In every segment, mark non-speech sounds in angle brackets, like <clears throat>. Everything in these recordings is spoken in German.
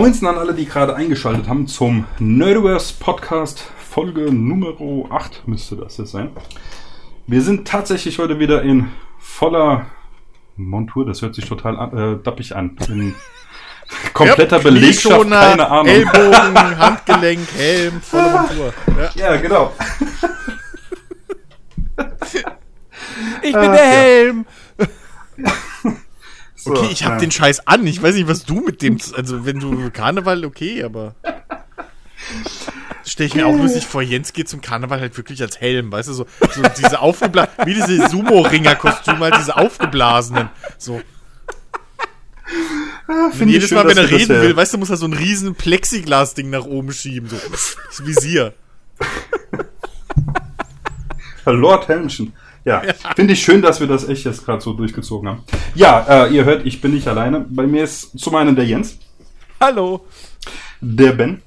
Moinsen an alle, die gerade eingeschaltet haben zum Nerdiverse Podcast Folge Nummer 8 müsste das jetzt sein. Wir sind tatsächlich heute wieder in voller Montur, das hört sich total äh, dappig an. In <laughs> kompletter Belegschaft, keine Ahnung. Ellbogen, <laughs> Handgelenk, Helm, volle Montur. Ja. Ja, genau. <laughs> Ich bin Ach, der ja. So, Okay, ich hab ja. den Scheiß an. Ich weiß nicht, was du mit dem. Also, wenn du Karneval, okay, aber. Stell ich mir auch lustig vor, Jens geht zum Karneval halt wirklich als Helm, weißt du, so, so diese aufgeblasenen, wie diese Sumo-Ringer-Kostüme, halt diese aufgeblasenen. So. Finde ich jedes schön, Mal, wenn er reden will, weißt du, muss er so ein riesen Plexiglas-Ding nach oben schieben, so. Das Visier. Lord Helmchen. Ja, finde ich schön, dass wir das echt jetzt gerade so durchgezogen haben. Ja, äh, ihr hört, ich bin nicht alleine. Bei mir ist zum einen der Jens, Hallo. der Ben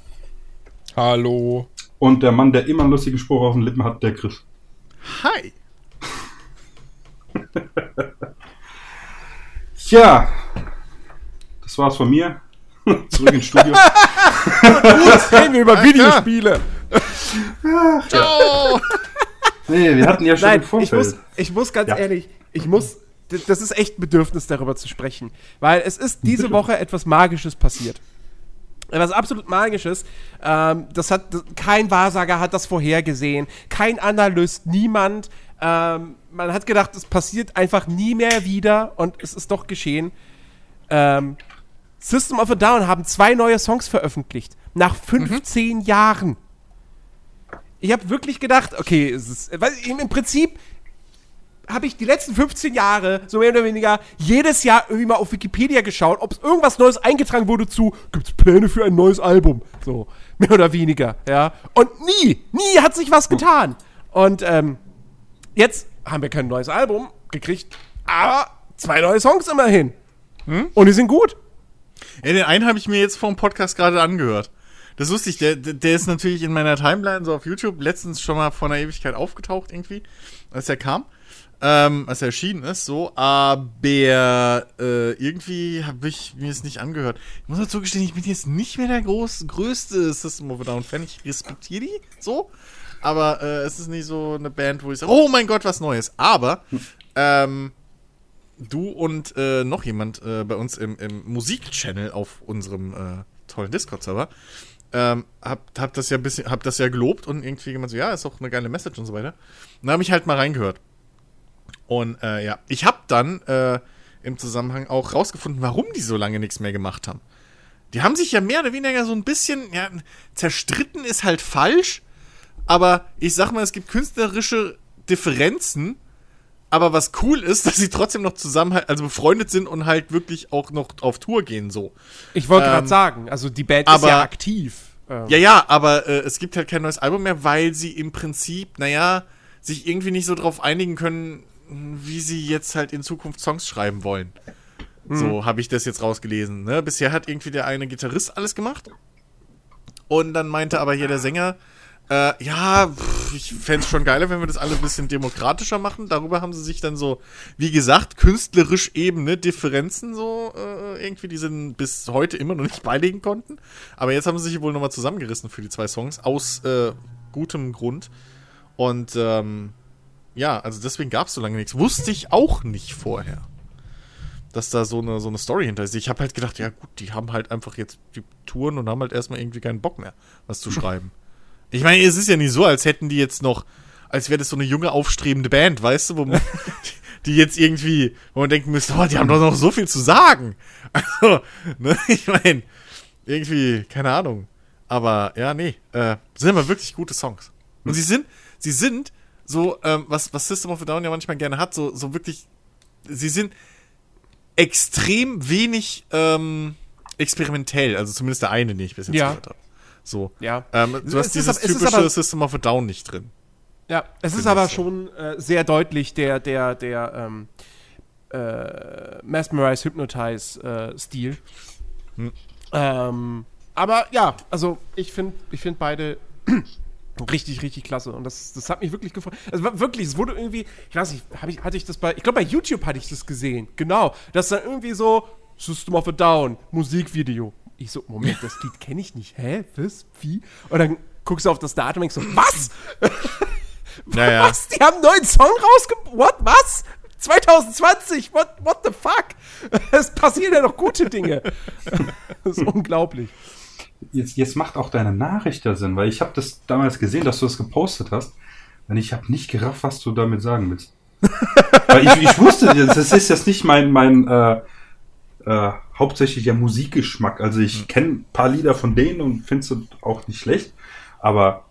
Hallo. und der Mann, der immer einen lustigen Spruch auf den Lippen hat, der Chris. Hi. <laughs> Tja, das war's von mir. <laughs> Zurück ins Studio. <laughs> Jetzt reden wir über. Videospiele. Ciao. Nee, wir hatten ja schon Nein, im ich muss, Vorfeld. ich muss ganz Ja. ehrlich, ich muss, das ist echt ein Bedürfnis, darüber zu sprechen. Weil es ist diese Woche etwas Magisches passiert. Etwas absolut Magisches. Ähm, das hat, das, kein Wahrsager hat das vorhergesehen. Kein Analyst, niemand. Ähm, man hat gedacht, es passiert einfach nie mehr wieder und es ist doch geschehen. Ähm, System of a Down haben zwei neue Songs veröffentlicht. Nach 15 Jahren. Ich habe wirklich gedacht, okay, es ist, weil im Prinzip habe ich die letzten 15 Jahre, so mehr oder weniger, jedes Jahr irgendwie mal auf Wikipedia geschaut, ob es irgendwas Neues eingetragen wurde zu, gibt es Pläne für ein neues Album? So, mehr oder weniger, ja. Und nie, nie hat sich was getan. Und ähm, jetzt haben wir kein neues Album gekriegt, aber zwei neue Songs immerhin. Und die sind gut. Ja, den einen habe ich mir jetzt vor dem Podcast gerade angehört. Das ist lustig, der, der ist natürlich in meiner Timeline so auf YouTube letztens schon mal vor einer Ewigkeit aufgetaucht irgendwie, als er kam, ähm, als er erschienen ist, so, aber äh, irgendwie habe ich mir es nicht angehört. Ich muss dazu gestehen, ich bin jetzt nicht mehr der groß, größte System of a Down Fan, ich respektiere die, so, aber äh, es ist nicht so eine Band, wo ich sage, oh mein Gott, was Neues, aber, ähm, du und äh, noch jemand äh, bei uns im, im Musikchannel auf unserem äh, tollen Discord-Server ähm, habt, habt das ja bisschen, habt das ja gelobt und irgendwie gemeint so, ja, ist auch eine geile Message und so weiter. Und da habe ich halt mal reingehört. Und äh, ja, ich habe dann äh, im Zusammenhang auch rausgefunden, warum die so lange nichts mehr gemacht haben. Die haben sich ja mehr oder weniger so ein bisschen, ja, zerstritten ist halt falsch, aber ich sag mal, es gibt künstlerische Differenzen, aber was cool ist, <laughs> dass sie trotzdem noch zusammen, halt- also befreundet sind und halt wirklich auch noch auf Tour gehen, so. Ich wollte Ähm, gerade sagen, also die Band aber- ist ja aktiv. Ähm, Ja, ja, aber äh, es gibt halt kein neues Album mehr, weil sie im Prinzip, naja, sich irgendwie nicht so drauf einigen können, wie sie jetzt halt in Zukunft Songs schreiben wollen. So habe ich das jetzt rausgelesen. Ne? Bisher hat irgendwie der eine Gitarrist alles gemacht. Und dann meinte aber hier der Sänger, äh, ja, pff, ich fände es schon geiler, wenn wir das alles ein bisschen demokratischer machen. Darüber haben sie sich dann so, wie gesagt, künstlerisch ebene Differenzen so äh, irgendwie, die sie bis heute immer noch nicht beilegen konnten. Aber jetzt haben sie sich wohl nochmal zusammengerissen für die zwei Songs, aus äh, gutem Grund. Und ähm, ja, also deswegen gab es so lange nichts. Wusste ich auch nicht vorher. Dass da so eine, so eine Story hinter ist. Ich habe halt gedacht, ja gut, die haben halt einfach jetzt die Touren und haben halt erstmal irgendwie keinen Bock mehr, was zu <laughs> schreiben. Ich meine, es ist ja nicht so, als hätten die jetzt noch, als wäre das so eine junge, aufstrebende Band, weißt du, wo man, <laughs> die jetzt irgendwie, wo man denken müsste, oh, die haben doch noch so viel zu sagen. <laughs> Also, ne, ich meine, irgendwie, keine Ahnung. Aber ja, nee, äh, sind aber wirklich gute Songs. Und sie sind, sie sind so, ähm, was, was System of a Down ja manchmal gerne hat, so, so wirklich, sie sind extrem wenig ähm, experimentell, also zumindest der eine, den ich bis jetzt Ja. gehört habe. So. Ja. Ähm, Es du hast ist dieses es ist typische aber- System of a Down nicht drin. Ja, es ist aber so. schon äh, sehr deutlich der, der, der ähm, äh, Mesmerize, Hypnotize äh, Stil. Hm. Ähm, aber ja, also ich finde ich find beide <clears throat> richtig, richtig klasse. Und das, das hat mich wirklich gefreut. Also wirklich, es wurde irgendwie, ich weiß nicht, ich, hatte ich das bei, ich glaube bei YouTube hatte ich das gesehen. Genau. Das dann irgendwie so System of a Down, Musikvideo. Ich so, Moment, das Lied kenne ich nicht. Hä? Was? Wie? Und dann guckst du auf das Datum und denkst so, was? <laughs> Naja. Was? Die haben einen neuen Song rausgebracht? What? Was? 2020? What, what the fuck? <laughs> Es passieren ja noch gute Dinge. <laughs> Das ist unglaublich. Jetzt, jetzt macht auch deine Nachricht da Sinn, weil ich habe das damals gesehen, dass du das gepostet hast. Und ich habe nicht gerafft, was du damit sagen willst. weil ich, ich wusste, das ist jetzt nicht mein, mein äh, äh, hauptsächlicher Musikgeschmack. Also Hm. ich kenne ein paar Lieder von denen und finde sie auch nicht schlecht. Aber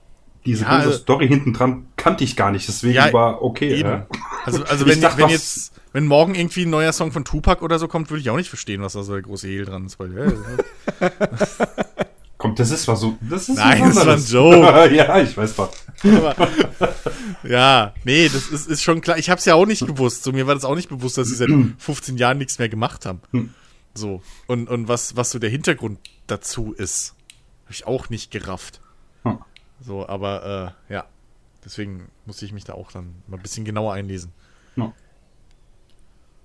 diese Ja, ganze also- Story hinten dran kannte ich gar nicht. Deswegen Ja, war okay. Ja. Also, also <laughs> wenn, dachte, wenn was- jetzt, wenn morgen irgendwie ein neuer Song von Tupac oder so kommt, würde ich auch nicht verstehen, was da so der große Hehl dran ist. Weil, ja, <laughs> Kommt, das ist was so. Das ist Nein, was das war ein. Joke. <laughs> ja, ich weiß doch. ja, nee, das ist, ist schon klar. Ich habe es ja auch nicht gewusst. So, mir war das auch nicht bewusst, dass sie seit <clears throat> 15 Jahren nichts mehr gemacht haben. So. Und, und was, was so der Hintergrund dazu ist, habe ich auch nicht gerafft. Hm. So, aber äh, ja. Deswegen musste ich mich da auch dann mal ein bisschen genauer einlesen. Ja.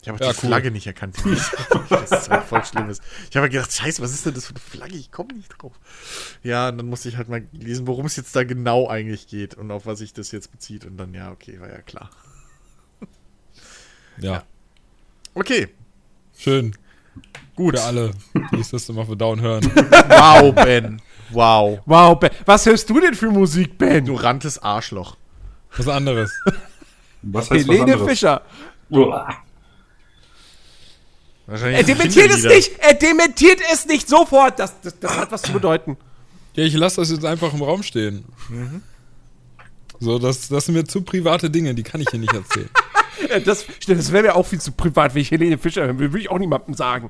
Ich habe Ja, die cool. Flagge nicht erkannt. <laughs> Das ist halt voll schlimmes. Ich habe gedacht, scheiße, was ist denn das für eine Flagge? Ich komme nicht drauf. Ja, und dann musste ich halt mal lesen, worum es jetzt da genau eigentlich geht und auf was sich das jetzt bezieht. Und dann, ja, okay, war ja klar. Ja, Okay, schön. Gut. Für alle, die System of a Down hören. Wow, Ben. Wow. Wow, Ben. Was hörst du denn für Musik, Ben? Du ranntes Arschloch. Was anderes. Was heißt Helene was anderes? Fischer. Uah. Er dementiert es nicht. Er dementiert es nicht sofort. Das, das, das hat was zu bedeuten. Ja, ich lasse das jetzt einfach im Raum stehen. So, das, das sind mir zu private Dinge, die kann ich hier nicht erzählen. Äh, Das, das wäre mir auch viel zu privat, wenn ich Helene Fischer hören will. Würde ich auch niemandem sagen.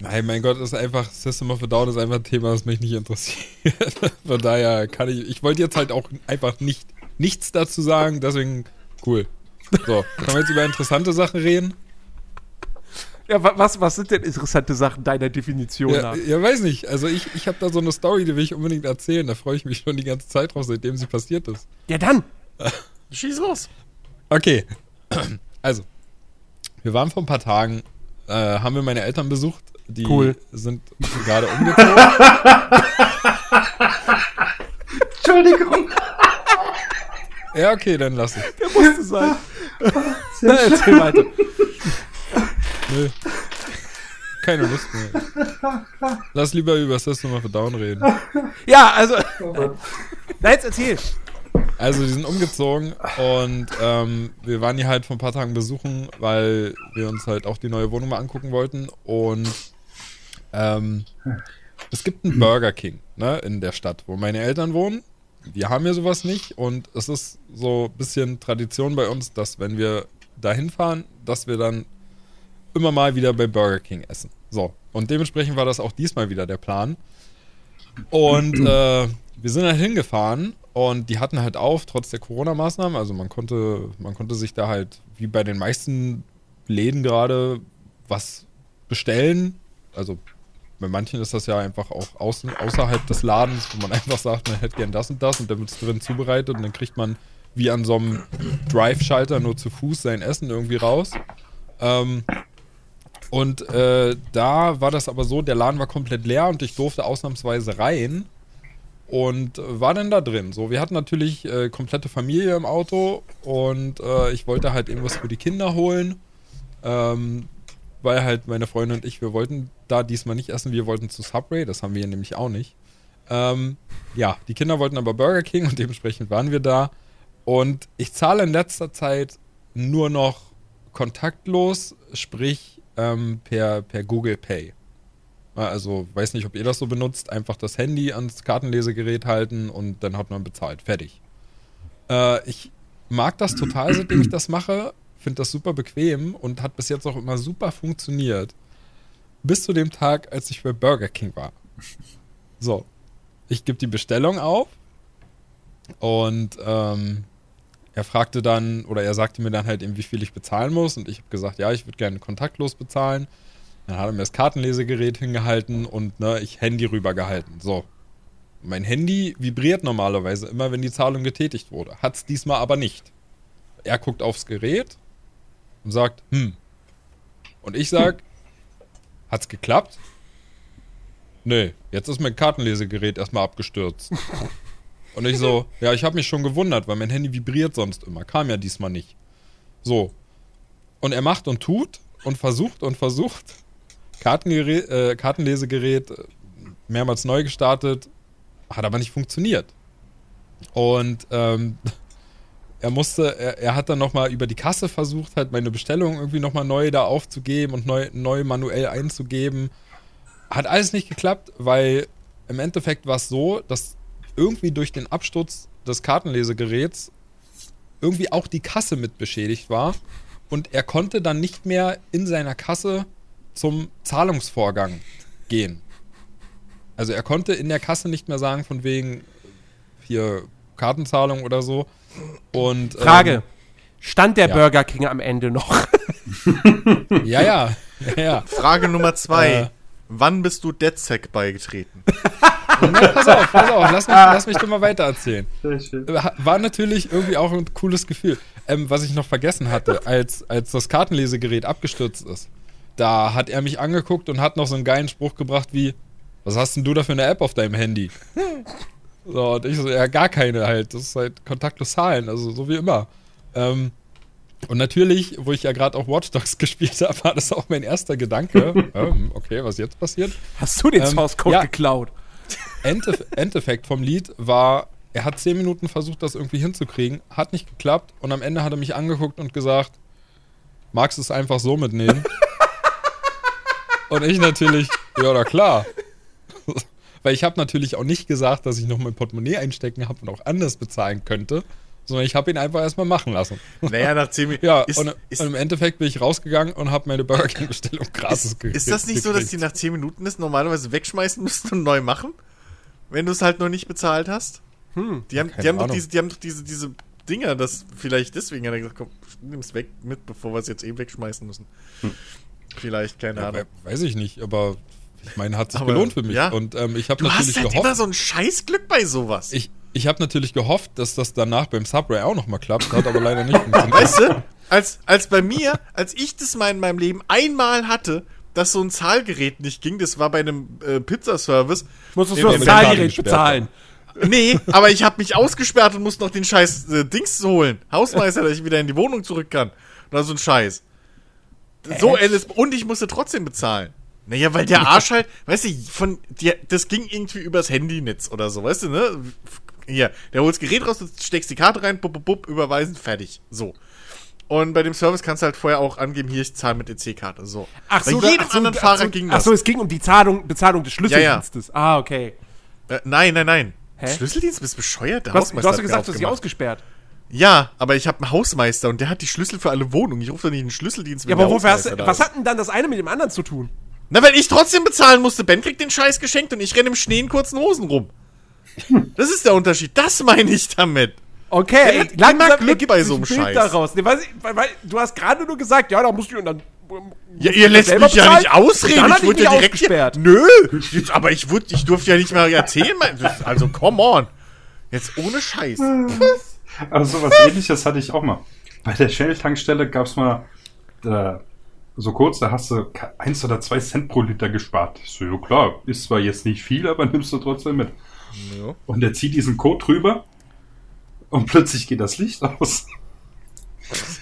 Nein, mein Gott, das ist einfach, System of a Down ist einfach ein Thema, das mich nicht interessiert. <laughs> Von daher kann ich, ich wollte jetzt halt auch einfach nicht, nichts dazu sagen, deswegen, cool. So, können wir jetzt über interessante Sachen reden? Ja, wa- was, was sind denn interessante Sachen deiner Definition Ja, nach? ja, weiß nicht. Also ich, ich habe da so eine Story, die will ich unbedingt erzählen. Da freue ich mich schon die ganze Zeit drauf, seitdem sie passiert ist. Ja, dann. <laughs> Schieß los. Okay. <clears throat> Also, wir waren vor ein paar Tagen, äh, haben wir meine Eltern besucht. Die Cool. sind gerade umgezogen. <laughs> Entschuldigung. ja, okay, dann lass ich. Der musste sein. <laughs> Na, erzähl weiter. Nö. Keine Lust mehr. Lass lieber über System of a Down reden. Ja, also. Na, jetzt erzähl. Also, die sind umgezogen und ähm, wir waren die halt vor ein paar Tagen besuchen, weil wir uns halt auch die neue Wohnung mal angucken wollten. Und ähm, es gibt einen Burger King ne, in der Stadt, wo meine Eltern wohnen. Wir haben hier sowas nicht und es ist so ein bisschen Tradition bei uns, dass wenn wir da hinfahren, dass wir dann immer mal wieder bei Burger King essen. So, und dementsprechend war das auch diesmal wieder der Plan. Und äh, wir sind halt hingefahren und die hatten halt auf, trotz der Corona-Maßnahmen. Also man konnte, man konnte sich da halt, wie bei den meisten Läden gerade, was bestellen. Also bei manchen ist das ja einfach auch außen, außerhalb des Ladens, wo man <laughs> einfach sagt, man hätte gern das und das und dann wird es drin zubereitet und dann kriegt man wie an so einem Drive-Schalter nur zu Fuß sein Essen irgendwie raus. Ähm, und äh, da war das aber so, der Laden war komplett leer und ich durfte ausnahmsweise rein und war dann da drin. So, wir hatten natürlich äh, komplette Familie im Auto und äh, ich wollte halt irgendwas für die Kinder holen. Ähm, weil halt meine Freundin und ich, wir wollten da diesmal nicht essen, wir wollten zu Subway, das haben wir nämlich auch nicht. Ähm, ja, die Kinder wollten aber Burger King und dementsprechend waren wir da. Und ich zahle in letzter Zeit nur noch kontaktlos, sprich ähm, per, per Google Pay. Also, weiß nicht, ob ihr das so benutzt. Einfach das Handy ans Kartenlesegerät halten und dann hat man bezahlt. Fertig. Äh, ich mag das total, seitdem ich das mache. Finde das super bequem und hat bis jetzt auch immer super funktioniert. Bis zu dem Tag, als ich bei Burger King war. So. Ich gebe die Bestellung auf und ähm, er fragte dann, oder er sagte mir dann halt eben, wie viel ich bezahlen muss. Und ich habe gesagt, ja, ich würde gerne kontaktlos bezahlen. Dann hat er mir das Kartenlesegerät hingehalten und ne, ich Handy rübergehalten. So. Mein Handy vibriert normalerweise immer, wenn die Zahlung getätigt wurde. Hat es diesmal aber nicht. Er guckt aufs Gerät und sagt, hm. Und ich sag, hat's geklappt? nee, jetzt ist mein Kartenlesegerät erstmal abgestürzt. Und ich so, ja, ich habe mich schon gewundert, weil mein Handy vibriert sonst immer. Kam ja diesmal nicht. So. Und er macht und tut und versucht und versucht. Kartengerät, äh, Kartenlesegerät äh, mehrmals neu gestartet, hat aber nicht funktioniert. Und ähm, <laughs> er musste, er, er hat dann nochmal über die Kasse versucht, halt meine Bestellung irgendwie nochmal neu da aufzugeben und neu, neu manuell einzugeben. Hat alles nicht geklappt, weil im Endeffekt war es so, dass irgendwie durch den Absturz des Kartenlesegeräts irgendwie auch die Kasse mit beschädigt war und er konnte dann nicht mehr in seiner Kasse zum Zahlungsvorgang gehen. Also er konnte in der Kasse nicht mehr sagen, von wegen hier Kartenzahlung oder so. Und, Frage. Ähm, Stand der ja. Burger King am Ende noch? <laughs> ja, ja, ja, ja. Frage Nummer zwei. Äh. Wann bist du DedSec beigetreten? <laughs> Na, pass auf, pass auf, lass mich, lass mich doch mal weiter erzählen. War natürlich irgendwie auch ein cooles Gefühl. Ähm, was ich noch vergessen hatte, als, als das Kartenlesegerät abgestürzt ist, da hat er mich angeguckt und hat noch so einen geilen Spruch gebracht wie, was hast denn du da für eine App auf deinem Handy? <laughs> So, und ich so, ja, gar keine halt. Das ist halt kontaktlos zahlen, also so wie immer. Ähm, und natürlich, wo ich ja gerade auch Watch Dogs <laughs> gespielt habe, war das auch mein erster Gedanke. <laughs> ähm, okay, was jetzt passiert? Hast du den Ähm, Source Code ja. geklaut? Endef Endeffekt vom Lied war, er hat zehn Minuten versucht, das irgendwie hinzukriegen, hat nicht geklappt und am Ende hat er mich angeguckt und gesagt, magst du es einfach so mitnehmen? Und ich natürlich, ja, na klar. Weil ich habe natürlich auch nicht gesagt, dass ich noch mein Portemonnaie einstecken habe und auch anders bezahlen könnte, sondern ich habe ihn einfach erstmal machen lassen. Naja, nach 10 Minuten. Ja, ist, und, ist, und im Endeffekt bin ich rausgegangen und habe meine Burger King Bestellung gratis ist, ge- ist das nicht so, dass die gekriegt. nach 10 Minuten das normalerweise wegschmeißen müssten und neu machen? Wenn du es halt noch nicht bezahlt hast? Hm. Die haben, Keine die haben, diese, die haben doch diese, diese Dinger, das vielleicht deswegen hat er gesagt, komm, nimm's weg mit, bevor wir es jetzt eh wegschmeißen müssen. Vielleicht, keine Ja, Ahnung. we- weiß ich nicht, aber ich meine, hat sich Aber, gelohnt für mich. ja. Und ähm, ich habe natürlich hast halt gehofft. immer so ein Scheißglück bei sowas. Ich, ich habe natürlich gehofft, dass das danach beim Subway auch nochmal klappt, hat aber leider nicht <laughs> funktioniert. Weißt du, als, als bei mir, als ich das mal in meinem Leben einmal hatte, dass so ein Zahlgerät nicht ging, das war bei einem äh, Pizzaservice. Musstest Nee, du das mit Zahlgerät bezahlen? Nee, aber ich habe mich ausgesperrt und musste noch den scheiß äh, Dings holen. Hausmeister, dass ich wieder in die Wohnung zurück kann. Oder so ein Scheiß. So, LS und ich musste trotzdem bezahlen. Naja, weil der Arsch halt, weißt du, von, der, das ging irgendwie übers Handynetz oder so, weißt du, ne? Hier, der holt das Gerät raus, du steckst die Karte rein, bup, bup, bup, überweisen, fertig. So. Und bei dem Service kannst du halt vorher auch angeben, hier, ich zahle mit EC-Karte. So. Ach bei so, jedem ach so, anderen ach Fahrer so, ging Ach das. so, es ging um die Zahlung, Bezahlung des Schlüsseldienstes. Ah, okay. Äh, nein, nein, nein. Hä? Schlüsseldienst, bist bescheuert? Der Du hast, du hast ja mir gesagt, du hast sie ausgesperrt. Ja, aber ich habe einen Hausmeister und der hat die Schlüssel für alle Wohnungen. Ich rufe doch nicht einen Schlüsseldienst, Ja, der aber wofür hast du, was hat denn dann das eine mit dem anderen zu tun? Na, weil ich trotzdem bezahlen musste. Ben kriegt den Scheiß geschenkt und ich renne im Schnee in kurzen Hosen rum. <laughs> Das ist der Unterschied. Das meine ich damit. Okay, Ja, langsam immer Glück bei so ein einem Bild Scheiß. daraus. Nee, weiß ich, weil, weil, du hast gerade nur gesagt, ja, da musst du und dann. Ja, ihr lässt mich ja bezahlen? nicht ausreden. Ich wurde ja direkt ausgesperrt. Nö, jetzt, aber ich, wurde, ich durfte ja nicht mehr erzählen. Also, come on. Jetzt ohne Scheiß. <laughs> Also sowas <laughs> ähnliches hatte ich auch mal. Bei der Shell-Tankstelle gab es mal äh, so kurz, da hast du eins oder zwei Cent pro Liter gespart. Ich so, ja klar, ist zwar jetzt nicht viel, aber nimmst du trotzdem mit. Ja. Und er zieht diesen Code drüber und plötzlich geht das Licht aus. <laughs>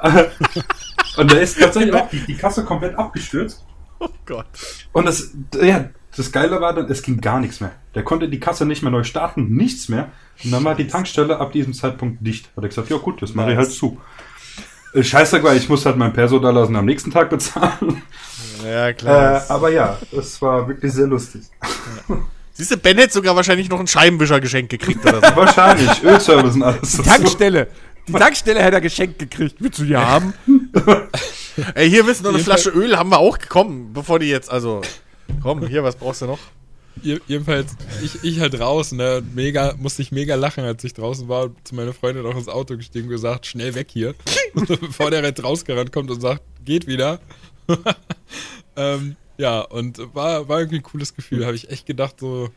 <laughs> und da ist tatsächlich auch die, die Kasse komplett abgestürzt. Oh Gott. Und das, ja, das Geile war dann, es ging gar nichts mehr. Der konnte die Kasse nicht mehr neu starten, nichts mehr. Und dann war die Tankstelle ab diesem Zeitpunkt dicht. Hat er gesagt, ja gut, das mache ich halt zu. Äh, Scheiße, weil ich muss halt mein Perso da lassen am nächsten Tag bezahlen. Ja, Äh, klar. aber ja, es war wirklich sehr lustig. Siehst du, Ben hätte sogar wahrscheinlich noch einen Scheibenwischer geschenkt gekriegt oder so. <laughs> Wahrscheinlich, Ölservice und alles. Die Tankstelle. Die Tankstelle hätte er geschenkt gekriegt. Willst du die haben? <laughs> Ey, hier du noch eine Flasche Öl, haben wir auch gekommen, bevor die jetzt, also. Komm, hier, was brauchst du noch? Je- Jedenfalls, ich, ich halt raus, ne, mega, musste ich mega lachen, als ich draußen war, und zu meiner Freundin auch ins Auto gestiegen und gesagt, schnell weg hier. <laughs> Bevor der halt rausgerannt kommt und sagt, geht wieder. <laughs> ähm, ja, und war, war irgendwie ein cooles Gefühl. Habe ich echt gedacht, so,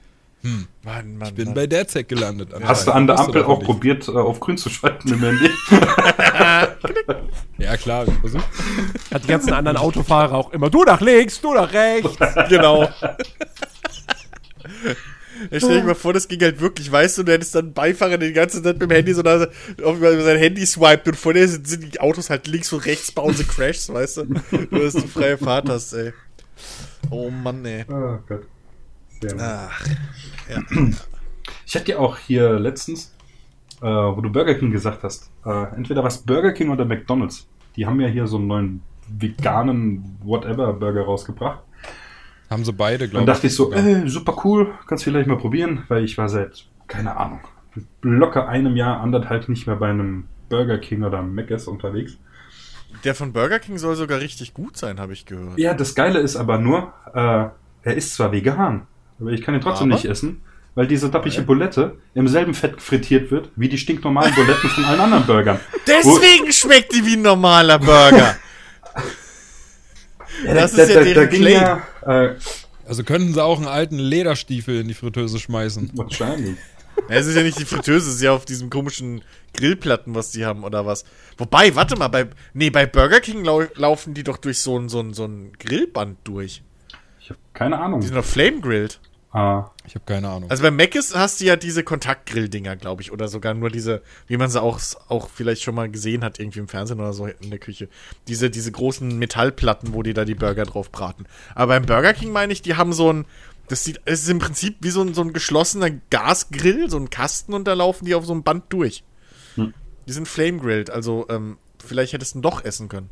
Mann, Mann, ich bin Mann. bei DedSec gelandet. Hast du an der Ampel auch nicht. probiert, äh, auf grün zu schalten im Handy? <laughs> <laughs> Ja, klar, ich versuch. Hat die ganzen anderen Autofahrer auch immer. Du nach links, du nach rechts. <laughs> Genau. Ja, stell dir mal vor, das ging halt wirklich, weißt du, du hättest dann einen Beifahrer der die ganze Zeit mit dem Handy so da auf sein Handy swiped und vor dir sind, sind die Autos halt links und rechts bauen sie Crashs, weißt du? Du hast die freie Fahrt hast, ey. Oh Mann, ey. Oh Gott. Ach, Ich hatte ja auch hier letztens, äh, wo du Burger King gesagt hast, äh, entweder was Burger King oder McDonalds. Die haben ja hier so einen neuen veganen Whatever Burger rausgebracht. Haben sie beide, Dann glaube ich. dachte ich so, äh, super cool, kannst vielleicht mal probieren, weil ich war seit, keine Ahnung, locker einem Jahr, anderthalb nicht mehr bei einem Burger King oder Mc's unterwegs. der von Burger King soll sogar richtig gut sein, habe ich gehört. Ja, das Geile ist aber nur, äh, er ist zwar vegan, aber ich kann ihn trotzdem Aber? nicht essen, weil diese dappige Weil? Bulette im selben Fett frittiert wird, wie die stinknormalen Buletten von allen anderen Burgern. <laughs> Deswegen schmeckt die wie ein normaler Burger. <laughs> Ja, Das ist ja deren ging ja, äh, Also könnten sie auch einen alten Lederstiefel in die Fritteuse schmeißen. wahrscheinlich. Ja, es ist ja nicht die Fritteuse, es ist ja auf diesem komischen Grillplatten, was die haben oder was. Wobei, warte mal, bei, nee, bei Burger King lau laufen die doch durch so ein, so ein, so ein Grillband durch. Ich habe keine Ahnung. Die sind doch flame grilled. Ah, Ich habe keine Ahnung. Also bei Mc's hast du ja diese Kontaktgrill-Dinger, glaube ich, oder sogar nur diese, wie man sie auch, auch vielleicht schon mal gesehen hat, irgendwie im Fernsehen oder so in der Küche. Diese, diese großen Metallplatten, wo die da die Burger drauf braten. Aber beim Burger King meine ich, die haben so ein, das sieht, es ist im Prinzip wie so ein, so ein geschlossener Gasgrill, so ein Kasten und da laufen die auf so einem Band durch. Hm. Die sind flame grilled, also ähm, vielleicht hättest du ihn doch essen können.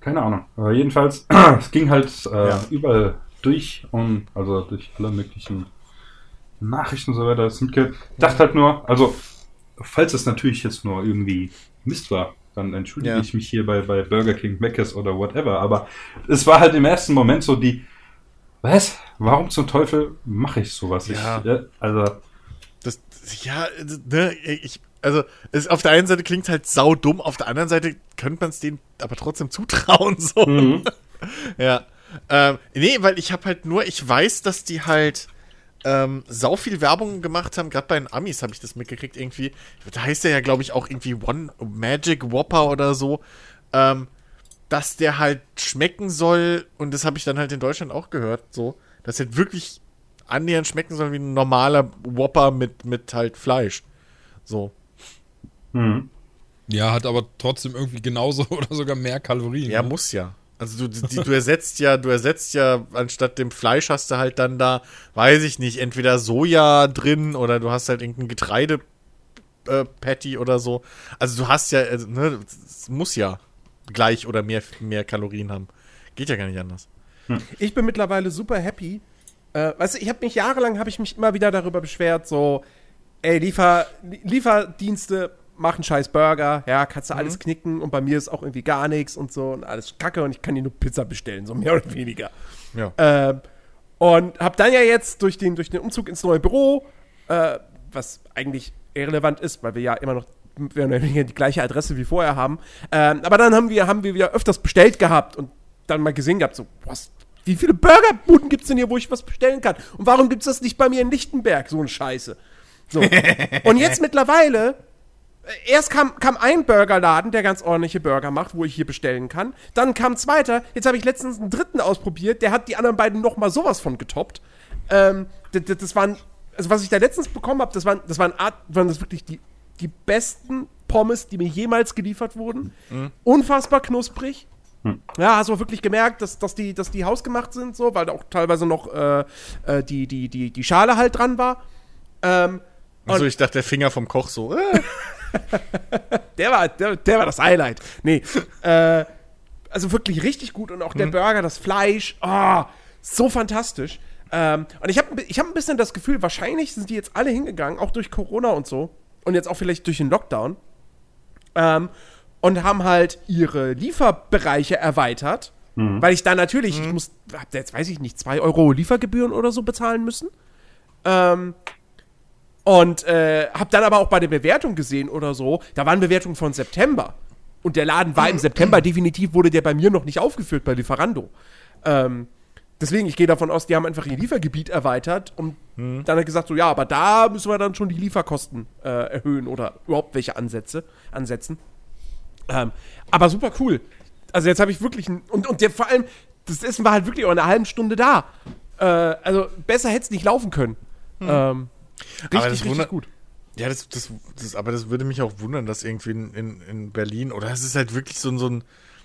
keine Ahnung. Aber jedenfalls, <clears throat> es ging halt äh, Ja. überall durch und also durch alle möglichen Nachrichten und so weiter. Es Ich dachte halt nur, also falls es natürlich jetzt nur irgendwie Mist war, dann entschuldige Ja. ich mich hier bei, bei Burger King, Mc's oder whatever. Aber es war halt im ersten Moment so die, was? Warum zum Teufel mache ich sowas? Ja. Ich, ja, also Das, ja, ne, ich, also, es, auf der einen Seite klingt halt sau dumm, auf der anderen Seite könnte man es denen aber trotzdem zutrauen, so. mhm. <laughs> Ja. Ähm, nee, weil ich habe halt nur, ich weiß, dass die halt ähm, sau viel Werbung gemacht haben, gerade bei den Amis habe ich das mitgekriegt irgendwie. Da heißt der ja, glaube ich, auch irgendwie One Magic Whopper oder so. Ähm, dass der halt schmecken soll, und das habe ich dann halt in Deutschland auch gehört, so, dass er wirklich annähernd schmecken soll wie ein normaler Whopper mit, mit halt Fleisch. So. Mhm. Ja, hat aber trotzdem irgendwie genauso <laughs> oder sogar mehr Kalorien. Ja, ne? muss ja. Also du, die, du ersetzt ja, du ersetzt ja, anstatt dem Fleisch hast du halt dann da, weiß ich nicht, entweder Soja drin oder du hast halt irgendein Getreide äh, Patty oder so. Also du hast ja, also, ne, es muss ja gleich oder mehr, mehr Kalorien haben. Geht ja gar nicht anders. Ich bin mittlerweile super happy. Äh, weißt du, ich habe mich jahrelang habe ich mich immer wieder darüber beschwert, so, ey, Liefer, Lieferdienste machen scheiß Burger, ja, kannst du alles knicken und bei mir ist auch irgendwie gar nichts und so und alles Kacke und ich kann dir nur Pizza bestellen, so mehr oder weniger. Ja. Ähm, und habe dann ja jetzt durch den, durch den Umzug ins neue Büro, äh, was eigentlich irrelevant ist, weil wir ja immer noch oder weniger die gleiche Adresse wie vorher haben. Ähm, aber dann haben wir, haben wir wieder öfters bestellt gehabt und dann mal gesehen gehabt, so, was, wie viele Burgerbuden gibt es denn hier, wo ich was bestellen kann? Und warum gibt es das nicht bei mir in Lichtenberg, so eine Scheiße? So. <laughs> und jetzt mittlerweile Erst kam, kam ein Burgerladen, der ganz ordentliche Burger macht, wo ich hier bestellen kann. Dann kam ein zweiter. Jetzt habe ich letztens einen dritten ausprobiert. Der hat die anderen beiden noch mal sowas von getoppt. Ähm, das, das, waren, also was ich da letztens bekommen habe, das waren, das waren, Art, waren das wirklich die, die besten Pommes, die mir jemals geliefert wurden. Unfassbar knusprig. Ja, hast du auch wirklich gemerkt, dass, dass, die, dass die hausgemacht sind, so, weil da auch teilweise noch äh, äh, die, die, die, die Schale halt dran war. Ähm, Also ich dachte, der Finger vom Koch so. Äh. Der war, der, der war das Highlight. Nee, äh, also wirklich richtig gut und auch der Burger, das Fleisch, oh, so fantastisch. Ähm, und ich habe ich hab ein bisschen das Gefühl, wahrscheinlich sind die jetzt alle hingegangen, auch durch Corona und so, und jetzt auch vielleicht durch den Lockdown, ähm, und haben halt ihre Lieferbereiche erweitert, weil ich da natürlich, ich muss, hab jetzt weiß ich nicht, 2 Euro Liefergebühren oder so bezahlen müssen. Ähm, und äh, habe dann aber auch bei der Bewertung gesehen oder so, da waren Bewertungen von September. Und der Laden war im September, definitiv wurde der bei mir noch nicht aufgeführt bei Lieferando. Ähm, deswegen, ich gehe davon aus, die haben einfach ihr Liefergebiet erweitert und dann hat er gesagt, so ja, aber da müssen wir dann schon die Lieferkosten äh, erhöhen oder überhaupt welche Ansätze ansetzen. Ähm, aber super cool. Also jetzt habe ich wirklich ein, und, und der, vor allem, das Essen war halt wirklich auch in einer halben Stunde da. Äh, also besser hätte es nicht laufen können. Ähm, richtig, das richtig wundert- gut. Ja, das, das, das, aber das würde mich auch wundern, dass irgendwie in, in, in Berlin, oder es ist halt wirklich so, ein- so ein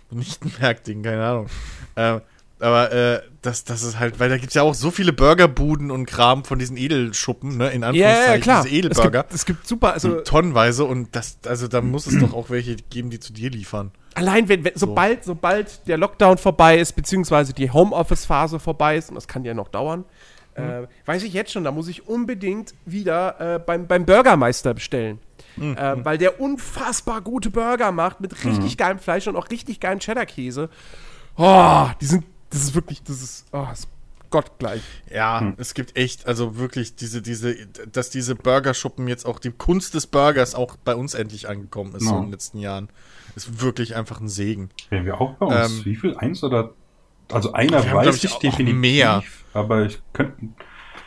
so ein Nichtenmerk-Ding, keine Ahnung. Ähm, aber äh, das, das ist halt, weil da gibt es ja auch so viele Burgerbuden und Kram von diesen Edelschuppen, ne, in Ja, Anführungszeichen, ja, klar. diese Edelburger. Es gibt, es gibt super, also tonnenweise und das, also da muss es doch auch welche geben, die zu dir liefern. allein wenn, wenn sobald, sobald der Lockdown vorbei ist, beziehungsweise die Homeoffice-Phase vorbei ist, und das kann ja noch dauern, äh, weiß ich jetzt schon, da muss ich unbedingt wieder äh, beim, beim Burgermeister bestellen. Äh, weil der unfassbar gute Burger macht mit richtig geilem Fleisch und auch richtig geilen Cheddar-Käse. Oh, die sind, das ist wirklich, das ist, oh, das ist gottgleich. Ja, es gibt echt, also wirklich diese, diese, dass diese Burgerschuppen jetzt auch die Kunst des Burgers auch bei uns endlich angekommen ist so Ja. in den letzten Jahren. Ist wirklich einfach ein Segen. Wären wir auch bei uns. Ähm, Wie viel? Eins oder. Also einer weiß ich, definitiv. mehr. Aber ich könnte.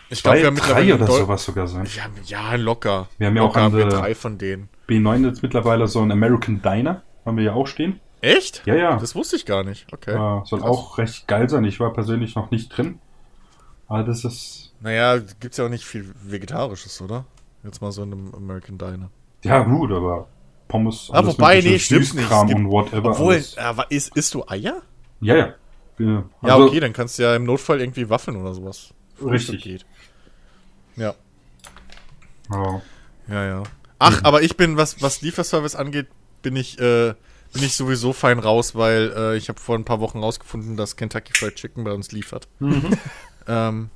Ich Zwei, glaub, drei oder sowas sogar sein. Ja, ja, locker. Wir haben ja auch locker haben wir andere- drei von denen. B9 jetzt mittlerweile so ein American Diner. Haben wir ja auch stehen. Echt? Ja, ja. Das wusste ich gar nicht. Okay. Äh, soll Krass. auch recht geil sein. Ich war persönlich noch nicht drin. Aber das ist. Naja, gibt's ja auch nicht viel Vegetarisches, oder? Jetzt mal so in einem American Diner. Ja, gut, aber Pommes. Ah, wobei, nee, stimmt nicht. Es gibt- und whatever. Obwohl, isst, isst du Eier? Ja, ja. Ja, also, okay, dann kannst du ja im Notfall irgendwie Waffeln oder sowas. Richtig. Geht. Ja. Ja. Ja, ja. Ach, aber ich bin, was, was Lieferservice angeht, bin ich, äh, bin ich sowieso fein raus, weil äh, ich habe vor ein paar Wochen rausgefunden, dass Kentucky Fried Chicken bei uns liefert. <laughs> ähm,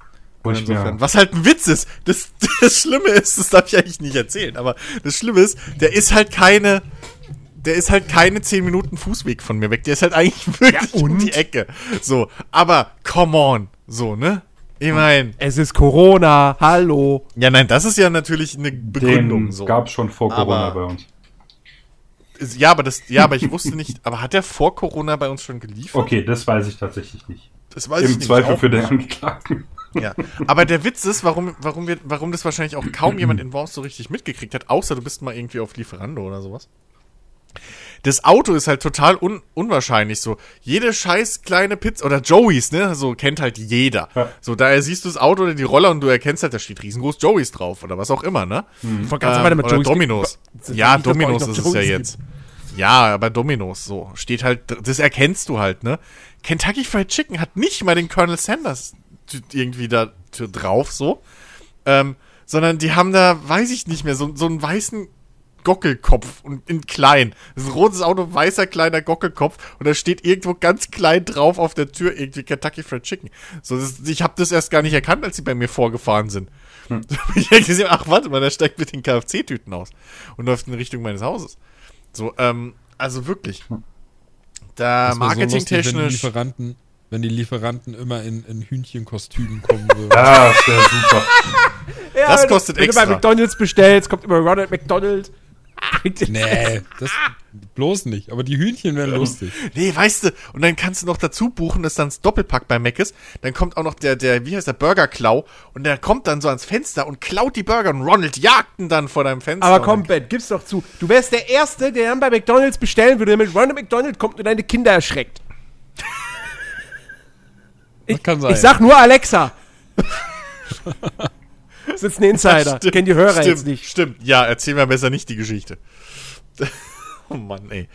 ich mir- insofern, was halt ein Witz ist. Das, <laughs> das Schlimme ist, das darf ich eigentlich nicht erzählen, aber das Schlimme ist, der ist halt keine, der ist halt keine 10 Minuten Fußweg von mir weg. Der ist halt eigentlich <laughs> wirklich um die Ecke. So, aber come on. So, ne? Ich mein, Es ist Corona, hallo. ja, nein, das ist ja natürlich eine Begründung. Den so. gab es schon vor Corona Aber- bei uns. Ist- Ja, aber das, ja, aber ich wusste nicht, <laughs> aber hat der vor Corona bei uns schon geliefert? Okay, das weiß ich tatsächlich nicht. Das weiß Im ich Zweifel nämlich auch für den nicht. Angeklagten. Ja. Aber der Witz ist, warum, warum, wir, warum das wahrscheinlich auch kaum jemand in Worms so richtig mitgekriegt hat, außer du bist mal irgendwie auf Lieferando oder sowas. Das Auto ist halt total un unwahrscheinlich so. Jede scheiß kleine Pizza oder Joey's, ne, so kennt halt jeder. Ja. So, daher siehst du das Auto oder die Roller und du erkennst halt, da steht riesengroß Joey's drauf oder was auch immer, ne? Ich wollte gerade Ähm, oder Joey's- Dominos. Ja, Dominos ist es ja Joey's jetzt. Ja, aber Dominos, so. Steht halt, das erkennst du halt, ne? Kentucky Fried Chicken hat nicht mal den Colonel Sanders irgendwie da drauf, so. Ähm, sondern die haben da, weiß ich nicht mehr, so, so einen weißen Gockelkopf und in klein. Das ist ein rotes Auto, weißer kleiner Gockelkopf und da steht irgendwo ganz klein drauf auf der Tür irgendwie Kentucky Fried Chicken. So, das, ich habe das erst gar nicht erkannt, als sie bei mir vorgefahren sind. Hm. <laughs> Da ich hab gesehen, ach warte mal, der steigt mit den KFC-Tüten aus und läuft in Richtung meines Hauses. So, ähm, also wirklich. Da Das wär so lustig, wenn die marketingtechnisch. Lieferanten, wenn die Lieferanten immer in, in Hühnchenkostümen kommen würden. Ja, das wäre super. <laughs> Ja, Das wenn kostet wenn extra. du bei McDonalds bestellst, kommt immer Ronald McDonald. <laughs> Nee, das bloß nicht. Aber die Hühnchen wären lustig. Nee, weißt du, und dann kannst du noch dazu buchen, dass dann das Doppelpack bei Mac ist. Dann kommt auch noch der, der, wie heißt der, Burger-Klau. Und der kommt dann so ans Fenster und klaut die Burger und Ronald jagt ihn dann vor deinem Fenster. Aber komm, Ben, gib's doch zu. Du wärst der Erste, der dann bei McDonalds bestellen würde, damit Ronald McDonald kommt und deine Kinder erschreckt. Das kann sein. Ich sag nur Alexa. <laughs> das ist ein Insider. Stimmt, Kennen die Hörer stimmt, jetzt nicht. Stimmt, ja, erzähl mir besser nicht die Geschichte. <laughs> oh Mann, ey.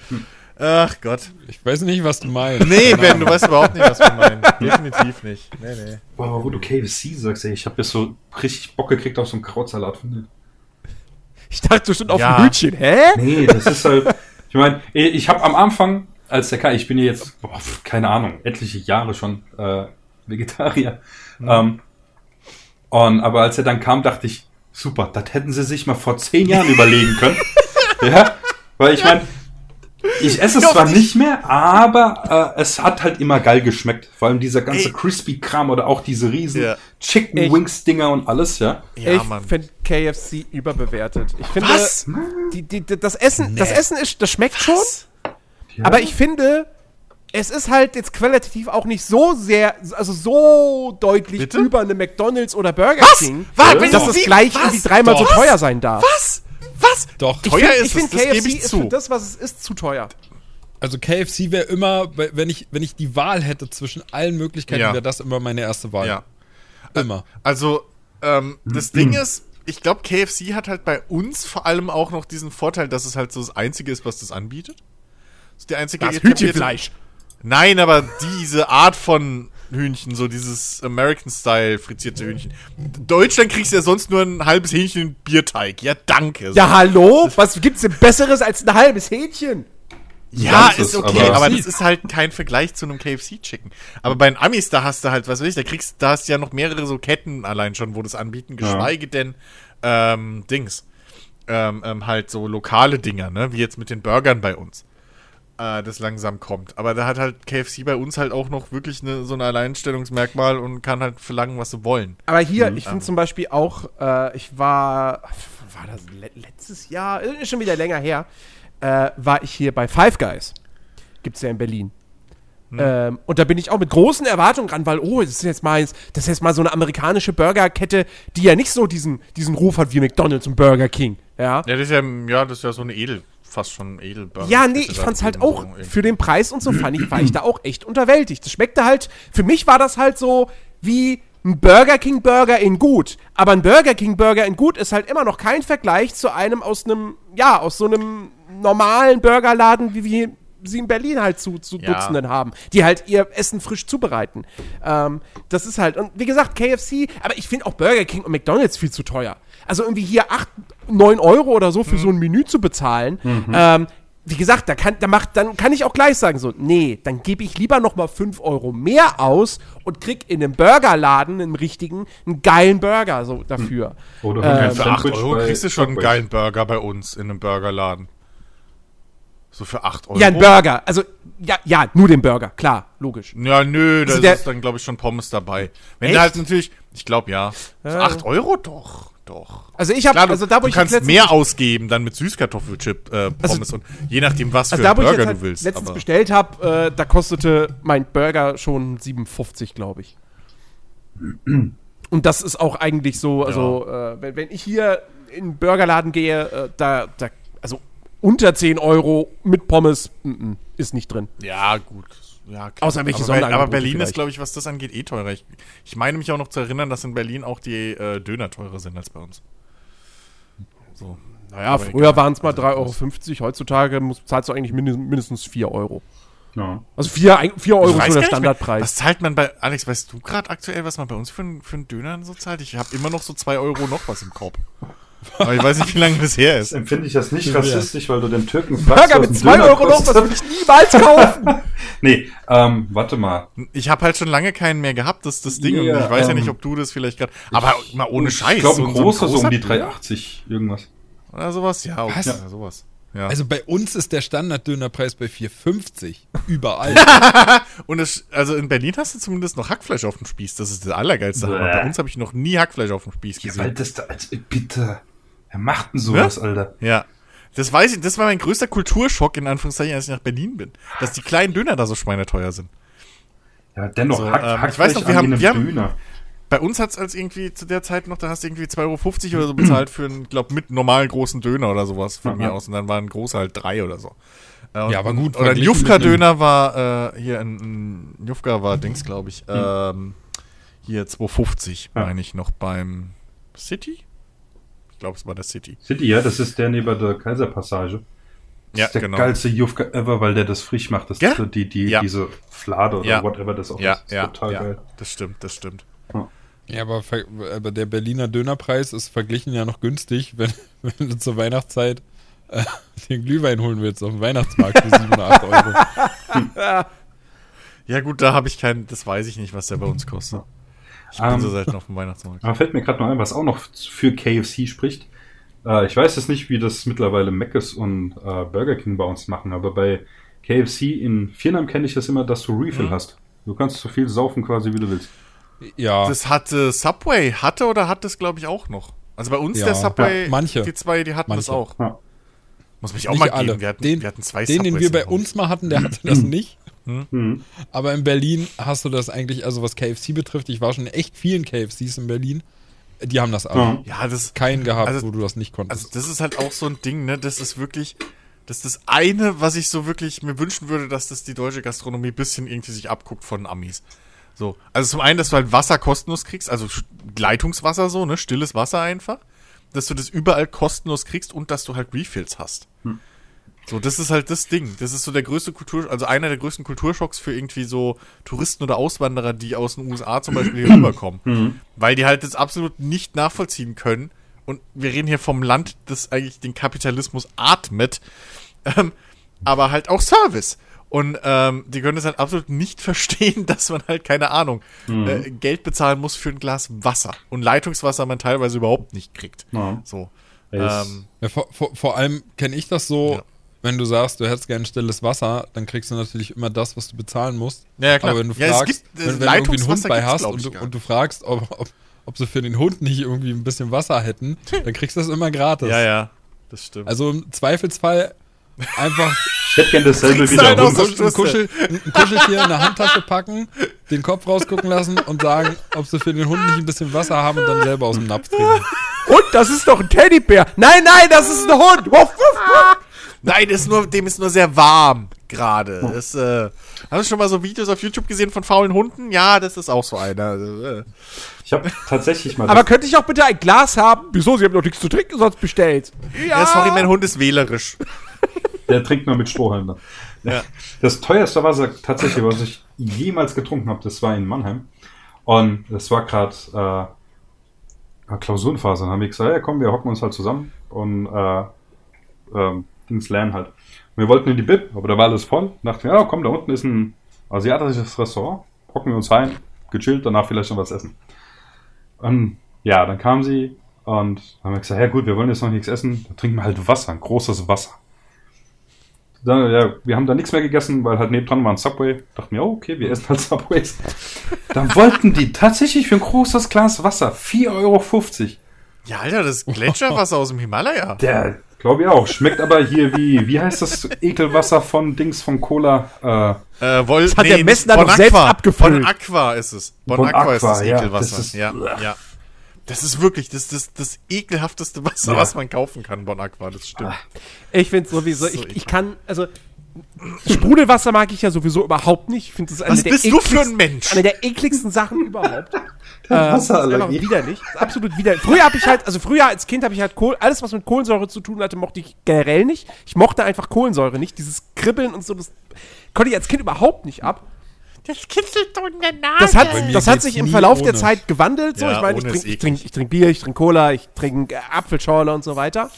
Ach Gott. ich weiß nicht, was du meinst. Nee, Ben, Ahnung. du weißt überhaupt nicht, was wir meinen. Definitiv nicht. Nee, nee. Boah, aber wo du KFC sagst, ey, ich habe jetzt so richtig Bock gekriegt auf so einen Krautsalat von dir. Ich dachte, du stand auf Ja. dem Hütchen. Hä? Nee, das ist halt. Ich meine, ich habe am Anfang, als der kam, ich bin ja jetzt, boah, keine Ahnung, etliche Jahre schon äh, Vegetarier. Ähm, und, aber als er dann kam, dachte ich, super, das hätten sie sich mal vor zehn Jahren überlegen können. <laughs> ja, weil ich meine, ich esse es zwar nicht mehr, aber äh, es hat halt immer geil geschmeckt. Vor allem dieser ganze Ey. Crispy-Kram oder auch diese riesen Ja. Chicken Echt? Wings-Dinger und alles, ja. Ja, ich finde KFC überbewertet. Ich finde, Was? Die, die, die, das Essen, das Essen ist, das schmeckt schon, ja. aber ich finde, es ist halt jetzt qualitativ auch nicht so sehr, also so deutlich Bitte? über eine McDonalds oder Burger Was? King, Warte, dass es wie- gleich was? irgendwie dreimal so Doch. teuer sein darf. Was? Was? Doch. Ich Teuer find- ist ich finde, es, das KFC gebe ich ist für das, was es ist, zu teuer. Also KFC wäre immer, wenn ich, wenn ich die Wahl hätte zwischen allen Möglichkeiten, Ja. wäre das immer meine erste Wahl. Ja. Immer. Also, ähm, das Ding ist, ich glaube, KFC hat halt bei uns vor allem auch noch diesen Vorteil, dass es halt so das Einzige ist, was das anbietet. Das ist die einzige Das Hühnchenfleisch. Nein, aber diese Art von Hühnchen, so dieses American-Style frittierte Hühnchen. In Deutschland kriegst du ja sonst nur ein halbes Hähnchen Bierteig. Ja, danke. Ja, hallo? Was gibt's denn Besseres als ein halbes Hähnchen? Ja, Ganzes, ist okay, aber, aber- das ist halt kein Vergleich zu einem KFC-Chicken. Aber bei den Amis, da hast du halt, was weiß ich, da kriegst, da hast du ja noch mehrere so Ketten allein schon, wo das anbieten, geschweige denn, ähm, Dings. Ähm, ähm, halt so lokale Dinger, ne, wie jetzt mit den Burgern bei uns. Äh, das langsam kommt. Aber da hat halt KFC bei uns halt auch noch wirklich ne, so ein Alleinstellungsmerkmal und kann halt verlangen, was sie wollen. Aber hier, ich finde zum Beispiel auch, äh, ich war, war das le letztes Jahr, ist schon wieder länger her, äh, war ich hier bei Five Guys. Gibt's ja in Berlin. Ähm, und da bin ich auch mit großen Erwartungen ran, weil, oh, das ist jetzt mal, das ist jetzt mal so eine amerikanische Burgerkette, die ja nicht so diesen, diesen Ruf hat wie McDonalds und Burger King. Ja, Ja, das ist ja, ja, das ist ja so eine Edel, fast schon Edelburger. ja nee, ich fand's halt auch für den Preis und so fand ich, war ich da auch echt unterwältigt. Das schmeckte halt, für mich war das halt so wie ein Burger King Burger in gut. Aber ein Burger King Burger in gut ist halt immer noch kein Vergleich zu einem aus einem, ja, aus so einem normalen Burgerladen, wie wir sie in Berlin halt zu, zu Ja. Dutzenden haben, die halt ihr Essen frisch zubereiten. Ähm, das ist halt, und wie gesagt, KFC, aber ich finde auch Burger King und McDonalds viel zu teuer. Also irgendwie hier 8, 9 Euro oder so für so ein Menü zu bezahlen. Ähm, wie gesagt, da kann, da macht, dann kann ich auch gleich sagen, so, nee, dann gebe ich lieber noch mal 5 Euro mehr aus und krieg in einem Burgerladen, im richtigen, einen geilen Burger so dafür. Oder Ähm, Für 8 Sandwich Euro kriegst du schon einen geilen Burger bei uns in einem Burgerladen. So für 8 Euro. Ja, ein Burger. Also, ja, ja, nur den Burger, klar, logisch. Ja, nö, da Also ist dann, glaube ich, schon Pommes dabei. Wenn da halt natürlich, ich glaube ja. So Ja. 8 Euro? Doch, doch. Also ich habe, also da wo du ich kannst mehr ausgeben dann mit Süßkartoffelchip äh, Pommes und je nachdem, was Also für einen Burger jetzt halt du willst. letztens aber- bestellt habe, äh, da kostete mein Burger schon 57, glaube ich. Und das ist auch eigentlich so, also äh, wenn, wenn ich hier in einen Burgerladen gehe, äh, da, da, also unter 10 Euro mit Pommes mm, mm, ist nicht drin. Ja, gut. Ja, klar. Außer welche aber, Ber- aber Berlin ist, vielleicht. glaube ich, was das angeht, eh teurer. Ich, ich meine mich auch noch zu erinnern, dass in Berlin auch die äh, Döner teurer sind als bei uns. So. Naja, Aber früher waren es mal Also, 3,50 Euro, heutzutage muss, zahlst du eigentlich mindestens, mindestens 4 Euro. Ja. Also 4, ein- 4 Euro ist so der Standardpreis. Was zahlt man bei, Alex, weißt du gerade aktuell, was man bei uns für, einen- für einen Döner so zahlt? Ich habe immer noch so 2 Euro noch was im Korb. Aber ich weiß nicht, wie lange das her Das ist. empfinde ich das nicht Ja. rassistisch, weil du den Türken fragst, Burger mit ein 2 Döner Euro noch, das würde ich niemals kaufen. <laughs> Nee, ähm, warte mal. Ich habe halt schon lange keinen mehr gehabt, das ist das Ding. Ja, und ich weiß ja ähm, nicht, ob du das vielleicht gerade. Aber mal ohne Scheiß. Ich glaube, so ein großer, so um die Döner 3,80 irgendwas. Oder sowas, ja. Okay, Was? Ja, sowas. Ja. Also bei uns ist der Standarddönerpreis bei 4,50. Überall. <laughs> Und es, also in Berlin hast du zumindest noch Hackfleisch auf dem Spieß. Das ist das Allergeilste. Bei uns habe ich noch nie Hackfleisch auf dem Spieß Ja, weil gesehen. das da, als, bitte. Wer macht denn sowas, Alter? Ja. Das weiß ich, das war mein größter Kulturschock, in Anführungszeichen, als ich nach Berlin bin. Dass die kleinen Döner da so schweineteuer sind. Ja, dennoch, So, Hack, ähm, ich Hackfleisch weiß noch, wir haben- wir haben- Döner. Bei uns hat es als irgendwie zu der Zeit noch, da hast du irgendwie 2,50 Euro oder so bezahlt für einen, glaub, mit normalen großen Döner oder sowas von Aha. mir aus. Und dann war ein großer halt drei oder so. Äh, und- Ja, aber gut, Oder ein Jufka-Döner war, äh, hier ein, ein Jufka war Dings, glaube ich, ähm, hier 2,50 Ja. meine ich noch beim City? Glaube, es war der City. City, ja, das ist der neben der Kaiserpassage. Das Ja, ist der genau. geilste Jufka ever, weil der das frisch macht. Das Ja? die, die, Ja. diese Flade oder Ja. whatever das auch Ja, ist. ist ja, total ja. geil. Das stimmt, das stimmt. Ja, aber, aber der Berliner Dönerpreis ist verglichen ja noch günstig, <laughs> wenn, wenn du zur Weihnachtszeit äh, den Glühwein holen willst auf dem Weihnachtsmarkt für 7 oder 8 Euro. <laughs> Ja, gut, da habe ich keinen, das weiß ich nicht, was der bei uns kostet. Ich bin Ähm, so selten auf dem Weihnachtsmarkt. Aber fällt mir gerade noch ein, was auch noch für KFC spricht. Äh, ich weiß jetzt nicht, wie das mittlerweile Mc's und äh, Burger King bei uns machen, aber bei KFC in Vietnam kenne ich das immer, dass du Refill Mhm. hast. Du kannst so viel saufen quasi, wie du willst. Ja, Das hatte Subway, hatte oder hat das, glaube ich, auch noch. Also bei uns Ja, der Subway, ja, manche. die zwei, die hatten das Manche. auch. Ja. Muss mich auch nicht mal alle. geben. Wir hatten, den, wir hatten zwei den, den Subways wir bei uns mal hatten, der hatte das <clears throat> nicht. Mhm. Aber in Berlin hast du das eigentlich, also was KFC betrifft, ich war schon in echt vielen KFCs in Berlin. Die haben das alle. Ja. Das, Keinen gehabt, Also- wo du das nicht konntest. also das ist halt auch so ein Ding, ne? Das ist wirklich, das ist das eine, was ich so wirklich mir wünschen würde, dass das die deutsche Gastronomie ein bisschen irgendwie sich abguckt von Amis. So. Also zum einen, dass du halt Wasser kostenlos kriegst, also Leitungswasser so, ne? Stilles Wasser einfach. Dass du das überall kostenlos kriegst und dass du halt Refills hast. So, das ist halt das Ding. Das ist so der größte Kultur, also einer der größten Kulturschocks für irgendwie so Touristen oder Auswanderer, die aus den USA zum Beispiel hier <clears throat> rüberkommen. Weil die halt das absolut nicht nachvollziehen können. Und wir reden hier vom Land, das eigentlich den Kapitalismus atmet. Ähm, aber halt auch Service. Und ähm, die können es halt absolut nicht <laughs> verstehen, dass man halt, keine Ahnung, äh, Geld bezahlen muss für ein Glas Wasser. Und Leitungswasser man teilweise überhaupt nicht kriegt. Ja. So. Ähm, Ja, vor, vor, vor allem kenne ich das so, Ja. Wenn du sagst, du hättest gern stilles Wasser, dann kriegst du natürlich immer das, was du bezahlen musst. Ja, ja, klar. Aber wenn du Ja, fragst, gibt, äh, wenn, wenn du irgendwie einen Hund bei hast und du, und du fragst, ob, ob, ob sie für den Hund nicht irgendwie ein bisschen Wasser hätten, <laughs> dann kriegst du das immer gratis. ja, ja, das stimmt. Also im Zweifelsfall einfach Ich hätte gern dasselbe Kriegst wie du der einen aus Hund. der ein, Kuschel, ein Kuscheltier in der Handtasche packen, den Kopf rausgucken lassen und sagen, ob sie für den Hund nicht ein bisschen Wasser haben und dann selber aus dem Napf trinken. Und das ist doch ein Teddybär. Nein, nein, das ist ein Hund. Wuff, wuff, wuff. Nein, ist nur, dem ist nur sehr warm gerade. Das, äh, hast du schon mal so Videos auf YouTube gesehen von faulen Hunden? Ja, das ist auch so einer. Also, äh. Ich habe tatsächlich mal. Aber könnte ich auch bitte ein Glas haben? Wieso? Sie haben doch nichts zu trinken sonst bestellt. Ja, sorry, mein Hund ist wählerisch. der trinkt nur mit Strohhalm. Ja. Das teuerste Wasser tatsächlich, was ich jemals getrunken habe, das war in Mannheim. Und das war gerade äh, Klausurenphase. Dann haben wir gesagt, ja komm, wir hocken uns halt zusammen und äh, ähm, Dings lernen halt. Und wir wollten in die Bib, aber da war alles voll. Dachten wir, ja komm, da unten ist ein asiatisches Restaurant. Hocken wir uns rein, gechillt, danach vielleicht noch was essen. Und ja, dann kam sie und haben wir gesagt, ja gut, wir wollen jetzt noch nichts essen, dann trinken wir halt Wasser, ein großes Wasser. Dann, ja, wir haben da nichts mehr gegessen, weil halt nebendran war ein Subway. Dachten wir, oh, okay, wir essen halt Subways. Dann <laughs> wollten die tatsächlich für ein großes Glas Wasser 4,50 Euro. Ja, Alter, das ist Gletscherwasser <laughs> aus dem Himalaya. Der, glaube ich auch. Schmeckt aber hier wie, wie heißt das Ekelwasser von Dings von Cola? Äh, Äh, Vol Das hat der Messner Bon doch selbst Aqua. abgefüllt. Bon Aqua ist es. Bon, Bon Aqua, ist Aqua, das ja, Ekelwasser. das ist- ja, ja. Das ist wirklich das, das, das ekelhafteste Wasser, Ja. was man kaufen kann, Bon Aqua, das stimmt. Ich finde sowieso, So ich, ich kann, also Sprudelwasser mag ich ja sowieso überhaupt nicht. Ich finde das eine Was der bist du für ein Mensch? Eine der ekligsten Sachen überhaupt. <laughs> äh, Wasserallergie. einfach widerlich. Das ist absolut widerlich. Früher habe ich halt, also früher als Kind habe ich halt Kohl, alles was mit Kohlensäure zu tun hatte, mochte ich generell nicht. Ich mochte einfach Kohlensäure nicht. Dieses Kribbeln und so, das konnte ich als Kind überhaupt nicht ab. Das kitzelt doch in der Nase. Das hat, das hat sich im Verlauf der ohne. Zeit gewandelt. So. Ja, ich meine, ich trinke trink, ich trink Bier, ich trinke Cola, ich trinke äh, Apfelschorle und so weiter.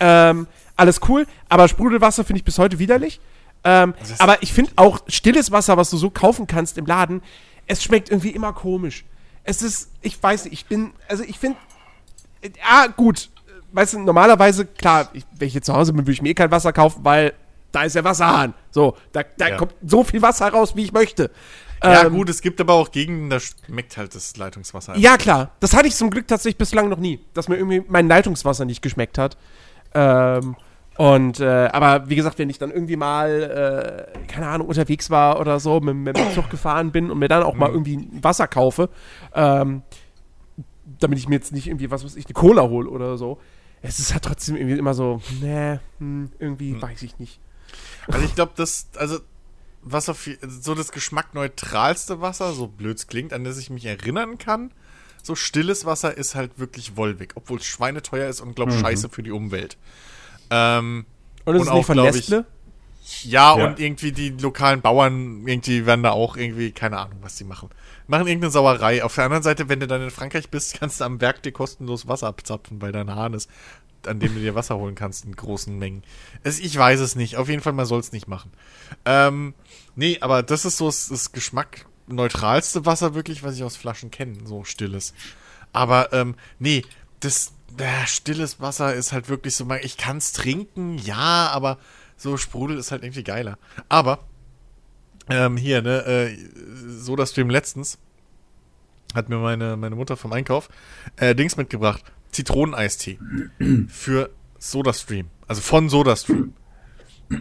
Ähm, alles cool, aber Sprudelwasser finde ich bis heute widerlich. Ähm, aber ich finde auch stilles Wasser, was du so kaufen kannst im Laden, es schmeckt irgendwie immer komisch. Es ist, ich weiß nicht, ich bin, also ich finde, äh, ja gut, weißt du, normalerweise, klar, ich, wenn ich jetzt zu Hause bin, würde ich mir eh kein Wasser kaufen, weil da ist der Wasserhahn. So, da, da Ja. kommt so viel Wasser raus, wie ich möchte. ja, Ähm, gut, es gibt aber auch Gegenden, da schmeckt halt das Leitungswasser. ja, klar. Das hatte ich zum Glück tatsächlich bislang noch nie, dass mir irgendwie mein Leitungswasser nicht geschmeckt hat. Ähm, und, äh, aber wie gesagt, wenn ich dann irgendwie mal, äh, keine Ahnung, unterwegs war oder so, mit, mit dem Zug gefahren bin und mir dann auch mal irgendwie ein Wasser kaufe, ähm, damit ich mir jetzt nicht irgendwie, was weiß ich, eine Cola hole oder so, es ist halt trotzdem irgendwie immer so, ne, hm, irgendwie weiß ich nicht. Also ich glaube, das, also was auf so das geschmackneutralste Wasser, so blöds klingt, an das ich mich erinnern kann, so stilles Wasser ist halt wirklich Wolwig, obwohl es schweineteuer ist und glaub scheiße für die Umwelt. Ähm, Und das Und ist auch, nicht von ich, ja, Ja. und irgendwie die lokalen Bauern, irgendwie werden da auch irgendwie, keine Ahnung, was die machen. Machen irgendeine Sauerei. Auf der anderen Seite, wenn du dann in Frankreich bist, <laughs> kannst du am Werk dir kostenlos Wasser abzapfen, weil dein Hahn ist, an dem du dir Wasser holen kannst in großen Mengen. Es, ich weiß es nicht. Auf jeden Fall, man soll es nicht machen. Ähm, nee, aber das ist so das, das geschmackneutralste Wasser wirklich, was ich aus Flaschen kenne, so stilles. Aber, ähm, nee, das, äh, stilles Wasser ist halt wirklich so, ich kann es trinken, ja, aber so Sprudel ist halt irgendwie geiler. Aber, ähm, hier, ne, äh, so das Stream letztens hat mir meine, meine Mutter vom Einkauf äh, Dings mitgebracht. Zitroneneistee <clears throat> für SodaStream. Also von SodaStream.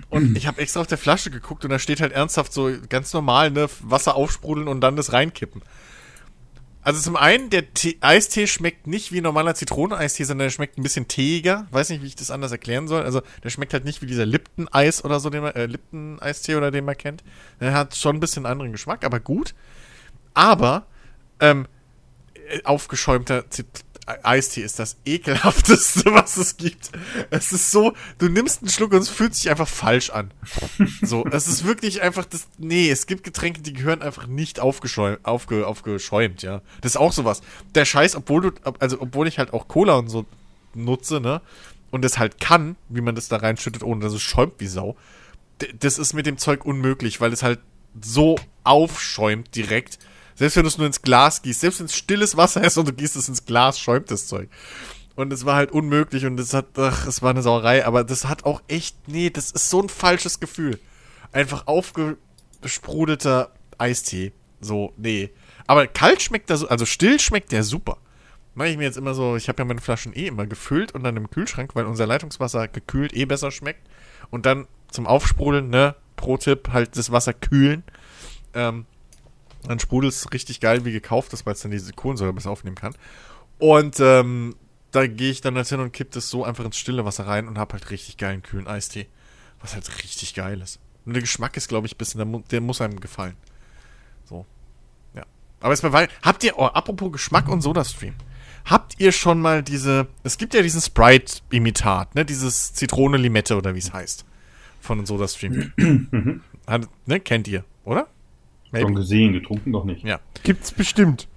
Und ich habe extra auf der Flasche geguckt und da steht halt ernsthaft so ganz normal, ne, Wasser aufsprudeln und dann das reinkippen. Also zum einen, der Tee, Eistee schmeckt nicht wie normaler Zitroneneistee, sondern der schmeckt ein bisschen teeiger. Weiß nicht, wie ich das anders erklären soll. Also der schmeckt halt nicht wie dieser Lipton-Eis oder so, den man, äh, Lipton-Eistee oder den man kennt. Der hat schon ein bisschen anderen Geschmack, aber gut. Aber ähm, äh, aufgeschäumter Zit Eistee ist das ekelhafteste, <laughs> was es gibt. Es ist so, du nimmst einen Schluck und es fühlt sich einfach falsch an. <laughs> So, es ist wirklich einfach das. Nee, es gibt Getränke, die gehören einfach nicht aufgeschäumt, aufge, aufgeschäumt, ja. Das ist auch sowas. Der Scheiß, obwohl du, also obwohl ich halt auch Cola und so nutze, ne? Und es halt kann, wie man das da reinschüttet, ohne dass es schäumt wie Sau. Das ist mit dem Zeug unmöglich, weil es halt so aufschäumt direkt. Selbst wenn du es nur ins Glas gießt, selbst wenn es stilles Wasser ist und du gießt es ins Glas, schäumt das Zeug. Und es war halt unmöglich und es hat, ach, es war eine Sauerei, aber das hat auch echt, nee, das ist so ein falsches Gefühl. Einfach aufgesprudelter Eistee. So, nee. Aber kalt schmeckt er so, also still schmeckt der super. Mache ich mir jetzt immer so, ich habe ja meine Flaschen eh immer gefüllt und dann im Kühlschrank, weil unser Leitungswasser gekühlt eh besser schmeckt. Und dann zum Aufsprudeln, ne, Pro-Tipp, halt das Wasser kühlen. Ähm, dann sprudelt es richtig geil wie gekauft ist, weil es dann diese Kohlensäure besser aufnehmen kann. Und ähm, da gehe ich dann halt hin und kipp das so einfach ins stille Wasser rein und hab halt richtig geilen kühlen Eistee. Was halt richtig geil ist. Und der Geschmack ist, glaube ich, ein bisschen, der, der muss einem gefallen. So. Ja. Aber jetzt mal weiter. Habt ihr, oh, apropos Geschmack und Sodastream. Habt ihr schon mal diese, es gibt ja diesen Sprite-Imitat, ne, dieses Zitrone-Limette oder wie es heißt. Von Sodastream. <clears throat> Ne, kennt ihr, oder? Maybe. Schon gesehen, getrunken doch nicht. Ja. Gibt's bestimmt,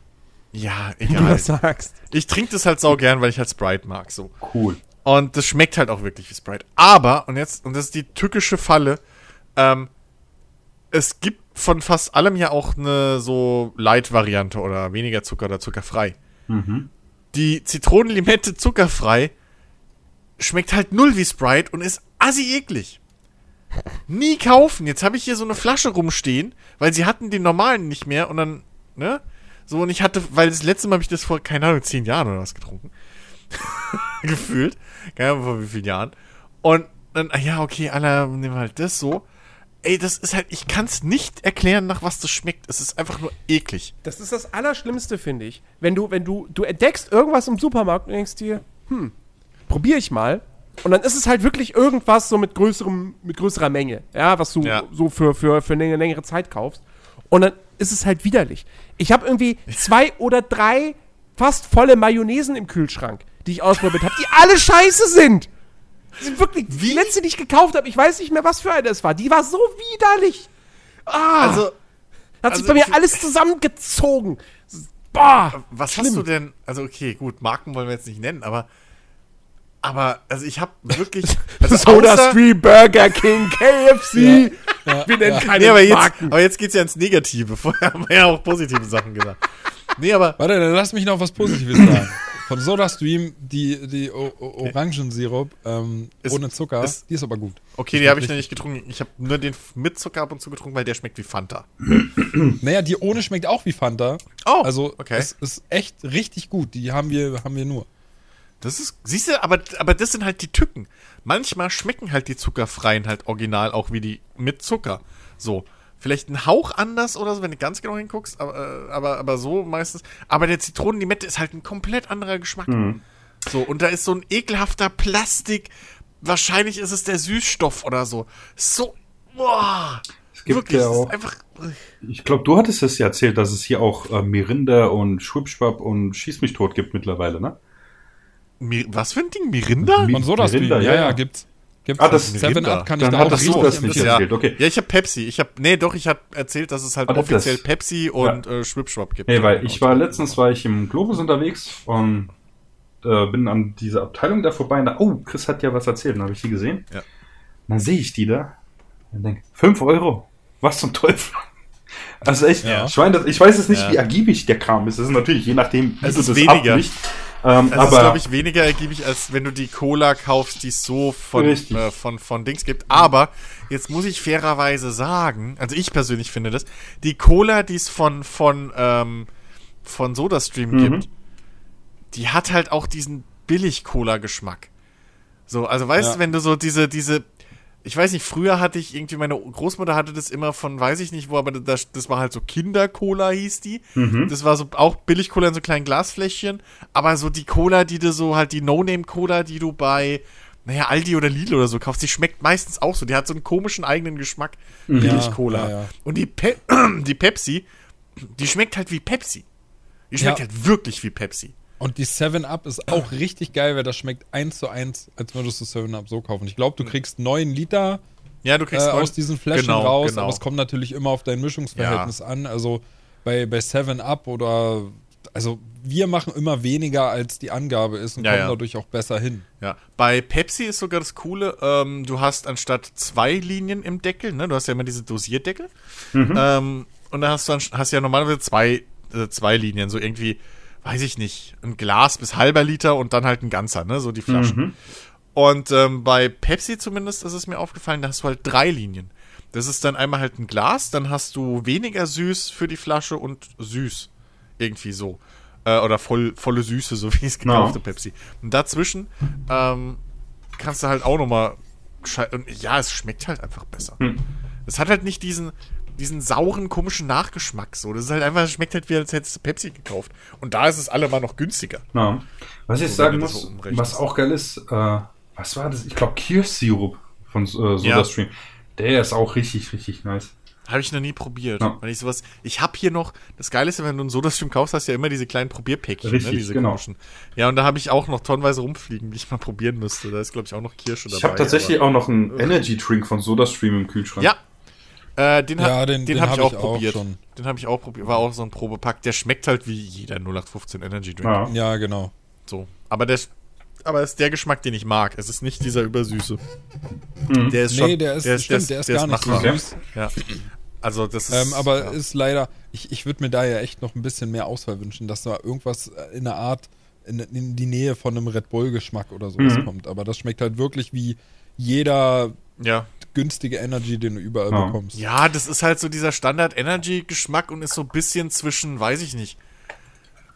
Ja, wie du egal. das sagst. Ich trinke das halt sau gern, weil ich halt Sprite mag, so. Cool. Und das schmeckt halt auch wirklich wie Sprite. Aber, und jetzt, und das ist die tückische Falle, ähm, es gibt von fast allem ja auch eine so Light-Variante oder weniger Zucker oder zuckerfrei. Mhm. Die Zitronenlimette zuckerfrei schmeckt halt null wie Sprite und ist assi eklig. Nie kaufen. Jetzt habe ich hier so eine Flasche rumstehen, weil sie hatten den normalen nicht mehr und dann, ne? So, und ich hatte, weil das letzte Mal habe ich das vor, keine Ahnung, zehn Jahren oder was getrunken. <laughs> Gefühlt. Keine Ahnung, vor wie vielen Jahren. Und dann, ah ja, okay, alle nehmen halt das so. Ey, das ist halt, ich kann es nicht erklären, nach was das schmeckt. Es ist einfach nur eklig. Das ist das Allerschlimmste, finde ich. Wenn du, wenn du, du entdeckst irgendwas im Supermarkt und denkst dir, hm, probiere ich mal. Und dann ist es halt wirklich irgendwas so mit größerem, mit größerer Menge, ja, was du Ja. so für, für, für eine längere Zeit kaufst. Und dann ist es halt widerlich. Ich habe irgendwie zwei <laughs> oder drei fast volle Mayonnaisen im Kühlschrank, die ich ausprobiert habe, die alle scheiße sind. Die sind wirklich, die letzte, die ich gekauft habe, ich weiß nicht mehr, was für eine es war. Die war so widerlich. Ah, Also, hat sich also bei mir alles zusammengezogen. Boah. was Schlimm. hast du denn? Also, okay, gut, Marken wollen wir jetzt nicht nennen, aber. Aber, also ich habe wirklich. <laughs> Also Soda Stream, Burger King, KFC. Wir nennen keine Nee, aber jetzt, Marken. aber jetzt geht's ja ins Negative. <laughs> Vorher haben wir ja auch positive Sachen gesagt. Nee, aber. Warte, dann lass mich noch was Positives sagen. Von SodaStream, die, die o o Orangensirup ähm, Ist- ohne Zucker, ist- die ist aber gut. Okay, die habe ich noch nicht getrunken. Ich habe nur den mit Zucker ab und zu getrunken, weil der schmeckt wie Fanta. <clears throat> Naja, die ohne schmeckt auch wie Fanta. Oh, Also, okay. es ist echt richtig gut. Die haben wir, haben wir nur. Das ist, siehst du, aber, aber das sind halt die Tücken. Manchmal schmecken halt die zuckerfreien halt original auch wie die mit Zucker. So. Vielleicht ein Hauch anders oder so, wenn du ganz genau hinguckst, aber, äh, aber, aber so meistens. Aber der Zitronenlimette ist halt ein komplett anderer Geschmack. So, und da ist so ein ekelhafter Plastik. Wahrscheinlich ist es der Süßstoff oder so. So, boah. Es gibt Wirklich, ja auch, einfach. ich glaube, du hattest es ja erzählt, dass es hier auch äh, Mirinda und Schwipschwap und Schieß mich tot gibt mittlerweile, ne? Mi- Was für ein Ding? Mirinda? Mi- SodaStream, Mirinda, ja, ja, ja, ja. gibt's. Gibt's. Ah, das- Seven Mirinda. Up kann ich Dann da auch hattest du richtig das nicht erzählt, okay. Ja, ich habe Pepsi. Ich habe nee, doch, ich habe erzählt, dass es halt Ah, das- offiziell das- Pepsi und äh, Schwipschwap gibt. Nee, weil ich war letztens war ich im Globus unterwegs und äh, bin an dieser Abteilung da vorbei und da, oh, Chris hat ja was erzählt, dann habe ich die gesehen. Ja. Und dann sehe ich die da und denke, 5 Euro, was zum Teufel? Also echt, Ja. ich, meine, das, ich weiß jetzt nicht, Ja. wie ergiebig der Kram ist. Das ist natürlich je nachdem, wie Es du ist das weniger. abwicht. Ähm, ist, aber glaube ich, weniger ergiebig, als wenn du die Cola kaufst, die es so von, äh, von, von Dings gibt. Aber jetzt muss ich fairerweise sagen, also ich persönlich finde das, die Cola, die es von, von, ähm, von SodaStream Mhm. gibt, die hat halt auch diesen Billig-Cola-Geschmack. So, also weißt Ja. du, wenn du so diese, diese, ich weiß nicht, früher hatte ich irgendwie, meine Großmutter hatte das immer von, weiß ich nicht wo, aber das, das war halt so Kinder-Cola hieß die. Das war so auch Billig-Cola in so kleinen Glasfläschchen, aber so die Cola, die du so halt, die No-Name-Cola, die du bei, naja, Aldi oder Lidl oder so kaufst, die schmeckt meistens auch so. Die hat so einen komischen eigenen Geschmack. Billig-Cola. ja, ja. Und die, Pe <clears throat> die Pepsi die schmeckt halt wie Pepsi. Die schmeckt Ja. halt wirklich wie Pepsi. Und die 7-Up ist auch richtig geil, weil das schmeckt eins zu eins, als würdest du 7-Up so kaufen. Ich glaube, du kriegst 9 Liter Ja, du äh, kriegst neun- aus diesen Flaschen Genau, raus, genau. aber es kommt natürlich immer auf dein Mischungsverhältnis an. Also bei, bei 7-Up oder. Also wir machen immer weniger, als die Angabe ist und Ja, kommen ja. dadurch auch besser hin. Ja, bei Pepsi ist sogar das Coole, ähm, du hast anstatt zwei Linien im Deckel, ne, du hast ja immer diese Dosierdeckel, ähm, und da hast du hast ja normalerweise zwei, äh, zwei Linien, so irgendwie, weiß ich nicht, ein Glas bis halber Liter und dann halt ein ganzer, ne, so die Flaschen. Und ähm, bei Pepsi zumindest ist es mir aufgefallen, da hast du halt drei Linien. Das ist dann einmal halt ein Glas, dann hast du weniger süß für die Flasche und süß. Irgendwie so. Äh, oder voll, volle Süße, so wie es gekaufte Pepsi. Und dazwischen ähm, kannst du halt auch nochmal. Und ja, es schmeckt halt einfach besser. Es hat halt nicht diesen, diesen sauren, komischen Nachgeschmack. So. Das ist halt einfach, es schmeckt halt wie, als hättest du Pepsi gekauft. Und da ist es allemal noch günstiger. Ja. Was ich So, sagen das muss, so was auch geil ist, äh, was war das? Ich glaube Kirschsirup von äh, Ja. SodaStream. Der ist auch richtig, richtig nice. Habe ich noch nie probiert. Ja. Weil ich sowas. Ich habe hier noch. Das Geile ist ja, wenn du einen Sodastream kaufst, hast du ja immer diese kleinen Probierpäckchen. Richtig, ne, diese genau. komischen. Ja, und da habe ich auch noch tonnenweise rumfliegen, die ich mal probieren müsste. Da ist, glaube ich, auch noch Kirsche dabei. Ich habe tatsächlich aber- auch noch einen Energy Drink von SodaStream im Kühlschrank. Ja. Äh, den Ja, den- den, den habe hab ich auch ich auch probiert. schon. Den habe ich auch probiert. War auch so ein Probepack. Der schmeckt halt wie jeder 0815 Energy Drink. Ja. Ja, genau. So. Aber der, aber ist der Geschmack, den ich mag. Es ist nicht dieser Übersüße. Mhm. Der ist Nee, schon. der ist- stimmt, der ist gar nicht so machbar. süß. Ja. Also, das ist. Ähm, aber ja. ist leider, ich, ich würde mir da ja echt noch ein bisschen mehr Auswahl wünschen, dass da irgendwas in der Art, in, in die Nähe von einem Red Bull-Geschmack oder sowas Mhm. kommt. Aber das schmeckt halt wirklich wie jeder Ja. Günstige Energy, den du überall Ja. bekommst. Ja, das ist halt so dieser Standard-Energy-Geschmack und ist so ein bisschen zwischen, weiß ich nicht.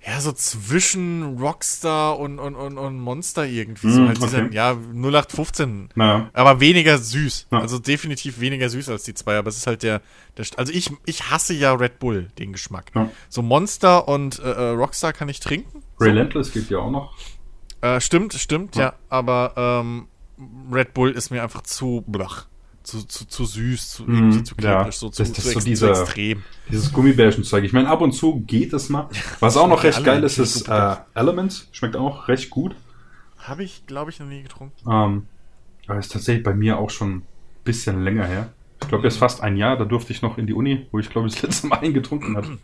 Ja, so zwischen Rockstar und, und, und, und Monster irgendwie. so Mm, halt dieser, okay. ja, 0815. Naja. Aber weniger süß. Ja. Also definitiv weniger süß als die zwei. Aber es ist halt der. der also ich, ich hasse ja Red Bull, den Geschmack. Ja. So Monster und äh, äh, Rockstar kann ich trinken. Relentless geht ja auch noch. Äh, stimmt, stimmt, ja. Ja. Aber ähm, Red Bull ist mir einfach zu blach. Zu, zu, zu süß, zu, Mhm, irgendwie zu ja. klebrig, so zu, Das- das zu, ist so ex dieser- zu extrem. Dieses Gummibärchenzeug. Ich meine, ab und zu geht es mal. <laughs> Was auch noch Ja, recht geil ist, ist äh, Elements. Schmeckt auch recht gut. Habe ich, glaube ich, noch nie getrunken. Ähm, aber ist tatsächlich bei mir auch schon ein bisschen länger her. Ich glaube, jetzt fast ein Jahr, da durfte ich noch in die Uni, wo ich glaube ich das letzte Mal <laughs> einen getrunken hatte.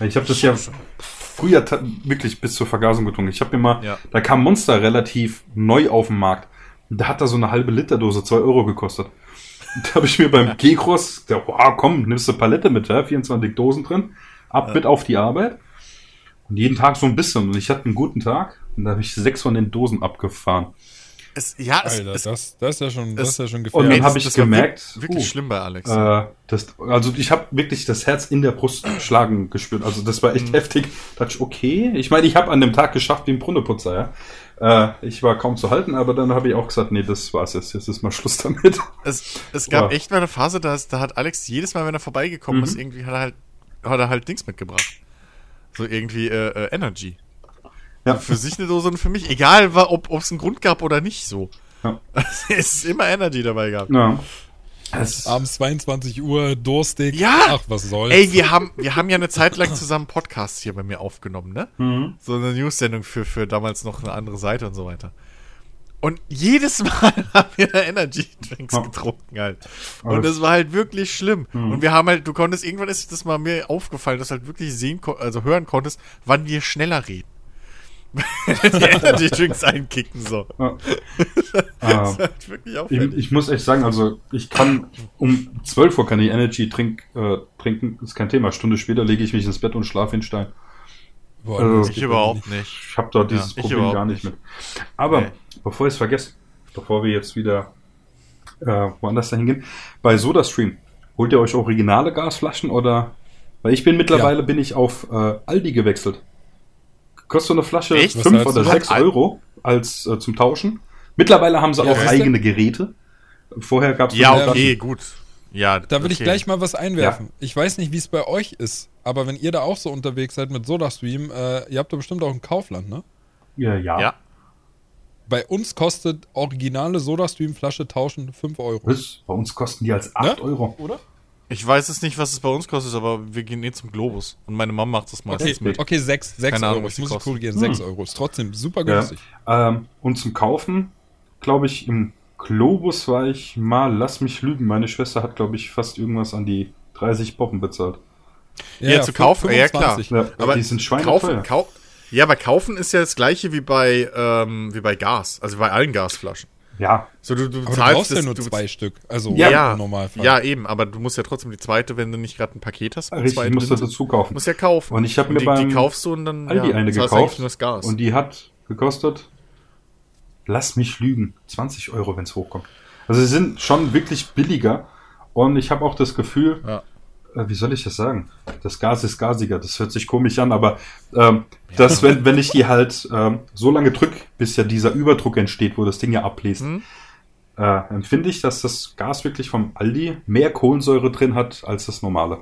Ich habe das ja früher wirklich bis zur Vergasung getrunken. Ich habe mir mal, Ja. da kam Monster relativ neu auf den Markt. Da hat da so eine halbe Literdose 2 Euro gekostet. Und <laughs> Da habe ich mir beim G-Cross gedacht, wow, komm, nimmst du Palette mit, ja? 24 Dosen drin, ab mit auf die Arbeit. Und jeden Tag so ein bisschen. Und ich hatte einen guten Tag. Und da habe ich sechs von den Dosen abgefahren. Es, ja, es, Alter, es, das, das ist ja schon, das ist ja schon Und gefährlich. dann das- habe ich gemerkt, wirk- Wirklich uh, schlimm bei Alex. Äh, das, also ich habe wirklich das Herz in der Brust schlagen gespürt. Also das war echt heftig. Da dachte ich, okay. Ich meine, ich habe an dem Tag geschafft wie ein Brunnenputzer, ja. Äh, ich war kaum zu halten, aber dann habe ich auch gesagt, nee, das war's jetzt. Jetzt ist mal Schluss <laughs> damit. Es, es gab Boah. echt mal eine Phase, da, da hat Alex jedes Mal, wenn er vorbeigekommen Mhm. ist, irgendwie hat er halt, hat er halt Dings mitgebracht. So irgendwie äh, äh, Energy. Ja. Für sich eine Dose und für mich. Egal, ob es einen Grund gab oder nicht so. Ja. <laughs> es ist immer Energy dabei gehabt. Ja. Es, Abends 22 Uhr, durstig. Ja! Ach, was soll's. Ey, wir haben, wir haben ja eine Zeit lang zusammen Podcasts hier bei mir aufgenommen, ne? Mhm. So eine News-Sendung für, für damals noch eine andere Seite und so weiter. Und jedes Mal <laughs> haben wir Energy Drinks getrunken halt. Und das war halt wirklich schlimm. Mhm. Und wir haben halt, du konntest, irgendwann ist das mal mir aufgefallen, dass du halt wirklich sehen, also hören konntest, wann wir schneller reden. Die Energy Drinks einkicken so. ja. <laughs> Das ist halt wirklich ich, ich muss echt sagen, also ich kann um 12 Uhr kann ich Energy trink, äh, trinken, ist kein Thema. Stunde später lege ich mich ins Bett und schlafe in Stein. Boah, also- Ich überhaupt nicht. Ich habe da dieses ich Problem gar nicht nicht. mit. Aber Nee. bevor ich es vergesse, bevor wir jetzt wieder äh, woanders dahin gehen, bei SodaStream, holt ihr euch originale Gasflaschen oder? Weil ich bin mittlerweile bin ich auf äh, Aldi gewechselt. Kostet so eine Flasche Echt? Was 5 zahlst oder du? 6 Al- Euro als äh, zum Tauschen. Mittlerweile haben sie Ja, auch eigene Geräte. Vorher gab es Ja, okay, gut. Ja, Da will ich okay. gleich mal was einwerfen. Ich weiß nicht, wie es bei euch ist, aber wenn ihr da auch so unterwegs seid mit SodaStream, äh, ihr habt da bestimmt auch ein Kaufland, ne? Ja, ja. Ja. Bei uns kostet originale SodaStream-Flasche tauschen 5 Euro. Was? Bei uns kosten die als 8 Ne? Euro. Oder? Ich weiß es nicht, was es bei uns kostet, aber wir gehen eh zum Globus. Und meine Mom macht das meistens Okay, mit. okay 6, 6 Keine Ahnung, Euro. Das die muss ich kosten. korrigieren, 6 Euro. Ist trotzdem super Ja. günstig. Ähm, und zum Kaufen, glaube ich, im Globus war ich mal, lass mich lügen, meine Schwester hat, glaube ich, fast irgendwas an die 30 Boppen bezahlt. Ja, zu kaufen, ja, klar. 25. Ja, Aber die sind kaufen, schweineteuer. kau ja, aber kaufen ist ja das gleiche wie bei, ähm, wie bei Gas, also bei allen Gasflaschen. Ja, So, du, du Aber du bezahlst brauchst ja das- nur du zwei Stück. Also Ja, im Normalfall. ja, eben, aber du musst ja trotzdem die zweite, wenn du nicht gerade ein Paket hast, richtig, zwei musst du drin sind, dazu kaufen. musst ja kaufen. Und ich habe mir die, beim die kaufst du und dann Aldi eine zahlst gekauft nur das Gas. und die hat gekostet, lass mich lügen, 20 Euro, wenn es hochkommt. Also sie sind schon wirklich billiger und ich habe auch das Gefühl, Ja. Äh, wie soll ich das sagen? Das Gas ist gasiger, das hört sich komisch an, aber ähm, dass wenn, wenn ich die halt ähm, so lange drück, bis ja dieser Überdruck entsteht, wo das Ding ja abbläst, Mhm. äh, empfinde ich, dass das Gas wirklich vom Aldi mehr Kohlensäure drin hat als das normale.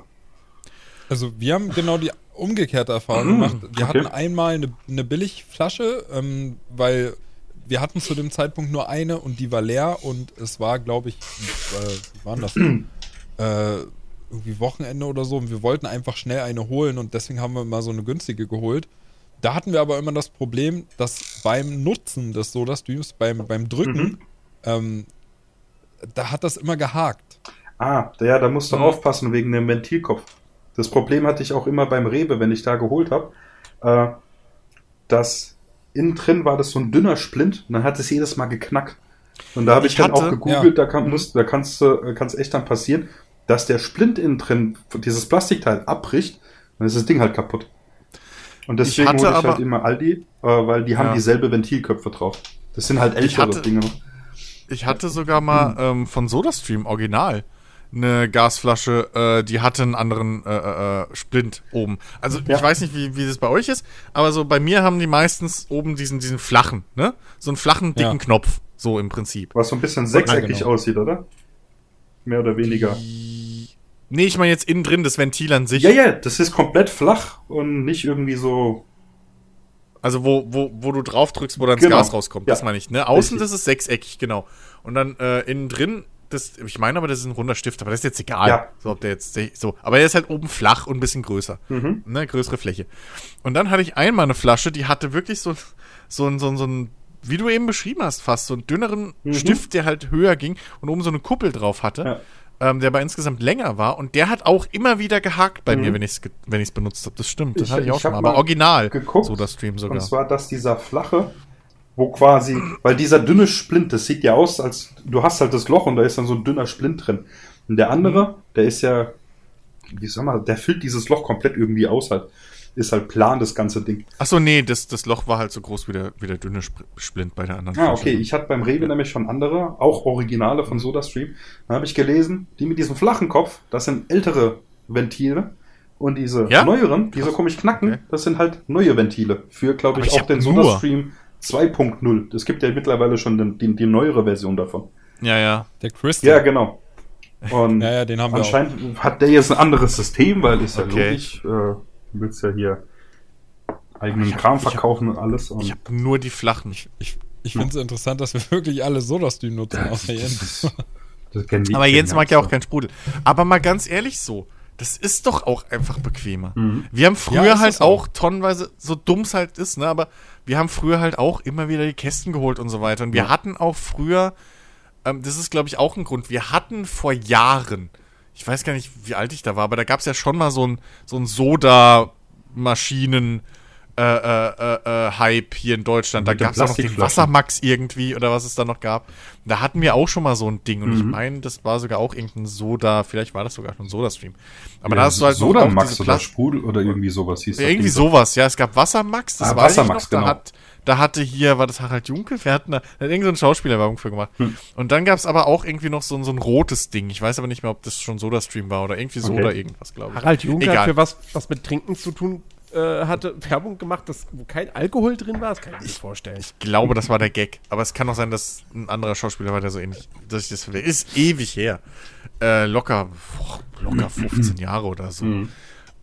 Also wir haben genau die umgekehrte Erfahrung Mm, gemacht. Wir okay. hatten einmal eine, eine Billigflasche, ähm, weil wir hatten zu dem Zeitpunkt nur eine und die war leer und es war, glaube ich, äh, wie war denn das? <clears throat> äh, irgendwie Wochenende oder so und wir wollten einfach schnell eine holen und deswegen haben wir mal so eine günstige geholt. Da hatten wir aber immer das Problem, dass beim Nutzen des Soda-Streams, beim, beim Drücken, Mhm. ähm, da hat das immer gehakt. Ah, ja, da musst du Mhm. aufpassen wegen dem Ventilkopf. Das Problem hatte ich auch immer beim Rewe, wenn ich da geholt habe. Äh, dass innen drin war das so ein dünner Splint und dann hat es jedes Mal geknackt. Und da habe ich, Ich dann hatte- auch gegoogelt, ja. da kann muss, da kannst du, äh, kann's echt dann passieren, dass der Splint innen drin, dieses Plastikteil abbricht, dann ist das Ding halt kaputt. Und deswegen hole ich aber- halt immer Aldi, äh, weil die haben Ja. dieselbe Ventilköpfe drauf. Das sind halt ältere hatte- Dinge. Ich hatte sogar mal ähm, von SodaStream original eine Gasflasche, äh, die hatte einen anderen äh, äh, äh, Splint oben. Also Ja. ich weiß nicht, wie, wie das bei euch ist, aber so bei mir haben die meistens oben diesen, diesen flachen, ne? So einen flachen, dicken Ja. Knopf, so im Prinzip. Was so ein bisschen sechseckig genau. aussieht, oder? Mehr oder weniger. Nee, ich meine jetzt innen drin, das Ventil an sich. Ja, ja, das ist komplett flach und nicht irgendwie so. Also wo, wo, wo du drauf drückst, wo dann Genau. das Gas rauskommt. Das Ja. meine ich. Ne? Außen, Richtig. das ist sechseckig, genau. Und dann äh, innen drin, das, ich meine aber, das ist ein runder Stift, aber das ist jetzt egal. Ja. So, ob der jetzt so. Aber er ist halt oben flach und ein bisschen größer. Mhm. Ne? Größere Fläche. Und dann hatte ich einmal eine Flasche, die hatte wirklich so, so, so, ein- so ein, wie du eben beschrieben hast, fast so einen dünneren Mhm. Stift, der halt höher ging und oben so eine Kuppel drauf hatte. Ja. Ähm, der aber insgesamt länger war und der hat auch immer wieder gehakt bei Mhm. mir, wenn ich es wenn ich's benutzt habe. Das stimmt, das Ich- hatte ich auch ich schon mal. Aber original, geguckt, so das Stream sogar. Und zwar, dass dieser flache, wo quasi, weil dieser dünne Splint, das sieht ja aus, als du hast halt das Loch und da ist dann so ein dünner Splint drin. Und der andere, der ist ja, wie sag mal, der füllt dieses Loch komplett irgendwie aus halt. Ist halt plan, das ganze Ding. Achso, nee, das, das Loch war halt so groß wie der, wie der dünne Sp- Splint bei der anderen Ah, okay. Ich hatte beim Rewe nämlich schon andere, auch Originale von SodaStream. Da habe ich gelesen, die mit diesem flachen Kopf, das sind ältere Ventile. Und diese Ja? neueren, die so komisch knacken, Okay. das sind halt neue Ventile. Für, glaube ich, ich auch den nur- SodaStream 2.0. Es gibt ja mittlerweile schon den, die, die neuere Version davon. Ja, ja. Der Crystal. Ja, genau. Und <laughs> Ja, ja, den haben wir auch. anscheinend hat der jetzt ein anderes System, weil ist ja Okay. logisch. Äh, du willst ja hier eigenen Ich hab- Kram ich hab- verkaufen und alles. Und Ich habe nur die flachen. Ich, ich finde es interessant, dass wir <laughs> wirklich alle Soda-Stream nutzen, außer <laughs> Jens. das die Aber Jens mag ja auch keinen Sprudel. Aber mal ganz ehrlich so, das ist doch auch einfach bequemer. Mhm. Wir haben früher Ja, halt auch auch. tonnenweise, so dumm es halt ist, ne, aber wir haben früher halt auch immer wieder die Kästen geholt und so weiter. Und wir Ja. hatten auch früher, ähm, das ist glaube ich auch ein Grund, wir hatten vor Jahren, ich weiß gar nicht, wie alt ich da war, aber da gab es ja schon mal so ein, so ein Soda-Maschinen- äh, äh, äh, Hype hier in Deutschland. Da Mit gab es auch noch den. Wassermax irgendwie oder was es da noch gab. Da hatten wir auch schon mal so ein Ding und ich Mhm. meine, das war sogar auch irgendein Soda, vielleicht war das sogar schon Soda-Stream. Aber Ja, da hast du halt Soda auch Max oder Sprudel oder irgendwie sowas hieß das irgendwie sowas, ja. Es gab Wassermax, das Ah, weiß Wassermax, ich noch. Da, genau. hat, da hatte hier, war das Harald Junke? Wer hat da, da hat irgend so ein Schauspieler Werbung für gemacht. Hm. Und dann gab es aber auch irgendwie noch so, ein- so ein rotes Ding. Ich weiß aber nicht mehr, ob das schon Soda-Stream war oder irgendwie Soda Okay. irgendwas, glaube ich. Harald Juncker Egal. für was, was mit Trinken zu tun äh, hatte, Werbung gemacht, dass, wo kein Alkohol drin war? Das kann ich mir nicht vorstellen. Ich glaube, das war der Gag. Aber es kann auch sein, dass ein anderer Schauspieler war, der so ähnlich. Dass ich das. Ist ewig her. Äh, locker, boah, locker <clears throat> 15 Jahre oder so. Mhm.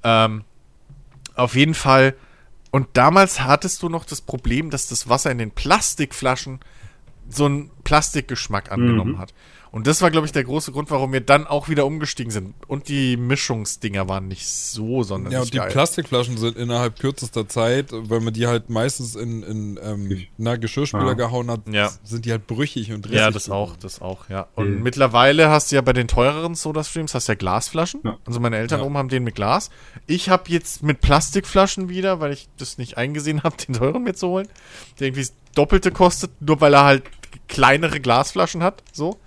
Ähm, auf jeden Fall. Und damals hattest du noch das Problem, dass das Wasser in den Plastikflaschen so einen Plastikgeschmack angenommen Mhm. hat. Und das war, glaube ich, der große Grund, warum wir dann auch wieder umgestiegen sind. Und die Mischungsdinger waren nicht so sonderlich Ja, und die geil. Plastikflaschen sind innerhalb kürzester Zeit, weil man die halt meistens in, in ähm, na, Geschirrspüler Ja. gehauen hat, Ja. sind die halt brüchig und rissig. Ja, das auch, das auch, ja. Und Mhm. mittlerweile hast du ja bei den teureren Soda-Streams hast du ja Glasflaschen. Ja. Also meine Eltern Ja. oben haben den mit Glas. Ich habe jetzt mit Plastikflaschen wieder, weil ich das nicht eingesehen habe, <laughs> den teuren mir zu holen. Der irgendwie das Doppelte kostet, nur weil er halt kleinere Glasflaschen hat, so.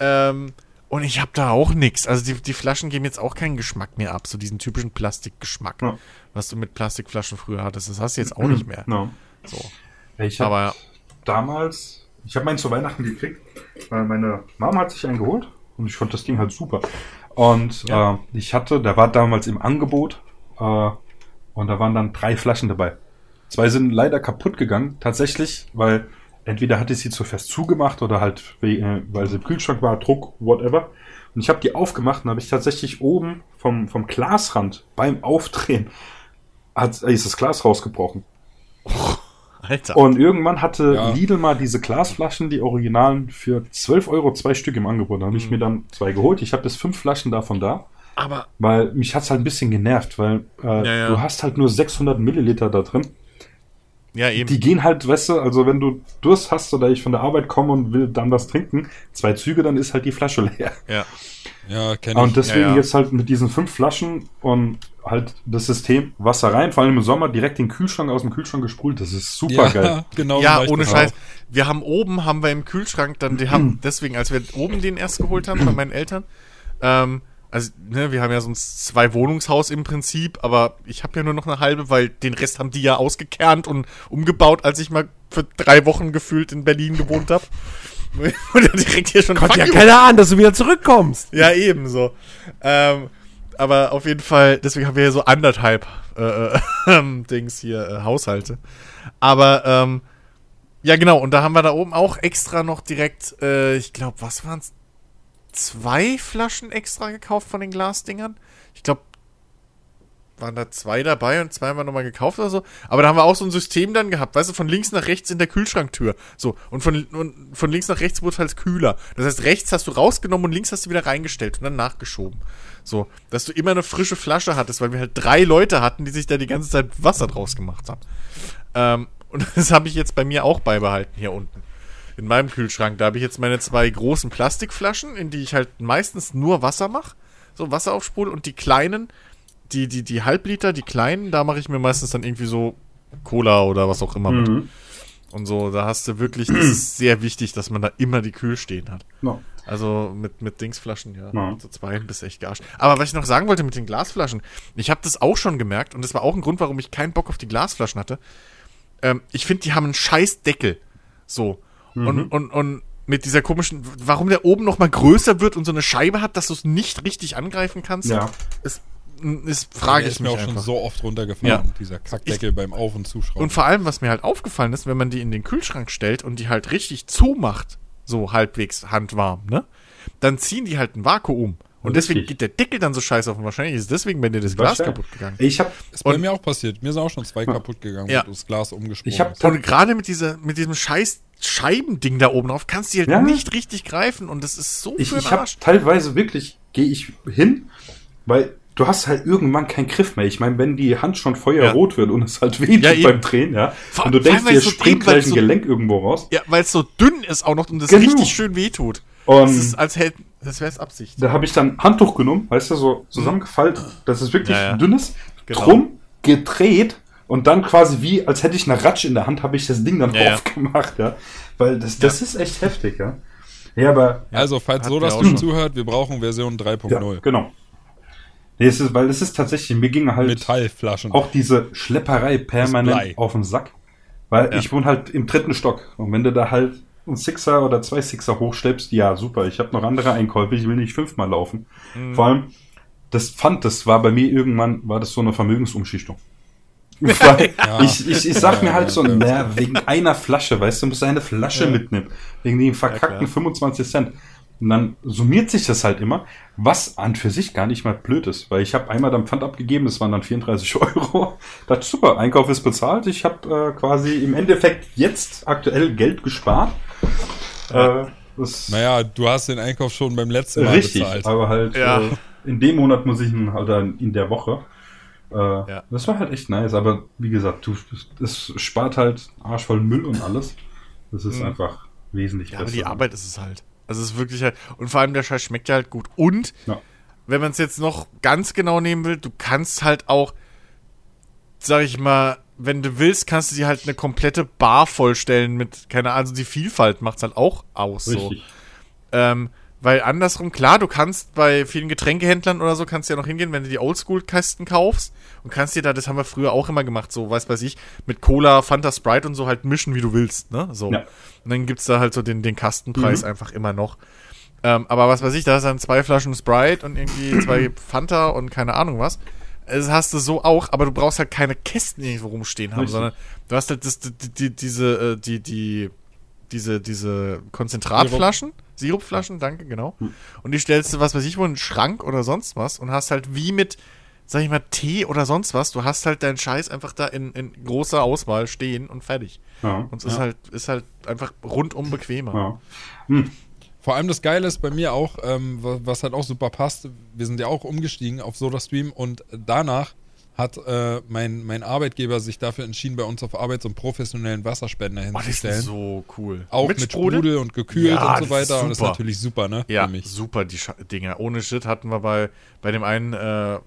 Ähm, und ich habe da auch nix. Also die, die Flaschen geben jetzt auch keinen Geschmack mehr ab, so diesen typischen Plastikgeschmack, Ja. was du mit Plastikflaschen früher hattest. Das hast du jetzt auch nicht mehr. No. So. Ich habe Aber damals, ich habe meinen zu Weihnachten gekriegt, weil meine Mama hat sich einen geholt und ich fand das Ding halt super. Und Ja. äh, ich hatte, der war damals im Angebot äh, und da waren dann drei Flaschen dabei. Zwei sind leider kaputt gegangen, tatsächlich, weil entweder hatte ich sie zu fest zugemacht oder halt, äh, weil sie im Kühlschrank war, Druck, whatever. Und ich habe die aufgemacht und habe ich tatsächlich oben vom, vom Glasrand beim Aufdrehen hat, ist das Glas rausgebrochen. Alter. Und irgendwann hatte Ja. Lidl mal diese Glasflaschen, die Originalen, für 12 Euro zwei Stück im Angebot. Da habe ich mir dann zwei geholt. Ich habe jetzt fünf Flaschen davon da, aber weil mich hat's halt ein bisschen genervt, weil äh, Ja, ja. du hast halt nur 600 Milliliter da drin. Ja, eben. Die gehen halt, weißt du, also wenn du Durst hast oder ich von der Arbeit komme und will dann was trinken, zwei Züge, dann ist halt die Flasche <laughs> leer. ja. Ja, kenn ich. Und deswegen Ja, ja. jetzt halt mit diesen fünf Flaschen und halt das System Wasser rein, vor allem im Sommer direkt den Kühlschrank aus dem Kühlschrank gespult. Das ist super geil. ja, <laughs> genau. Ja, ohne Scheiß. auch. Wir haben oben, haben wir im Kühlschrank dann, die haben, deswegen, als wir oben den erst geholt haben bei meinen Eltern, ähm, also, ne, wir haben ja so ein zwei Wohnungshaus im Prinzip, aber ich habe ja nur noch eine halbe, weil den Rest haben die ja ausgekernt und umgebaut, als ich mal für drei Wochen gefühlt in Berlin gewohnt habe. <laughs> Und dann direkt hier schon fuck ja keiner an, dass du wieder zurückkommst. Ja, ebenso. Ähm, aber auf jeden Fall, deswegen haben wir hier so anderthalb äh, äh, <laughs> ähm, Dings hier, äh, Haushalte. Aber, ähm, ja genau, und da haben wir da oben auch extra noch direkt, äh, ich glaube, was waren es? Zwei Flaschen extra gekauft von den Glasdingern. Ich glaube, waren da zwei dabei und zwei haben wir nochmal gekauft oder so. Aber da haben wir auch so ein System dann gehabt, weißt du, von links nach rechts in der Kühlschranktür. So, und von, und von links nach rechts wurde halt kühler. Das heißt, rechts hast du rausgenommen und links hast du wieder reingestellt und dann nachgeschoben. So, dass du immer eine frische Flasche hattest, weil wir halt drei Leute hatten, die sich da die ganze Zeit Wasser draus gemacht haben. Ähm, und <laughs> das habe ich jetzt bei mir auch beibehalten hier unten. In meinem Kühlschrank. Da habe ich jetzt meine zwei großen Plastikflaschen, in die ich halt meistens nur Wasser mache. So Wasser aufspule und die kleinen, die, die, die Halbliter, die kleinen, da mache ich mir meistens dann irgendwie so Cola oder was auch immer mit. Mhm. Und so, da hast du wirklich, das ist sehr wichtig, dass man da immer die Kühl stehen hat. No. Also mit, mit Dingsflaschen, ja. Ja. Zu zwei bist echt garscht. Aber was ich noch sagen wollte mit den Glasflaschen, ich habe das auch schon gemerkt und das war auch ein Grund, warum ich keinen Bock auf die Glasflaschen hatte. Ähm, ich finde, die haben einen scheiß Deckel. So. Und, und, und mit dieser komischen, warum der oben noch mal größer wird und so eine Scheibe hat, dass du es nicht richtig angreifen kannst, Ja. ist, ist frage Der ich ist mir mich auch schon einfach. so oft runtergefallen, Ja. dieser Kackdeckel beim Auf- und Zuschrauben. Und vor allem, was mir halt aufgefallen ist, wenn man die in den Kühlschrank stellt und die halt richtig zumacht, so halbwegs handwarm, ne? Dann ziehen die halt ein Vakuum. Und deswegen geht der Deckel dann so scheiße auf und wahrscheinlich ist deswegen bei dir das Glas kaputt gegangen. Ich habe ist bei mir auch passiert. Mir sind auch schon zwei kaputt gegangen, Ja. wo das Glas umgesprungen Ich hab ist. Und gerade mit dieser, mit diesem scheiß Scheibending da oben drauf kannst du halt Ja. nicht richtig greifen und das ist so ich, für ich Arsch. teilweise wirklich gehe ich hin, weil du hast halt irgendwann keinen Griff mehr. Ich meine, wenn die Hand schon feuerrot wird und es halt weht Ja, beim Drehen, ja, Vor- und du denkst, dir es so springt weil gleich es ein so- Gelenk irgendwo raus. Ja, weil es so dünn ist auch noch und das Genau. richtig schön wehtut. Und Das ist, als hätte, das wäre es Absicht. da habe ich dann Handtuch genommen, weißt du, so zusammengefaltet. Das ist wirklich Ja, ja. ein dünnes, Genau. drum gedreht und dann quasi wie, als hätte ich eine Ratsch in der Hand, habe ich das Ding dann Ja, aufgemacht, ja. Weil das, das ist echt heftig, ja. Ja, aber Also, falls so, dass schon. zuhört, wir brauchen Version 3.0. ja, genau. Nee, es ist, weil es ist tatsächlich, mir ging halt Metallflaschen. auch diese Schlepperei permanent auf den Sack. Weil Ja. ich wohne halt im dritten Stock. Und wenn du da halt einen Sixer oder zwei Sixer hochschleppst, ja, super. Ich habe noch andere Einkäufe, ich will nicht fünfmal laufen. Mhm. Vor allem, das Pfand, das war bei mir irgendwann, war das so eine Vermögensumschichtung. <laughs> Weil <laughs> ich, ich, ich sag Ja, mir halt ja, so, ja. naja, wegen einer Flasche, weißt du, du musst eine Flasche Ja. mitnehmen. Wegen den verkackten klar. 25 Cent. Und dann summiert sich das halt immer, was an für sich gar nicht mal blöd ist. Weil ich habe einmal dann Pfand abgegeben, das waren dann 34 <laughs> Euro. Das ist super, Einkauf ist bezahlt. Ich habe äh, quasi im Endeffekt jetzt aktuell Geld gespart. Äh, Das Naja, du hast den Einkauf schon beim letzten Mal richtig, bezahlt. aber halt Ja. äh, in dem Monat muss ich ihn halt dann in der Woche. Äh, Ja. Das war halt echt nice, aber wie gesagt, du, es spart halt arschvoll Müll und alles. Das ist Mhm. einfach wesentlich Ja, aber besser. die Arbeit ist es halt. Also es ist wirklich halt. Und vor allem der Scheiß schmeckt ja halt gut. Und Ja. wenn man es jetzt noch ganz genau nehmen will, du kannst halt auch, sag ich mal, wenn du willst, kannst du dir halt eine komplette Bar vollstellen mit, keine Ahnung, also die Vielfalt macht's halt auch aus. So. Richtig. Ähm, weil andersrum, klar, du kannst bei vielen Getränkehändlern oder so, kannst du ja noch hingehen, wenn du die Oldschool-Kästen kaufst und kannst dir da, das haben wir früher auch immer gemacht, so, weiß weiß ich, mit Cola, Fanta, Sprite und so halt mischen, wie du willst, ne? So. Ja. Und dann gibt's da halt so den, den Kastenpreis einfach immer noch. Ähm, aber was weiß ich, da ist dann zwei Flaschen Sprite und irgendwie zwei <clears throat> Fanta und keine Ahnung was. Das hast du so auch, aber du brauchst halt keine Kästen irgendwo rumstehen haben, Richtig. sondern du hast halt das, die, die, diese, äh, die, die, diese, diese Konzentratflaschen, Sirupflaschen, danke, genau. Und die stellst du, was weiß ich, wo in einen Schrank oder sonst was und hast halt wie mit, sag ich mal, Tee oder sonst was, du hast halt deinen Scheiß einfach da in, in großer Auswahl stehen und fertig. Ja. Und es ist halt, ist halt einfach rundum bequemer. Ja. Vor allem das Geile ist bei mir auch, ähm, wa- was halt auch super passt, wir sind ja auch umgestiegen auf SodaStream und danach hat äh, mein, mein Arbeitgeber sich dafür entschieden, bei uns auf Arbeit so einen professionellen Wasserspender Oh, das ist hinzustellen. so cool. auch mit, Sprudel? und gekühlt Ja, und so weiter. Und das ist natürlich super, ne? Ja, Für mich. super, die Scha Dinger. Ohne Shit hatten wir bei, bei dem einen äh,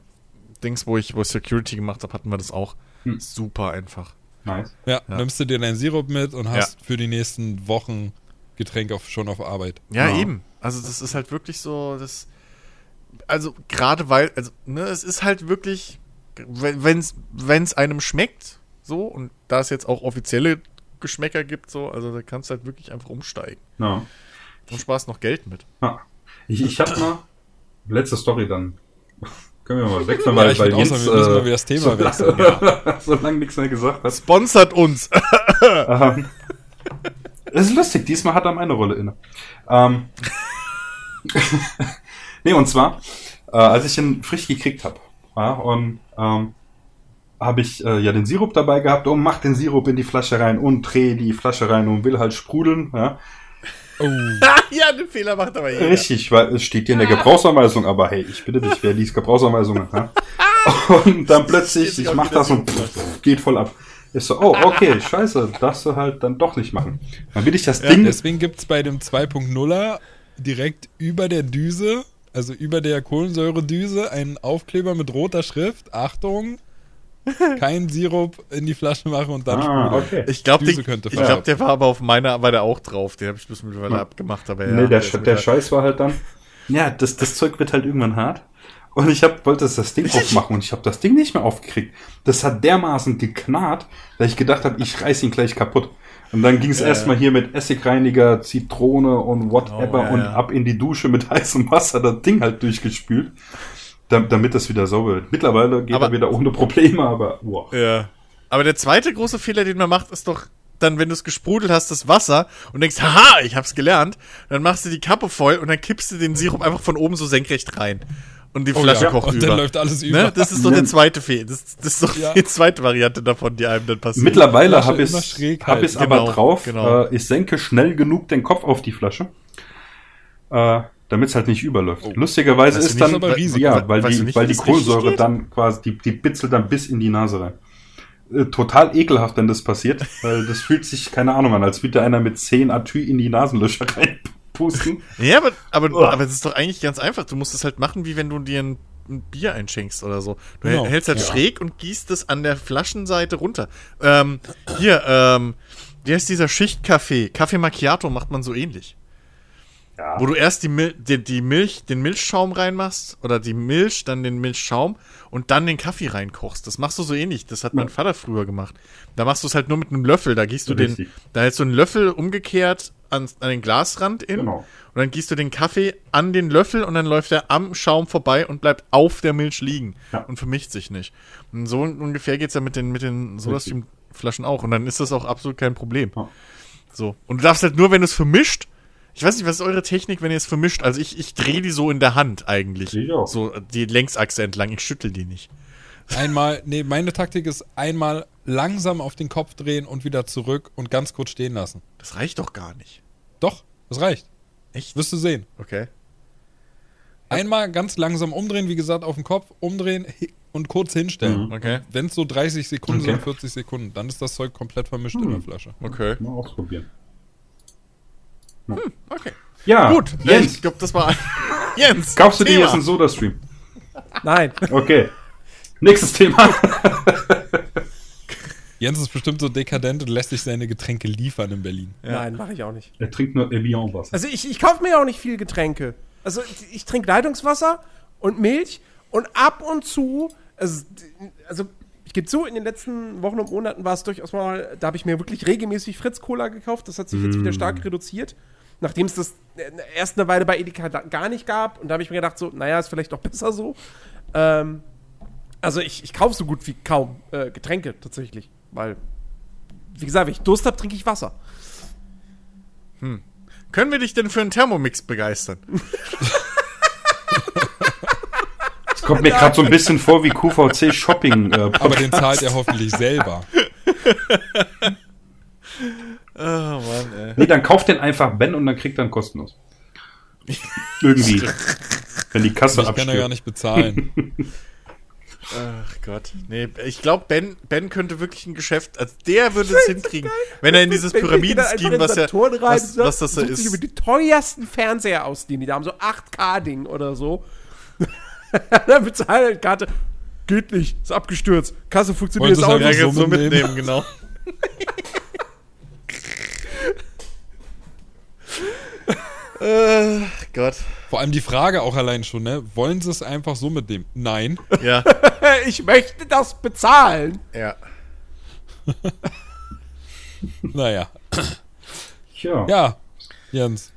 Dings, wo ich, wo ich Security gemacht habe, hatten wir das auch. Hm. Super einfach. Nice. Ja, Ja. nimmst du dir deinen Sirup mit und hast für die nächsten Wochen Getränk auf, schon auf Arbeit. Ja, Ja. eben. Also das ist halt wirklich so, das. Also gerade weil, also, ne, es ist halt wirklich, wenn es einem schmeckt, so, und da es jetzt auch offizielle Geschmäcker gibt, so, also da kannst du halt wirklich einfach umsteigen. Ja. Und sparst noch Geld mit. Ja. Ich, ich hab mal, letzte Story dann. <laughs> Können wir mal wechseln, Ja, weil, ich weil auch sagen, wir müssen mal wieder das Thema so, wechseln, <laughs> so lange nichts mehr gesagt hat. Sponsert uns! <laughs> Das ist lustig, diesmal hat er meine Rolle inne. Ähm, <laughs> nee, und zwar, äh, als ich ihn frisch gekriegt habe, ja, und ähm, habe ich äh, ja den Sirup dabei gehabt und mach den Sirup in die Flasche rein und dreh die Flasche rein und will halt sprudeln. Ja. Oh, <laughs> ja, den Fehler macht aber jeder. Richtig, weil es steht hier in der Gebrauchsanweisung, aber hey, ich bitte dich, wer liest Gebrauchsanweisungen? Ja? <laughs> Und dann plötzlich, ich mach das und pff, geht voll ab. Ist so, oh, okay, scheiße, darfst du halt dann doch nicht machen. Dann will ich das ja, Ding. deswegen gibt es bei dem 2.0er direkt über der Düse, also über der Kohlensäuredüse, einen Aufkleber mit roter Schrift. Achtung, <laughs> kein Sirup in die Flasche machen und dann Ah, okay. Ich glaube, Düse könnte ich falsch glaub, der war aber auf meiner der auch drauf. Den habe ich bis mittlerweile Ja. abgemacht. Aber ja, nee, der, ist der Scheiß war halt dann. Ja, das, das Zeug wird halt irgendwann hart. Und ich hab, wollte das Ding aufmachen und ich habe das Ding nicht mehr aufgekriegt. Das hat dermaßen geknarrt, dass ich gedacht habe, ich reiß ihn gleich kaputt. Und dann ging es Ja, erstmal hier mit Essigreiniger, Zitrone und whatever Oh, ja, und ja. ab in die Dusche mit <laughs> heißem Wasser das Ding halt durchgespült, da- damit das wieder sauber wird. Mittlerweile geht Aber- er wieder ohne Probleme, aber wow. Ja. Aber der zweite große Fehler, den man macht, ist doch dann, wenn du es gesprudelt hast, das Wasser und denkst, haha, ich hab's gelernt, dann machst du die Kappe voll und dann kippst du den Sirup einfach von oben so senkrecht rein. Und die Oh Flasche ja, kocht und über. dann läuft alles über. ne? Das ist doch der zweite Fehler. Das, das ist doch Ja. die zweite Variante davon, die einem dann passiert. Mittlerweile habe ich immer schräg hab ich's halten. aber Genau, drauf. genau. Äh, ich senke schnell genug den Kopf auf die Flasche, äh, damit es halt nicht überläuft. Lustigerweise Weißt ist nicht, dann, aber Risiko. ja, weil die, nicht, weil die Kohlensäure dann quasi, die, die bitzelt dann bis in die Nase rein. Äh, total ekelhaft, wenn das passiert, weil das fühlt sich, keine Ahnung an, als würde einer mit 10 Atü in die Nasenlöcher reinpusten. <laughs> Ja, aber, aber, Uah. aber es ist doch eigentlich ganz einfach. Du musst es halt machen, wie wenn du dir ein, ein Bier einschenkst oder so. Du Genau. hältst halt Ja. schräg und gießt es an der Flaschenseite runter. Ähm, hier, ähm, wie heißt dieser Schichtkaffee? Kaffee Macchiato macht man so ähnlich. Ja. Wo du erst die, Mil die, die Milch, den Milchschaum reinmachst oder die Milch, dann den Milchschaum und dann den Kaffee reinkochst. Das machst du so ähnlich. Das hat mein Ja. Vater früher gemacht. Da machst du es halt nur mit einem Löffel. Da gießt du Richtig. den, da hältst du einen Löffel umgekehrt an, an den Glasrand in Genau. und dann gießt du den Kaffee an den Löffel und dann läuft er am Schaum vorbei und bleibt auf der Milch liegen Ja. und vermischt sich nicht. Und so ungefähr geht's ja mit den, mit den Soda-Stream-Flaschen auch. Und dann ist das auch absolut kein Problem. So. Und du darfst halt nur, wenn du es vermischt, ich weiß nicht, was ist eure Technik, wenn ihr es vermischt? Also ich, ich drehe die so in der Hand eigentlich. Ich auch. So die Längsachse entlang. Ich schüttel die nicht. Einmal, nee, meine Taktik ist einmal langsam auf den Kopf drehen und wieder zurück und ganz kurz stehen lassen. Das reicht doch gar nicht. Doch, das reicht. Echt? Wirst du sehen. Okay. Einmal ganz langsam umdrehen, wie gesagt, auf den Kopf, umdrehen und kurz hinstellen. Mhm. Okay. Wenn es so 30 Sekunden Okay. sind, 40 Sekunden, dann ist das Zeug komplett vermischt in der Flasche. Okay. Mal ausprobieren. Okay. Ja, Gut. Jens, Ich glaube, das war. <laughs> Jens. kaufst du dir jetzt einen Soda-Stream? Nein. Okay. Nächstes Thema. <laughs> Jens ist bestimmt so dekadent und lässt sich seine Getränke liefern in Berlin. Nein, mache ich auch nicht. Er trinkt nur Evian-Wasser. Also ich, ich kaufe mir auch nicht viel Getränke. Also ich, ich trinke Leitungswasser und Milch und ab und zu, also, also ich gebe zu, in den letzten Wochen und Monaten war es durchaus mal, da habe ich mir wirklich regelmäßig Fritz Cola gekauft. Das hat sich jetzt wieder stark reduziert. Nachdem es das äh, erst eine Weile bei Edeka gar nicht gab. Und da habe ich mir gedacht, so, naja, ist vielleicht doch besser so. Ähm, also ich, ich kaufe so gut wie kaum äh, Getränke tatsächlich. Weil, wie gesagt, wenn ich Durst habe, trinke ich Wasser. Können wir dich denn für einen Thermomix begeistern? Das <laughs> kommt mir gerade so ein bisschen vor wie QVC Shopping. Äh, Aber den zahlt er hoffentlich selber. <laughs> Oh Mann, ey. nee, dann kauft den einfach Ben und dann kriegt er ihn kostenlos. Irgendwie. <laughs> Wenn die Kasse Ich kann er gar abstürzt. nicht bezahlen. <laughs> Ach Gott. Nee, ich glaube, Ben, ben könnte wirklich ein Geschäft, also der würde es hinkriegen, wenn er in dieses Pyramiden-Scheme, was, rein, was, was das so sucht sich über ist. die teuersten Fernseher ausleihen. Die da haben so 8K-Ding oder so. <laughs> dann bezahlt er die Karte. Geht nicht, ist abgestürzt. Kasse funktioniert jetzt auch nicht. so jetzt so mitnehmen. mitnehmen, genau. Äh, Gott. Vor allem die Frage auch allein schon, ne? Wollen sie es einfach so mit dem? Nein. Ja, <laughs> Ich möchte das bezahlen. ja. <laughs> Naja. Tja. Ja, Jens.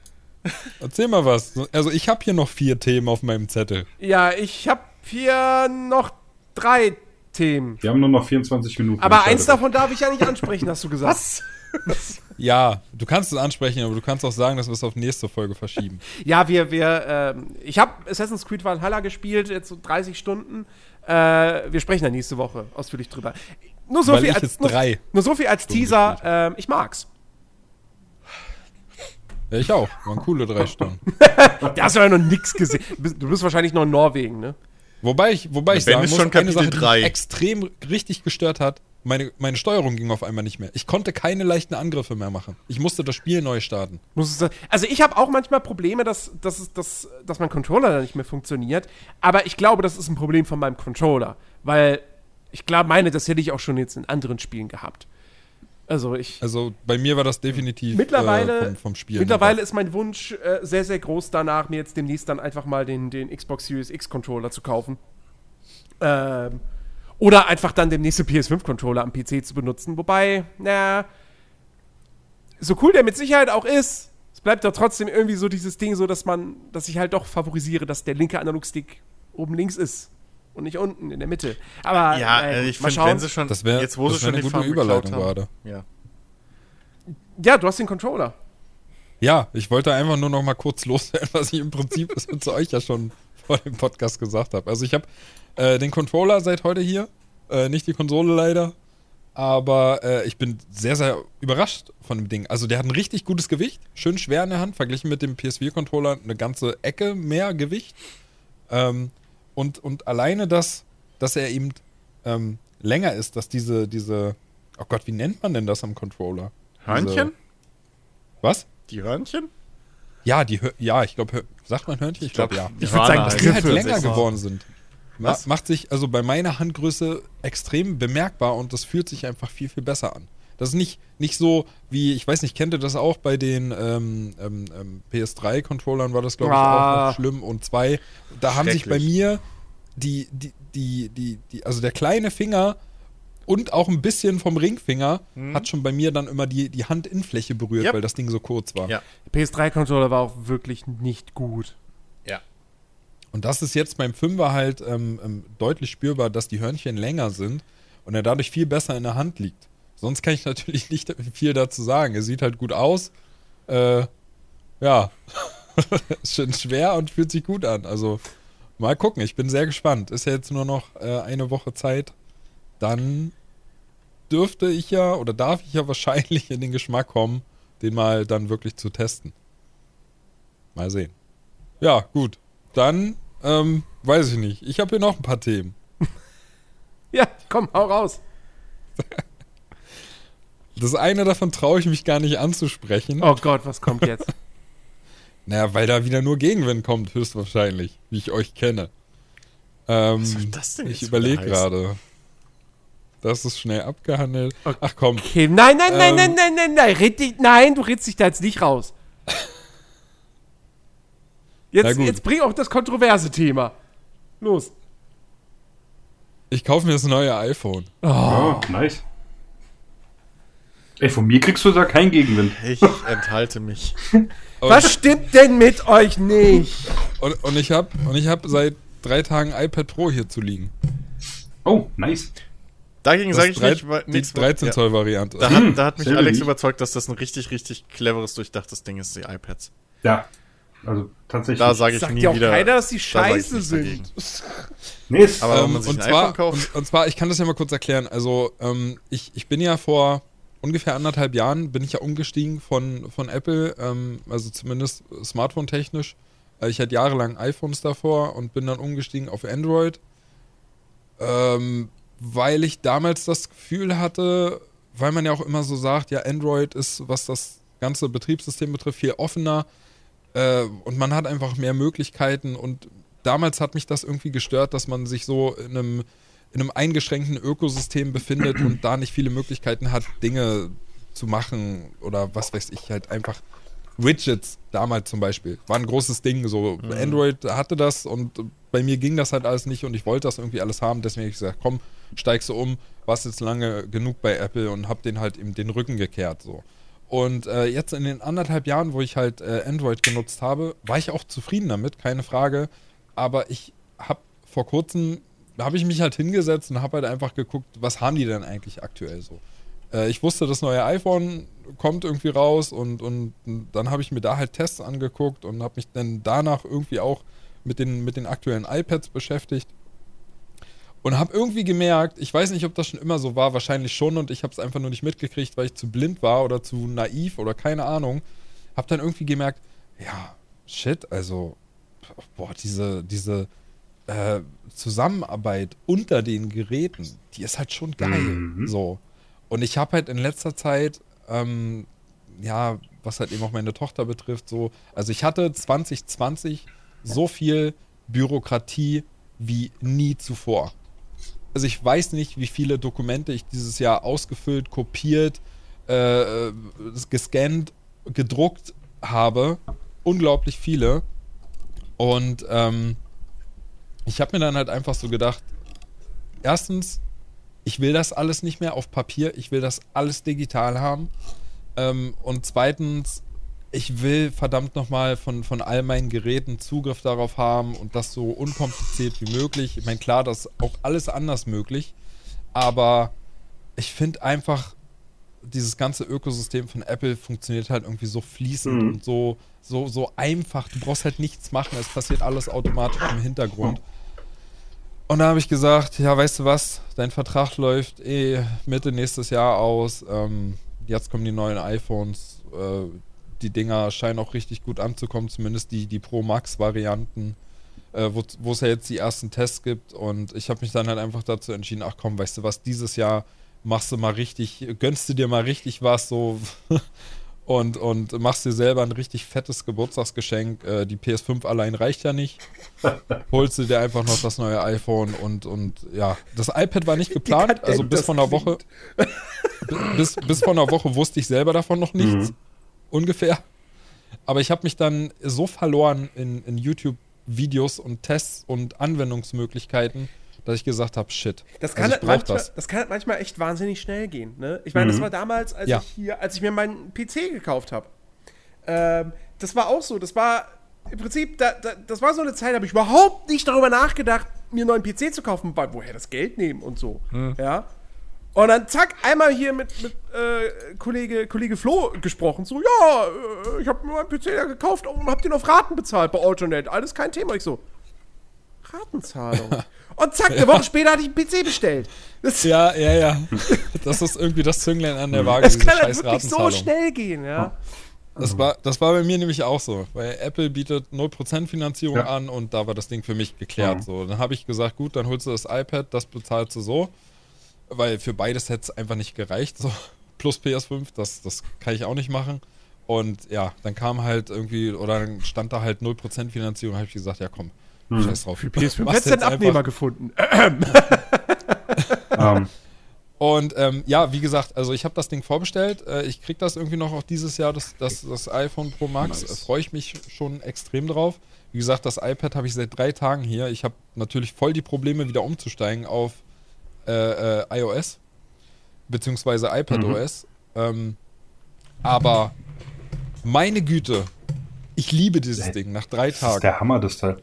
Erzähl mal was. Also ich habe hier noch vier Themen auf meinem Zettel. Ja, ich habe hier noch drei Themen. Wir haben nur noch 24 Minuten. Aber eins davon darf ich ja nicht ansprechen, hast du gesagt. Was? <laughs> Ja, du kannst es ansprechen, aber du kannst auch sagen, dass wir es auf nächste Folge verschieben. <laughs> Ja, wir, wir, ähm, ich habe Assassin's Creed Valhalla gespielt, jetzt so 30 Stunden. Äh, wir sprechen da nächste Woche ausführlich drüber. Nur so Weil viel ich als nur, drei nur so viel als Stunden Teaser. Ähm, ich mag's. Ja, ich auch. Waren coole drei Stunden. <laughs> Da hast du ja noch nix gesehen. Du bist, wahrscheinlich noch in Norwegen, ne? Wobei ich, wobei ich Ben sagen ist muss, schon eine Kapitel Sache, die drei. mich extrem richtig gestört hat, meine, meine Steuerung ging auf einmal nicht mehr. Ich konnte keine leichten Angriffe mehr machen. Ich musste das Spiel neu starten. Also ich habe auch manchmal Probleme, dass, dass, dass, dass mein Controller da nicht mehr funktioniert. Aber ich glaube, das ist ein Problem von meinem Controller. Weil ich glaube, meine, das hätte ich auch schon jetzt in anderen Spielen gehabt. Also ich. Also bei mir war das definitiv Mittlerweile, äh, vom, vom Spiel. mittlerweile ist mein Wunsch äh, sehr, sehr groß danach, mir jetzt demnächst dann einfach mal den, den Xbox Series X Controller zu kaufen. Ähm, oder einfach dann demnächst den PS5-Controller am PC zu benutzen. Wobei, na, so cool der mit Sicherheit auch ist, es bleibt doch trotzdem irgendwie so dieses Ding, so dass man, dass ich halt doch favorisiere, dass der linke Analogstick oben links ist und nicht unten in der Mitte. Aber Ja, äh, ich finde, wenn sie schon, Das wäre jetzt wo das sie wär schon eine gute Farben Überleitung gerade. Ja. ja, du hast den Controller. Ja, ich wollte einfach nur noch mal kurz loswerden, was ich im Prinzip <laughs> zu euch ja schon <laughs> vor dem Podcast gesagt habe. Also ich habe äh, den Controller seit heute hier, äh, nicht die Konsole leider, aber äh, ich bin sehr, sehr überrascht von dem Ding. Also der hat ein richtig gutes Gewicht, schön schwer in der Hand, verglichen mit dem PS4-Controller eine ganze Ecke mehr Gewicht. Ähm, und, und alleine das, dass er eben ähm, länger ist, dass diese, diese, oh Gott, wie nennt man denn das am Controller? Hörnchen? Diese, was? Die Hörnchen? Ja, die Hör ja, ich glaube, sagt man Hörnchen? Ich glaube, ja. Die würd sagen, Hörner das Die halt länger geworden sind. Was? macht sich also bei meiner Handgröße extrem bemerkbar und das fühlt sich einfach viel, viel besser an. Das ist nicht, nicht so wie, ich weiß nicht, kennt ihr das auch bei den ähm, ähm, ähm, PS3-Controllern war das, glaube ich, Ah. auch noch schlimm und zwei. Da haben sich bei mir die, die, die, die, die, also der kleine Finger und auch ein bisschen vom Ringfinger hat schon bei mir dann immer die, die Handinnenfläche berührt, Yep. weil das Ding so kurz war. Ja. Der PS3-Controller war auch wirklich nicht gut. Ja. Und das ist jetzt beim Fünfer halt ähm, ähm, deutlich spürbar, dass die Hörnchen länger sind und er dadurch viel besser in der Hand liegt. Sonst kann ich <laughs> natürlich nicht viel dazu sagen. Er sieht halt gut aus. Äh, ja, <laughs> ist schon schwer und fühlt sich gut an. Also mal gucken, ich bin sehr gespannt. Ist ja jetzt nur noch äh, eine Woche Zeit. Dann dürfte ich ja oder darf ich ja wahrscheinlich in den Geschmack kommen, den mal dann wirklich zu testen. Mal sehen. Ja, gut. Dann, ähm, weiß ich nicht. Ich habe hier noch ein paar Themen. <laughs> Ja, komm, hau raus. Das eine davon traue ich mich gar nicht anzusprechen. Oh Gott, was kommt jetzt? <laughs> Naja, weil da wieder nur Gegenwind kommt, höchstwahrscheinlich, wie ich euch kenne. Ähm, Was soll das denn ich jetzt überlege wieder heißen? gerade. Das ist schnell abgehandelt. Okay. Ach komm, Okay, nein, nein, nein, Ähm. nein, nein, nein, nein, red dich, nein, du redst dich da jetzt nicht raus. <laughs> Jetzt, jetzt bring auch das kontroverse Thema. Los. ich kaufe mir das neue iPhone. Oh, nice. Ey, von mir kriegst du da keinen Gegenwind. Ich enthalte mich. <laughs> Was stimmt denn mit euch nicht? Und, und ich habe und ich habe seit drei Tagen iPad Pro hier zu liegen. Oh, nice. Dagegen sage ich drei- nicht, weil die nichts. 13 ja. Zoll Variante. Da hat, da hat mich Alex überzeugt, dass das ein richtig, richtig cleveres, durchdachtes Ding ist, die iPads. Ja, also tatsächlich. Da sage ich Sagt nie ja auch wieder. keiner, dass die da scheiße nichts sind. nee, Aber wenn Ähm, man sich und, ein zwar, iPhone kauft, und, und zwar, ich kann das ja mal kurz erklären. Also, ähm, ich, ich bin ja vor ungefähr anderthalb Jahren bin ich ja umgestiegen von, von Apple, ähm, also zumindest Smartphone-technisch. Äh, ich hatte jahrelang iPhones davor und bin dann umgestiegen auf Android, ähm, weil ich damals das Gefühl hatte, weil man ja auch immer so sagt, ja, Android ist, was das ganze Betriebssystem betrifft, viel offener äh, und man hat einfach mehr Möglichkeiten. Und damals hat mich das irgendwie gestört, dass man sich so in einem, in einem eingeschränkten Ökosystem befindet und da nicht viele Möglichkeiten hat, Dinge zu machen oder was weiß ich, halt einfach Widgets damals zum Beispiel. War ein großes Ding. So Android hatte das und bei mir ging das halt alles nicht und ich wollte das irgendwie alles haben. Deswegen habe ich gesagt, komm, steigst du um, warst jetzt lange genug bei Apple und hab den halt eben den Rücken gekehrt. So. Und äh, jetzt in den anderthalb Jahren, wo ich halt äh, Android genutzt habe, war ich auch zufrieden damit, keine Frage. Aber ich habe vor kurzem, da habe ich mich halt hingesetzt und habe halt einfach geguckt, was haben die denn eigentlich aktuell so. Äh, ich wusste, das neue iPhone kommt irgendwie raus und, und dann habe ich mir da halt Tests angeguckt und habe mich dann danach irgendwie auch mit den, mit den aktuellen iPads beschäftigt. Und habe irgendwie gemerkt, ich weiß nicht, ob das schon immer so war, wahrscheinlich schon und ich habe es einfach nur nicht mitgekriegt, weil ich zu blind war oder zu naiv oder keine Ahnung. Habe dann irgendwie gemerkt, ja, shit, also, boah, diese, diese äh, Zusammenarbeit unter den Geräten, die ist halt schon geil. Mhm. So. Und ich habe halt in letzter Zeit, ähm, ja, was halt eben auch meine Tochter betrifft, so, also ich hatte 2020 so viel Bürokratie wie nie zuvor. Also ich weiß nicht, wie viele Dokumente ich dieses Jahr ausgefüllt, kopiert, äh, äh, gescannt, gedruckt habe. Unglaublich viele. Und ähm, ich habe mir dann halt einfach so gedacht, erstens, ich will das alles nicht mehr auf Papier, ich will das alles digital haben. Ähm, und zweitens, ich will verdammt nochmal von, von all meinen Geräten Zugriff darauf haben und das so unkompliziert wie möglich. Ich meine, klar, das ist auch alles anders möglich, aber ich finde einfach, dieses ganze Ökosystem von Apple funktioniert halt irgendwie so fließend Mhm. und so, so, so einfach. Du brauchst halt nichts machen, es passiert alles automatisch im Hintergrund. Und da habe ich gesagt, ja, weißt du was, dein Vertrag läuft eh Mitte nächstes Jahr aus. Ähm, jetzt kommen die neuen iPhones. Äh, die Dinger scheinen auch richtig gut anzukommen, zumindest die, die Pro Max-Varianten, äh, wo es ja jetzt die ersten Tests gibt. Und ich habe mich dann halt einfach dazu entschieden, ach komm, weißt du was, dieses Jahr machst du mal richtig, gönnst du dir mal richtig was so <laughs> und, und machst dir selber ein richtig fettes Geburtstagsgeschenk. Äh, die PS5 allein reicht ja nicht. <laughs> Holst du dir einfach noch das neue iPhone und, und ja, das iPad war nicht geplant, also bis vor einer Woche. bis, bis vor einer Woche wusste ich selber davon noch nichts. Mhm. Ungefähr. Aber ich habe mich dann so verloren in, in YouTube-Videos und Tests und Anwendungsmöglichkeiten, dass ich gesagt habe, shit. Das kann, also ich brauch manchmal, das. das. kann manchmal echt wahnsinnig schnell gehen. Ne? Ich meine, das Mhm. war damals, als Ja. ich hier, als ich mir meinen PC gekauft habe. Ähm, das war auch so. Das war im Prinzip, da, da, das war so eine Zeit, da habe ich überhaupt nicht darüber nachgedacht, mir einen neuen PC zu kaufen, weil woher das Geld nehmen und so. Ja. Und dann zack, einmal hier mit, mit äh, Kollege, Kollege Flo gesprochen. So, ja, äh, ich habe mir meinen PC ja gekauft und habe den auf Raten bezahlt bei Autonet. Alles kein Thema. Ich so, Ratenzahlung. <laughs> Und zack, eine Woche später hatte ich einen PC bestellt. Das, Ja, ja, ja. Das ist irgendwie das Zünglein an der Waage. das kann halt wirklich so schnell gehen, ja. Das war, das war bei mir nämlich auch so, weil Apple bietet 0% Finanzierung Ja. an und da war das Ding für mich geklärt. Mhm. So, dann habe ich gesagt, gut, dann holst du das iPad, das bezahlst du so, weil für beides hätte es einfach nicht gereicht. So. <laughs> Plus PS5, das, das kann ich auch nicht machen. Und ja, dann kam halt irgendwie, oder dann stand da halt 0% Finanzierung, habe ich gesagt, ja komm, Mhm. scheiß drauf. Für PS5 Machst hättest du einen Abnehmer einfach- gefunden. <laughs> ähm, Und ähm, ja, wie gesagt, also ich habe das Ding vorbestellt. Äh, ich krieg das irgendwie noch auch dieses Jahr, das, das, das iPhone Pro Max. Nice. Äh, Freue ich mich schon extrem drauf. Wie gesagt, das iPad habe ich seit drei Tagen hier. Ich habe natürlich voll die Probleme, wieder umzusteigen auf äh, äh, iOS, beziehungsweise iPadOS. Ähm, aber meine Güte, ich liebe dieses Ding nach drei das ist Tagen. der Hammer, das Teil.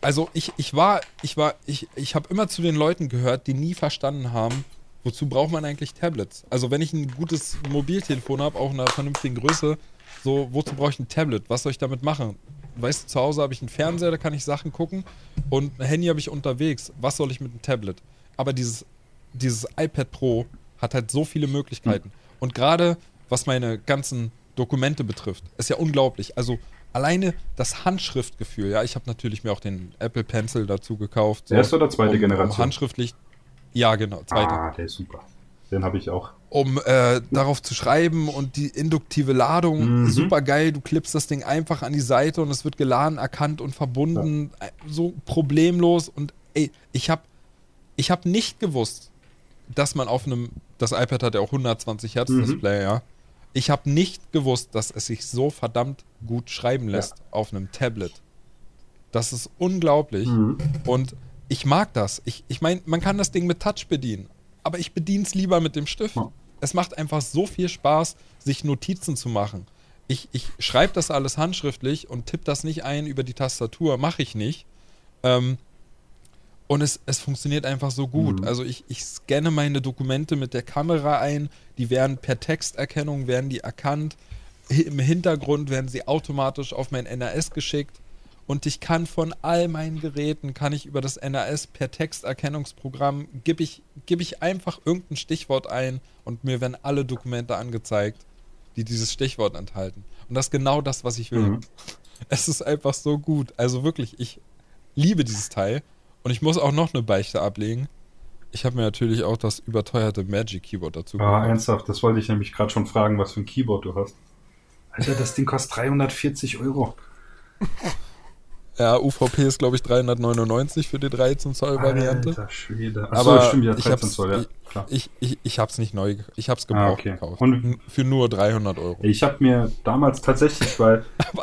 Also ich, ich war, ich war, ich, ich habe immer zu den Leuten gehört, die nie verstanden haben, wozu braucht man eigentlich Tablets? Also wenn ich ein gutes Mobiltelefon habe, auch in einer vernünftigen Größe, so, wozu brauche ich ein Tablet? Was soll ich damit machen? Weißt du, zu Hause habe ich einen Fernseher, da kann ich Sachen gucken und ein Handy habe ich unterwegs. Was soll ich mit einem Tablet? Aber dieses, dieses iPad Pro hat halt so viele Möglichkeiten. Und gerade was meine ganzen Dokumente betrifft, ist ja unglaublich. Also alleine das Handschriftgefühl, ja, ich habe natürlich mir auch den Apple Pencil dazu gekauft. so, Erste oder zweite um, Generation? Um handschriftlich, ja genau, zweite Ah, der ist super. Den habe ich auch. um äh, darauf zu schreiben und die induktive Ladung, Mhm. super geil. Du klippst das Ding einfach an die Seite und es wird geladen, erkannt und verbunden, Äh, so problemlos. Und ey, ich habe ich hab nicht gewusst, dass man auf einem, das iPad hat ja auch 120 Hertz Mhm. Display, ja. Ich habe nicht gewusst, dass es sich so verdammt gut schreiben lässt auf einem Tablet. Das ist unglaublich. Mhm. Und ich mag das. Ich, ich meine, man kann das Ding mit Touch bedienen, aber ich bediene es lieber mit dem Stift. Ja. Es macht einfach so viel Spaß, sich Notizen zu machen. Ich, ich schreibe das alles handschriftlich und tippe das nicht ein über die Tastatur, mache ich nicht. Ähm, und es, es funktioniert einfach so gut. Mhm. Also ich, ich scanne meine Dokumente mit der Kamera ein, die werden per Texterkennung, werden die erkannt. Im Hintergrund werden sie automatisch auf mein NRS geschickt. Und ich kann von all meinen Geräten, kann ich über das NRS per Texterkennungsprogramm, gebe ich, gebe ich einfach irgendein Stichwort ein und mir werden alle Dokumente angezeigt, die dieses Stichwort enthalten. Und das ist genau das, was ich will. Mhm. <laughs> Es ist einfach so gut. Also wirklich, ich liebe dieses Teil. Und ich muss auch noch eine Beichte ablegen. Ich habe mir natürlich auch das überteuerte Magic Keyboard dazu Ah, ernsthaft, das wollte ich nämlich gerade schon fragen, was für ein Keyboard du hast. Alter, das Ding kostet 340 Euro. Ja, UVP ist, glaube ich, 399 für die 13 Zoll Variante. Alter Schwede. Achso, Aber stimmt, ja, ich 13 hab's- Zoll, ja. ich- Klar. Ich, ich, ich habe es nicht neu, ich habe es Ah, gebraucht okay. gekauft. Und- für nur 300 Euro. Ich habe mir damals tatsächlich, weil <laughs>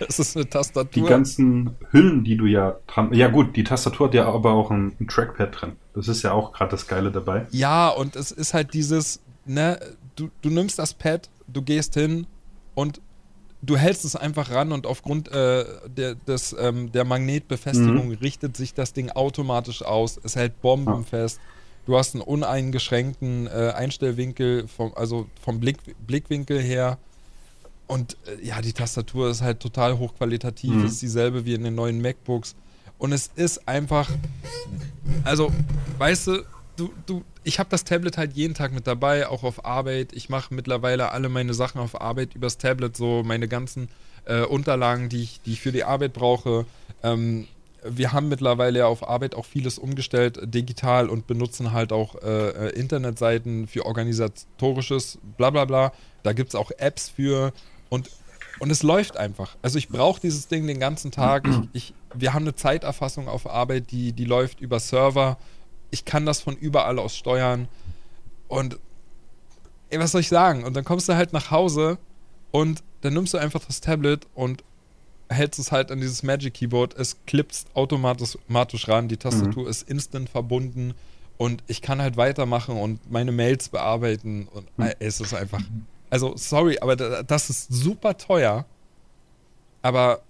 <laughs> Es ist eine die Tastatur. ganzen Hüllen, die du ja dran. Ja, gut, die Tastatur hat ja aber auch ein, ein Trackpad drin. Das ist ja auch gerade das Geile dabei. Ja, und es ist halt dieses, ne, du, du nimmst das Pad, du gehst hin und du hältst es einfach ran und aufgrund äh, der, des, ähm, der Magnetbefestigung Mhm. richtet sich das Ding automatisch aus. Es hält bombenfest. Du hast einen uneingeschränkten äh, Einstellwinkel, vom, also vom Blick, Blickwinkel her. Und äh, ja, die Tastatur ist halt total hochqualitativ, Mhm. ist dieselbe wie in den neuen MacBooks. Und es ist einfach, also, weißt du, du, du ich habe das Tablet halt jeden Tag mit dabei, auch auf Arbeit. Ich mache mittlerweile alle meine Sachen auf Arbeit übers Tablet, so meine ganzen äh, Unterlagen, die ich, die ich für die Arbeit brauche. Ähm, wir haben mittlerweile ja auf Arbeit auch vieles umgestellt, digital und benutzen halt auch äh, äh, Internetseiten für organisatorisches, bla bla bla. Da gibt es auch Apps für und, und es läuft einfach. Also ich brauche dieses Ding den ganzen Tag. Ich, ich, wir haben eine Zeiterfassung auf Arbeit, die, die läuft über Server. Ich kann das von überall aus steuern. Und ey, was soll ich sagen? Und dann kommst du halt nach Hause und dann nimmst du einfach das Tablet und hältst es halt an dieses Magic Keyboard. Es klipst automatisch, automatisch ran. Die Tastatur ist instant verbunden. Und ich kann halt weitermachen und meine Mails bearbeiten. Und äh, es ist einfach. Also, sorry, aber da- das ist super teuer. Aber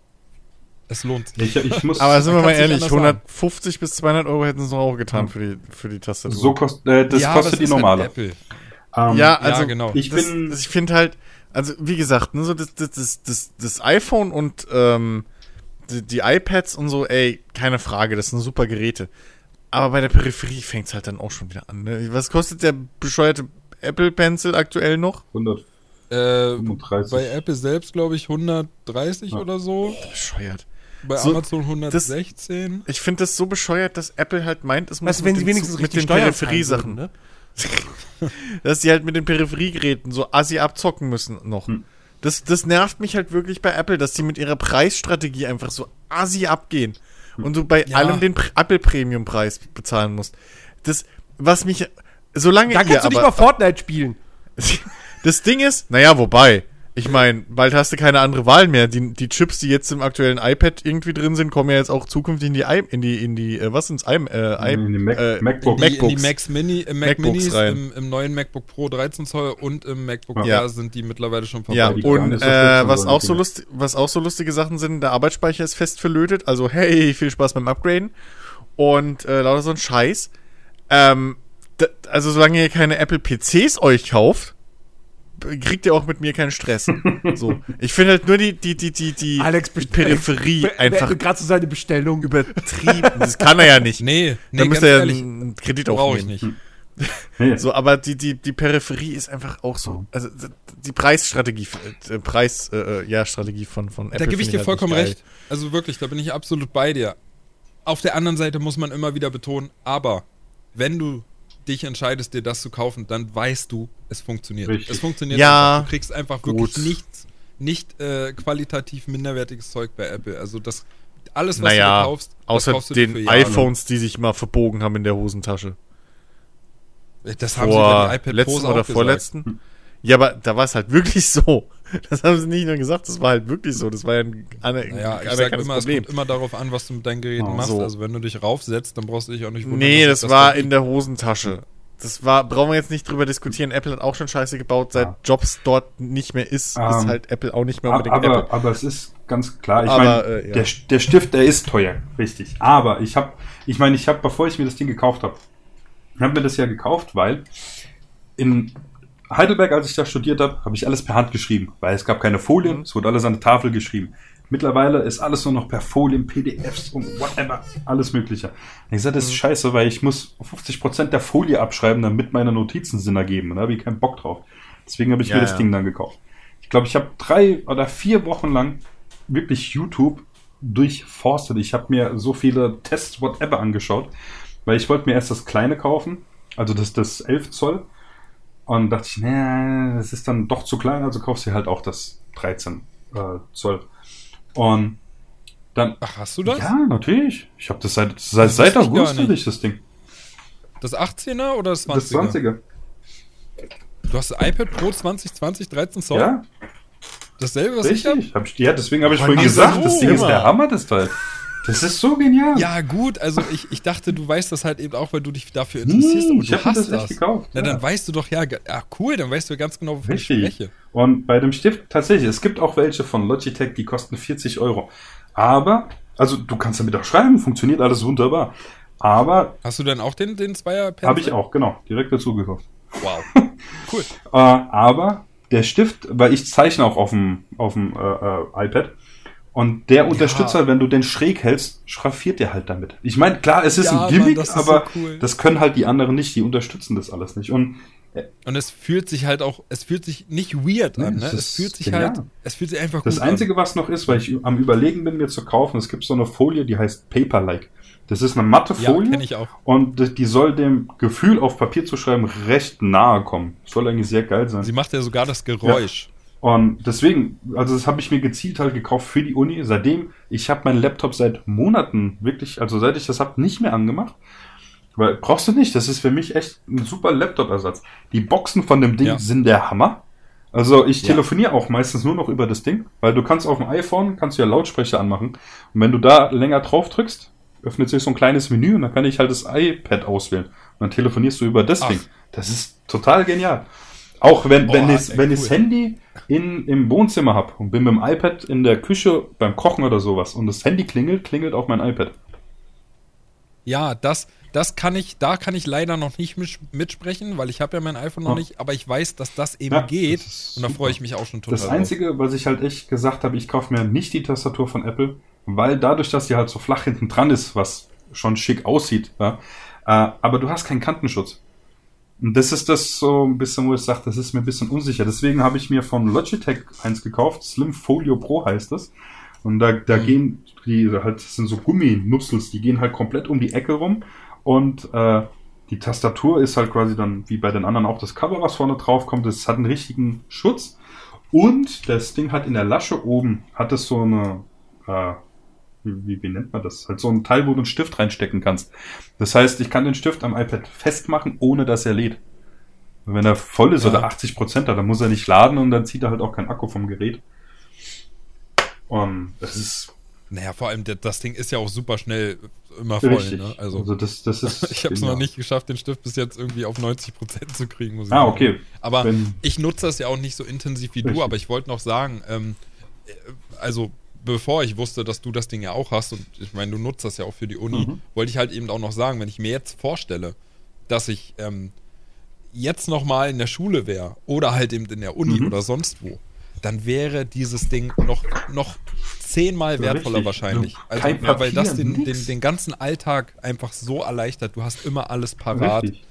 es lohnt sich. Ich, ich muss. Aber sind wir mal ehrlich, anders sagen. 150 bis 200 Euro hätten sie auch getan für die, für die Tastatur. so kost, äh, das Ja, kostet es die halt normale. Apple. Ähm, ja, also ja, genau. Ich das, bin. das, ich finde halt, also wie gesagt, ne, so das, das, das, das, das iPhone und ähm, die, die iPads und so, ey, keine Frage, das sind super Geräte. Aber bei der Peripherie fängt es halt dann auch schon wieder an. Ne? Was kostet der bescheuerte Apple Pencil aktuell noch? Äh, 35. bei Apple selbst, glaube ich, 130 Ja. oder so. Bescheuert. Bei So, Amazon 116. Ich finde das so bescheuert, dass Apple halt meint, es muss wenn mit sie den- wenigstens mit den Steuern Peripheriesachen, ne? <laughs> dass sie halt mit den Peripheriegeräten so assi abzocken müssen noch. Hm. Das, das nervt mich halt wirklich bei Apple, dass sie mit ihrer Preisstrategie einfach so assi abgehen und du bei Ja. allem den Apple Premium Preis bezahlen musst. Das, was mich, solange Da ihr kannst du nicht aber, mal Fortnite spielen. <laughs> das Ding ist, naja, wobei, ich meine, bald hast du keine andere Wahl mehr. Die, die Chips, die jetzt im aktuellen iPad irgendwie drin sind, kommen ja jetzt auch zukünftig in die, I, in die, in die, äh, was ins I, äh, I, In die Mac- äh, MacBook. Die, in die. Macs Mini, im Mac MacBooks Minis, rein. im, im neuen MacBook Pro 13 Zoll und im MacBook Ja. Air sind die mittlerweile schon Ja, verbaut. Kerne und äh, was, auch so lustig, was auch so lustige Sachen sind, der Arbeitsspeicher ist fest verlötet. Also, hey, viel Spaß beim Upgraden. Und äh, lauter so ein Scheiß. Ähm, also, solange ihr keine Apple PCs euch kauft, kriegt ihr auch mit mir keinen Stress. so. Ich finde halt nur die, die, die, die, die Alex Peripherie einfach gerade so seine Bestellung. übertrieben. Das kann er ja nicht. Nee, nee, da müsste er ehrlich, einen Kredit brauche ich aufnehmen. nicht. So, aber die, die, die Peripherie ist einfach auch so. Also die Preisstrategie, äh, Preis, äh, ja, Strategie von, von Apple. Da gebe ich dir halt vollkommen recht. Also wirklich, da bin ich absolut bei dir. Auf der anderen Seite muss man immer wieder betonen, aber wenn du dich entscheidest, dir das zu kaufen, dann weißt du, es funktioniert. Richtig. Es funktioniert Ja, einfach. Du kriegst einfach wirklich gut. nichts, nicht äh, qualitativ minderwertiges Zeug bei Apple. Also das alles, was Naja, du kaufst, außer kaufst du den iPhones, die sich mal verbogen haben in der Hosentasche. Das haben sie bei Vor den iPad letzten oder gesagt. Ja, aber da war es halt wirklich so. <laughs> Das haben sie nicht nur gesagt, das war halt wirklich so. Das war ja ein, eine, Naja, ich sag immer, es Problem. kommt immer darauf an, was du mit deinen Geräten Oh, machst. so. Also wenn du dich raufsetzt, dann brauchst du dich auch nicht wundern. Nee, das sich war in der Hosentasche. Das war, brauchen wir jetzt nicht drüber diskutieren. Apple hat auch schon Scheiße gebaut. Seit Ja. Jobs dort nicht mehr ist, ist Ähm, halt Apple auch nicht mehr aber, unbedingt Apple. aber, aber es ist ganz klar, ich Aber, meine, äh, ja. der, der Stift, der ist teuer, richtig. Aber ich habe, ich meine, ich habe, bevor ich mir das Ding gekauft habe, habe mir das ja gekauft, weil in Heidelberg, als ich da studiert habe, habe ich alles per Hand geschrieben, weil es gab keine Folien, Mhm. es wurde alles an der Tafel geschrieben. Mittlerweile ist alles nur noch per Folien, PDFs und whatever, alles mögliche. Und ich gesagt, das ist scheiße, weil ich muss 50% der Folie abschreiben, damit meine Notizen Sinn ergeben. Und da habe ich keinen Bock drauf. Deswegen habe ich Ja, mir das ja. Ding dann gekauft. Ich glaube, ich habe drei oder vier Wochen lang wirklich YouTube durchforstet. Ich habe mir so viele Tests, whatever, angeschaut, weil ich wollte mir erst das kleine kaufen, also das, das 11 Zoll. Und dachte ich, nee, das ist dann doch zu klein, also kaufst du halt auch das 13 äh, Zoll. Und dann, Ach, hast du das? ja, natürlich. Ich habe das seit, seit, Das seit August, hatte ich das Ding. Das 18er oder das 20er? Das 20er. Du hast das iPad Pro 2020 13 Zoll? Ja, Dasselbe, was ich habe? richtig. Hab ich, ja, deswegen habe ich vorhin gesagt, so das Ding ist immer. der Hammer, das Teil. Das ist so genial. Ja, gut, also ich, ich dachte, du weißt das halt eben auch, weil du dich dafür interessierst, Nee, aber ich du hast das das. echt gekauft, Na, ja. dann weißt du doch, ja, ja, cool, dann weißt du ganz genau, wovon ich Richtig. spreche. Und bei dem Stift tatsächlich, es gibt auch welche von Logitech, die kosten 40 Euro. Aber, also du kannst damit auch schreiben, funktioniert alles wunderbar. Aber Hast du denn auch den, den Zweier habe ich auch, genau, direkt dazu gekauft. Wow. <laughs> Cool. Äh, aber der Stift, weil ich zeichne auch auf dem, auf dem äh, äh, iPad. Und der Unterstützer, wenn du den schräg hältst, schraffiert der halt damit. Ich meine, klar, es ist Ja, ein Gimmick, Mann, das ist aber so cool. das können halt die anderen nicht, die unterstützen das alles nicht. Und Und es fühlt sich halt auch, es fühlt sich nicht weird Nee, an, ne? es fühlt sich genial. halt, es fühlt sich einfach Das gut Einzige, was noch ist, weil ich am Überlegen bin, mir zu kaufen, es gibt so eine Folie, die heißt Paper-like. Das ist eine matte an. Ja, Folie kenne ich auch. und die- die soll dem Gefühl auf Papier zu schreiben recht nahe kommen. Soll eigentlich sehr geil sein. Sie macht ja sogar das Geräusch. Und deswegen, also das habe ich mir gezielt halt gekauft für die Uni. Seitdem, ich habe meinen Laptop seit Monaten wirklich, also seit ich das habe, nicht mehr angemacht. Weil brauchst du nicht, das ist für mich echt ein super Laptop-Ersatz. Die Boxen von dem Ding Ja. sind der Hammer. Also ich Ja. telefoniere auch meistens nur noch über das Ding, weil du kannst auf dem iPhone, kannst du ja Lautsprecher anmachen. Und wenn du da länger drauf drückst, öffnet sich so ein kleines Menü und dann kann ich halt das iPad auswählen. Und dann telefonierst du über das Ach. Ding. Das ist total genial. Auch wenn, Boah, wenn ich wenn cool. ich's Handy in, im Wohnzimmer hab und bin mit dem iPad in der Küche beim Kochen oder sowas und das Handy klingelt, klingelt auch mein iPad. Ja, das, das kann ich, da kann ich leider noch nicht mitsprechen, weil ich habe ja mein iPhone noch Ja. nicht, aber ich weiß, dass das eben Ja, geht das und da freue ich mich auch schon total. Das Einzige, was ich halt echt gesagt habe, ich kaufe mir nicht die Tastatur von Apple, weil dadurch, dass sie halt so flach hinten dran ist, was schon schick aussieht, ja, äh, aber du hast keinen Kantenschutz. Und das ist das so ein bisschen, wo ich sage, das ist mir ein bisschen unsicher. Deswegen habe ich mir von Logitech eins gekauft. Slim Folio Pro heißt das. Und da, da Mhm. gehen die halt, das sind so Gumminussels, die gehen halt komplett um die Ecke rum. Und äh, die Tastatur ist halt quasi dann, wie bei den anderen auch das Cover, was vorne drauf kommt. Das hat einen richtigen Schutz. Und das Ding hat in der Lasche oben, hat es so eine, äh, wie, wie nennt man das? Halt so ein Teil, wo du einen Stift reinstecken kannst. Das heißt, ich kann den Stift am iPad festmachen, ohne dass er lädt. Und wenn er voll ist Ja. oder 80 Prozent hat, dann muss er nicht laden und dann zieht er halt auch kein Akku vom Gerät. Und das ist Naja, vor allem das Ding ist ja auch super schnell immer voll. richtig. Ne? Also, Also, das, das ist. <laughs> ich habe es noch nicht geschafft, den Stift bis jetzt irgendwie auf 90% zu kriegen, muss ich Ah, sagen. okay. Aber Wenn- ich nutze das ja auch nicht so intensiv wie Richtig. du, aber ich wollte noch sagen, ähm, äh, also bevor ich wusste, dass du das Ding ja auch hast und ich meine, du nutzt das ja auch für die Uni, Mhm. wollte ich halt eben auch noch sagen, wenn ich mir jetzt vorstelle, dass ich ähm, jetzt nochmal in der Schule wäre oder halt eben in der Uni Mhm. oder sonst wo, dann wäre dieses Ding noch, noch zehnmal So wertvoller richtig. wahrscheinlich. So Also, kein ja, weil das Papier, den, den, den ganzen Alltag einfach so erleichtert. Du hast immer alles parat. Richtig.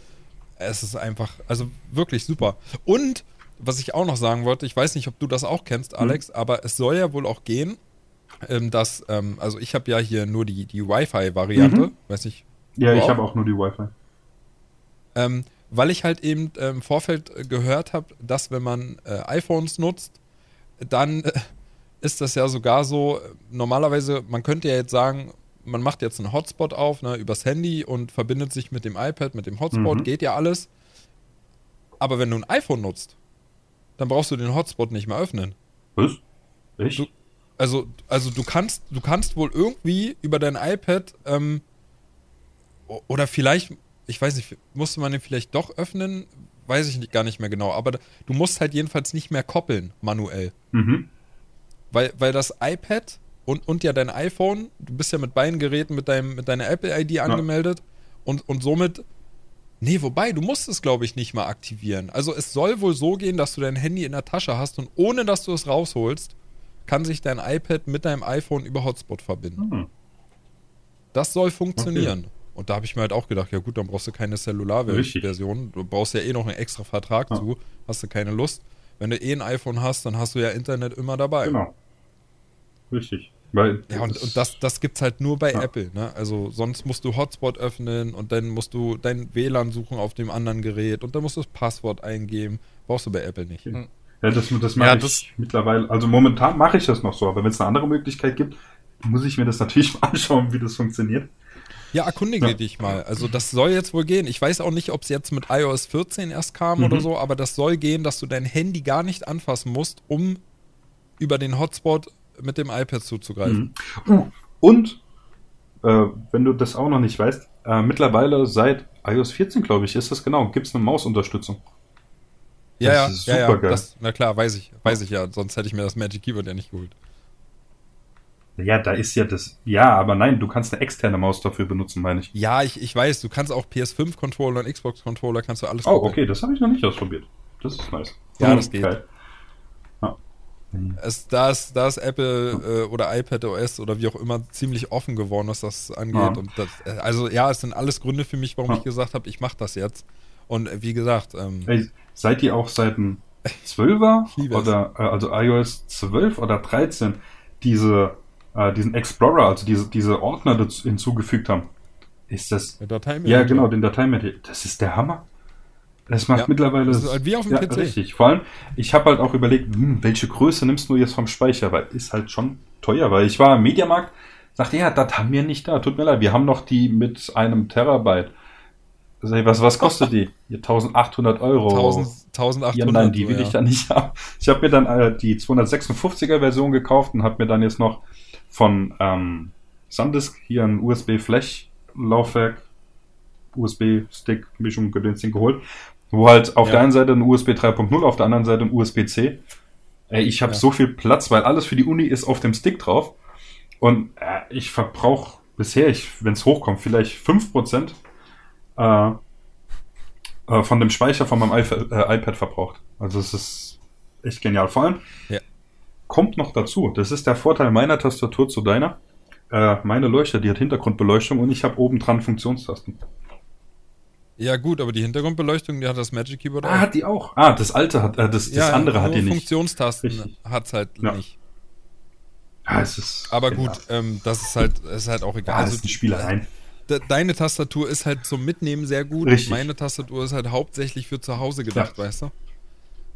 Es ist einfach, also wirklich super. Und was ich auch noch sagen wollte, ich weiß nicht, ob du das auch kennst, Mhm. Alex, aber es soll ja wohl auch gehen, ähm, dass, ähm, also ich habe ja hier nur die, die Wi-Fi-Variante, Mhm. weiß nicht, Ja, ich habe auch nur die Wi-Fi. ähm, weil ich halt eben ähm, im Vorfeld äh, gehört habe, dass wenn man äh, iPhones nutzt, dann äh, ist das ja sogar so, äh, normalerweise, man könnte ja jetzt sagen, man macht jetzt einen Hotspot auf, ne, übers Handy und verbindet sich mit dem iPad, mit dem Hotspot, Mhm. geht ja alles. Aber wenn du ein iPhone nutzt, dann brauchst du den Hotspot nicht mehr öffnen. Was? Echt? Du- Also, also du kannst, du kannst wohl irgendwie über dein iPad ähm, oder vielleicht, ich weiß nicht, musste man den vielleicht doch öffnen, weiß ich nicht, gar nicht mehr genau. Aber du musst halt jedenfalls nicht mehr koppeln manuell, Mhm. weil, weil das iPad und, und ja dein iPhone, du bist ja mit beiden Geräten mit deinem mit deiner Apple ID angemeldet und und somit Nee, wobei, du musst es, glaube ich, nicht mal aktivieren. Also es soll wohl so gehen, dass du dein Handy in der Tasche hast und ohne dass du es rausholst, kann sich dein iPad mit deinem iPhone über Hotspot verbinden. Hm. Das soll funktionieren. Und da habe ich mir halt auch gedacht, ja gut, dann brauchst du keine. Cellular-Version. Du brauchst ja eh noch einen extra Vertrag Ja. zu, hast du keine Lust. Wenn du eh ein iPhone hast, dann hast du ja Internet immer dabei. Genau. Richtig. Weil Ja, und, und das, das gibt's halt nur bei Ja. Apple, ne? Also sonst musst du Hotspot öffnen und dann musst du dein WLAN suchen auf dem anderen Gerät und dann musst du das Passwort eingeben. Brauchst du bei Apple nicht. Ja, das, das mache Ja, ich das- mittlerweile. Also momentan mache ich das noch so, aber wenn es eine andere Möglichkeit gibt, muss ich mir das natürlich <laughs> mal anschauen, wie das funktioniert. Ja, erkundige Ja. dich mal. Also das soll jetzt wohl gehen. Ich weiß auch nicht, ob es jetzt mit iOS 14 erst kam Mhm. oder so, aber das soll gehen, dass du dein Handy gar nicht anfassen musst, um über den Hotspot mit dem iPad zuzugreifen. Mhm. Uh, und äh, wenn du das auch noch nicht weißt, äh, mittlerweile seit iOS 14, glaube ich, ist das genau, gibt es eine Mausunterstützung. Ja, Das ja, ist ja, ja. supergeil. Das, na klar, weiß ich, weiß ich ja. Sonst hätte ich mir das Magic Keyboard ja nicht geholt. Ja, da ist ja das. Ja, aber nein, du kannst eine externe Maus dafür benutzen, meine ich. Ja, ich, ich weiß, du kannst auch PS5-Controller und Xbox-Controller, kannst du alles Oh, koppeln. okay, das habe ich noch nicht ausprobiert. Das ist nice. Ja, Hm, das geht. geil. Es, da, ist, da ist Apple äh, oder iPad OS oder wie auch immer ziemlich offen geworden, was das angeht. Ja. Und das, äh, also ja, es sind alles Gründe für mich, warum Ja. ich gesagt habe, ich mache das jetzt. Und äh, wie gesagt, ähm, seid ihr auch seit dem 12er Ich <laughs> liebe es. oder äh, also iOS 12 oder 13 diese äh, diesen Explorer, also diese diese Ordner dazu hinzugefügt haben? Ist das der Datei Ja, genau, den Dateimanager. Das ist der Hammer. Das macht Ja, mittlerweile. das ist halt wie auf dem ja, PC. Richtig. Vor allem, ich habe halt auch überlegt, hm, welche Größe nimmst du jetzt vom Speicher? Weil ist halt schon teuer, weil ich war im Mediamarkt, sagte, ja, das haben wir nicht da. Tut mir leid, wir haben noch die mit einem Terabyte. Was, was kostet die? Hier 1800 Euro. 1000, 1800. Ja, nein, die will ja. ich da nicht haben. Ich habe mir dann äh, die 256er Version gekauft und habe mir dann jetzt noch von ähm, Sandisk hier ein USB-Flash-Laufwerk, USB-Stick-Mischung Gedönsding geholt, wo halt auf Ja. der einen Seite ein USB 3.0, auf der anderen Seite ein USB-C. Ey, ich habe Ja. so viel Platz, weil alles für die Uni ist auf dem Stick drauf. Und äh, ich verbrauche bisher, wenn es hochkommt, vielleicht 5% äh, äh, von dem Speicher von meinem iPad, äh, iPad verbraucht. Also es ist echt genial. Vor allem Ja. kommt noch dazu, das ist der Vorteil meiner Tastatur zu deiner. Äh, meine Leuchte, die hat Hintergrundbeleuchtung und ich habe oben dran Funktionstasten. Ja, gut, aber die Hintergrundbeleuchtung, die hat das Magic Keyboard Ah, hat die auch. Ah, das alte hat, äh, das, das andere hat die nicht. Funktionstasten Richtig. hat's halt Ja. nicht. Ah, es ist, Aber ja. gut, ähm, das ist halt, ist halt auch egal. Ja, das Also, ist die Spielereien. De- deine Tastatur ist halt zum Mitnehmen sehr gut. Richtig. Meine Tastatur ist halt hauptsächlich für zu Hause gedacht, Ja. weißt du?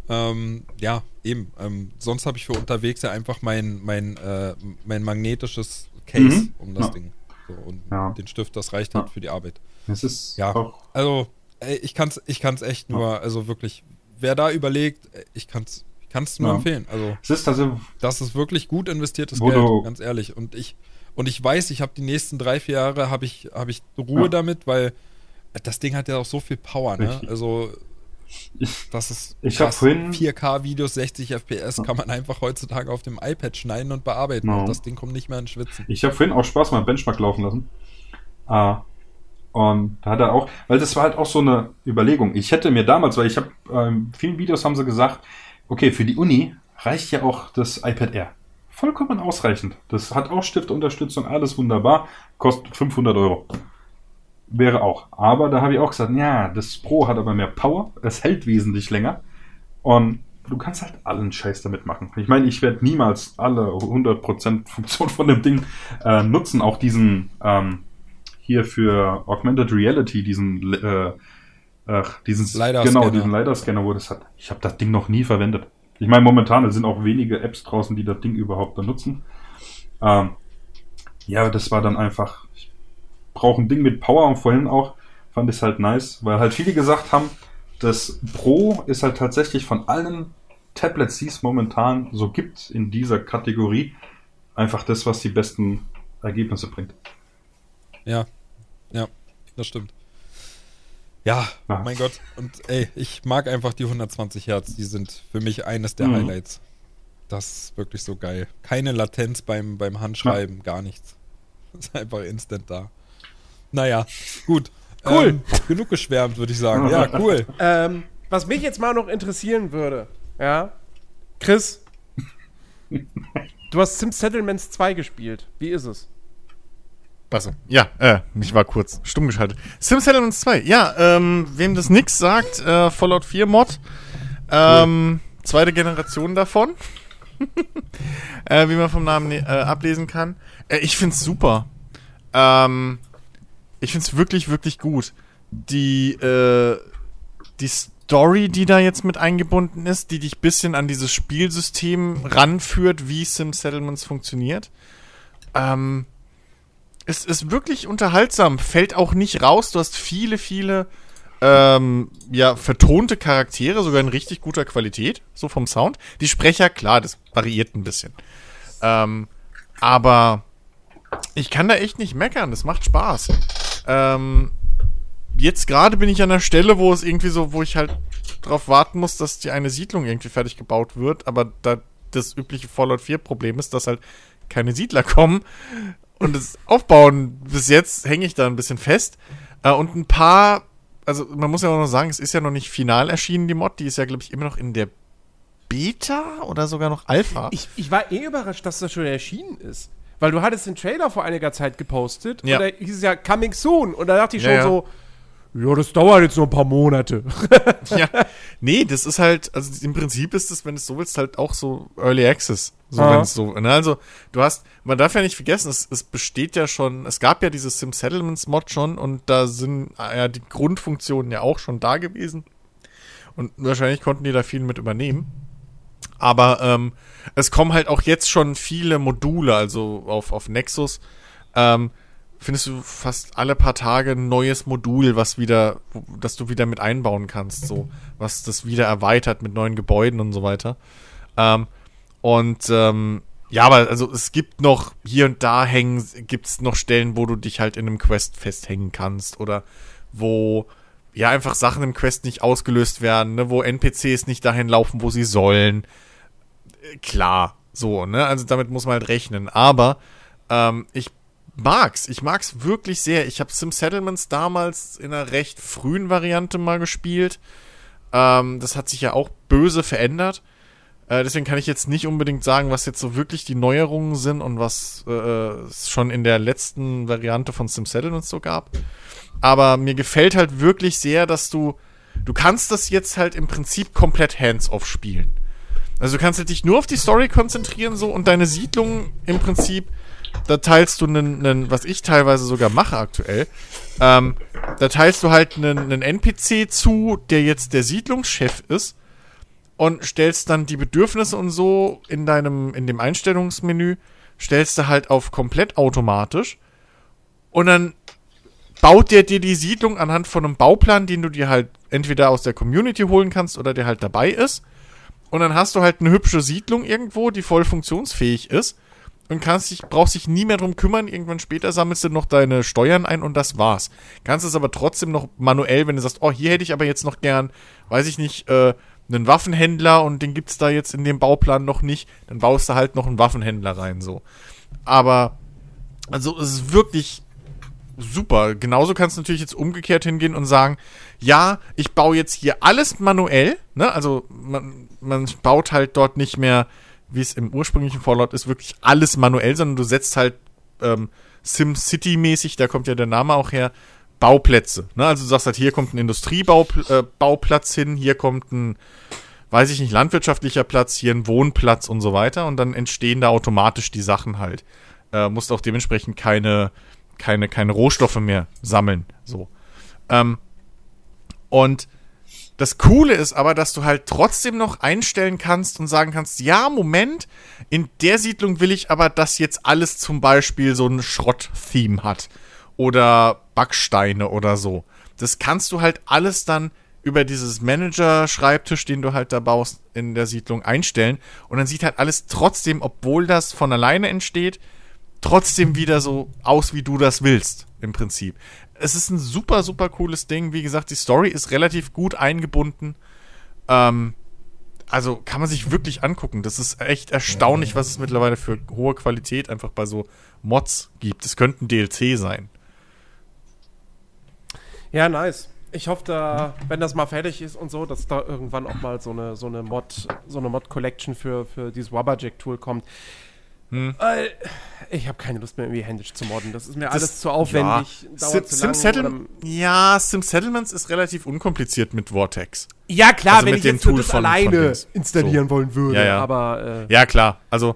Ähm, ja, eben. Ähm, sonst habe ich für unterwegs ja einfach mein, mein, äh, mein magnetisches Case Mhm. um das Ja. Ding. So, und Ja. den Stift, das reicht halt für die Arbeit. Es ist Ja, also ey, ich kann's, ich kann's echt nur, also wirklich, wer da überlegt, ich kann's, ich kann's nur empfehlen. Also Es ist also. das ist wirklich gut investiertes Geld, ganz ehrlich. Und ich und ich weiß, ich habe die nächsten drei vier Jahre habe ich habe ich Ruhe Ja. damit, weil das Ding hat ja auch so viel Power, ne? Also das ist Ich hab vorhin- 4K Videos 60 FPS kann man einfach heutzutage auf dem iPad schneiden und bearbeiten. Ja. Und das Ding kommt nicht mehr ins Schwitzen. ich habe vorhin auch Spaß mal Benchmark laufen lassen. Ah, und da hat er auch, weil das war halt auch so eine Überlegung. Ich hätte mir damals, weil ich habe, ähm, vielen Videos haben sie gesagt, okay, für die Uni reicht ja auch das iPad Air. Vollkommen ausreichend. Das hat auch Stiftunterstützung, alles wunderbar, kostet 500 Euro. Wäre auch. Aber da habe ich auch gesagt, ja, das Pro hat aber mehr Power, es hält wesentlich länger und du kannst halt allen Scheiß damit machen. Ich meine, ich werde niemals alle 100% <laughs> Funktion von dem Ding äh, nutzen, auch diesen ähm, hier für Augmented Reality, diesen äh, ach, diesen genau, diesen LiDAR-Scanner, wo das hat. Ich habe das Ding noch nie verwendet. Ich meine, momentan sind auch wenige Apps draußen, die das Ding überhaupt benutzen. Ähm, ja, das war dann einfach, ich brauche ein Ding mit Power und vorhin auch fand ich es halt nice, weil halt viele gesagt haben, das Pro ist halt tatsächlich von allen Tablets, die es momentan so gibt in dieser Kategorie, einfach das, was die besten Ergebnisse bringt. Ja, ja, das stimmt. Ja, Ja. mein Gott. Und ey, ich mag einfach die 120 Hertz. Die sind für mich eines der Mhm. Highlights. Das ist wirklich so geil. Keine Latenz beim, beim Handschreiben, gar nichts. Das <laughs> ist einfach instant da. Naja, gut. Cool. Ähm, genug geschwärmt, würde ich sagen. Ja, <laughs> cool. Ähm, was mich jetzt mal noch interessieren würde, ja, Chris, <laughs> du hast Sim Settlements 2 gespielt. Wie ist es? Achso, ja, äh, ich war kurz stumm geschaltet. Sim Settlements 2, ja, ähm, wem das nix sagt, äh, Fallout 4 Mod, ähm, zweite Generation davon, <laughs> äh, wie man vom Namen äh, ablesen kann. Äh, ich find's super. Ähm, ich find's wirklich, wirklich gut. Die, äh, die Story, die da jetzt mit eingebunden ist, die dich bisschen an dieses Spielsystem ranführt, wie Sim Settlements funktioniert, ähm, es ist wirklich unterhaltsam, fällt auch nicht raus. Du hast viele, viele ähm, ja, vertonte Charaktere, sogar in richtig guter Qualität, so vom Sound. Die Sprecher, klar, das variiert ein bisschen. Ähm, aber ich kann da echt nicht meckern, das macht Spaß. Ähm, jetzt gerade bin ich an der Stelle, wo es irgendwie so, wo ich halt drauf warten muss, dass die eine Siedlung irgendwie fertig gebaut wird, aber da das übliche Fallout 4 Problem ist, dass halt keine Siedler kommen und das Aufbauen bis jetzt hänge ich da ein bisschen fest äh, und ein paar, also man muss ja auch noch sagen, es ist ja noch nicht final erschienen, die Mod, die ist ja glaube ich immer noch in der Beta oder sogar noch Alpha. Ich, ich war eh überrascht, dass das schon erschienen ist. Weil du hattest den Trailer vor einiger Zeit gepostet Ja. und da hieß es ja Coming Soon. Und da dachte ich Ja, schon ja. so, ja, das dauert jetzt noch ein paar Monate. <laughs> ja. Nee, das ist halt, also im Prinzip ist es, wenn du es so willst, halt auch so Early Access. So, Ah. wenn es so, ne, also, du hast, man darf ja nicht vergessen, es, es besteht ja schon, es gab ja dieses Sim Settlements Mod schon und da sind äh, ja die Grundfunktionen ja auch schon da gewesen. Und wahrscheinlich konnten die da viel mit übernehmen. Aber ähm, es kommen halt auch jetzt schon viele Module, also auf, auf Nexus, ähm, findest du fast alle paar Tage ein neues Modul, was wieder, das du wieder mit einbauen kannst, so, was das wieder erweitert mit neuen Gebäuden und so weiter. Ähm, und ähm, ja, aber also es gibt noch hier und da hängen, gibt es noch Stellen, wo du dich halt in einem Quest festhängen kannst oder wo ja einfach Sachen im Quest nicht ausgelöst werden, ne, wo NPCs nicht dahin laufen, wo sie sollen. Äh, Klar, so, ne? Also damit muss man halt rechnen. Aber ähm, ich mag's. Ich mag's wirklich sehr. Ich habe Sim Settlements damals in einer recht frühen Variante mal gespielt. Ähm, das hat sich ja auch böse verändert. Äh, deswegen kann ich jetzt nicht unbedingt sagen, was jetzt so wirklich die Neuerungen sind und was äh, es schon in der letzten Variante von Sim Settlements so gab. aber mir gefällt halt wirklich sehr, dass du, du kannst das jetzt halt im Prinzip komplett hands-off spielen. Also du kannst halt dich nur auf die Story konzentrieren so und deine Siedlung im Prinzip, da teilst du einen, einen was ich teilweise sogar mache aktuell, ähm, da teilst du halt einen, einen NPC zu, der jetzt der Siedlungschef ist und stellst dann die Bedürfnisse und so in deinem, in dem Einstellungsmenü, stellst du halt auf komplett automatisch und dann baut der dir die Siedlung anhand von einem Bauplan, den du dir halt entweder aus der Community holen kannst oder der halt dabei ist. Und dann hast du halt eine hübsche Siedlung irgendwo, die voll funktionsfähig ist und kannst dich, brauchst dich nie mehr drum kümmern. Irgendwann später sammelst du noch deine Steuern ein und das war's. Kannst es aber trotzdem noch manuell, wenn du sagst, oh, hier hätte ich aber jetzt noch gern, weiß ich nicht, äh, einen Waffenhändler und den gibt's da jetzt in dem Bauplan noch nicht, dann baust du halt noch einen Waffenhändler rein, so. Aber, also, es ist wirklich super. Genauso kannst du natürlich jetzt umgekehrt hingehen und sagen, ja, ich baue jetzt hier alles manuell, ne? Also, man, man baut halt dort nicht mehr, wie es im ursprünglichen Fallout ist, wirklich alles manuell, sondern du setzt halt ähm, SimCity-mäßig, da kommt ja der Name auch her, Bauplätze. Ne? Also du sagst halt, hier kommt ein Industriebauplatz äh, hin, hier kommt ein, weiß ich nicht, landwirtschaftlicher Platz, hier ein Wohnplatz und so weiter und dann entstehen da automatisch die Sachen halt. Äh, musst auch dementsprechend keine, keine, keine Rohstoffe mehr sammeln. So. Ähm, und das Coole ist aber, dass du halt trotzdem noch einstellen kannst und sagen kannst, ja, Moment, in der Siedlung will ich aber, dass jetzt alles zum Beispiel so ein Schrott-Theme hat. Oder Backsteine oder so. Das kannst du halt alles dann über dieses Manager-Schreibtisch, den du halt da baust, in der Siedlung einstellen. Und dann sieht halt alles trotzdem, obwohl das von alleine entsteht, trotzdem wieder so aus, wie du das willst, im Prinzip es ist ein super, super cooles Ding. Wie gesagt, die Story ist relativ gut eingebunden. Ähm, also kann man sich wirklich angucken. Das ist echt erstaunlich, was es mittlerweile für hohe Qualität einfach bei so Mods gibt. Es könnten DLC sein. Ja, nice. Ich hoffe, da, wenn das mal fertig ist und so, dass da irgendwann auch mal so eine, so eine Mod, so eine Mod-Collection für, für dieses Wabberjack-Tool kommt. Hm. Ich habe keine Lust mehr, irgendwie händisch zu modden. Das ist mir das, alles zu aufwendig. Ja. Sim, zu Sim Settle ja, Sim Settlements ist relativ unkompliziert mit Vortex. Ja, klar, also wenn ich jetzt Tool das von, alleine von installieren so. wollen würde. Ja, ja. Aber, äh ja, klar. Also,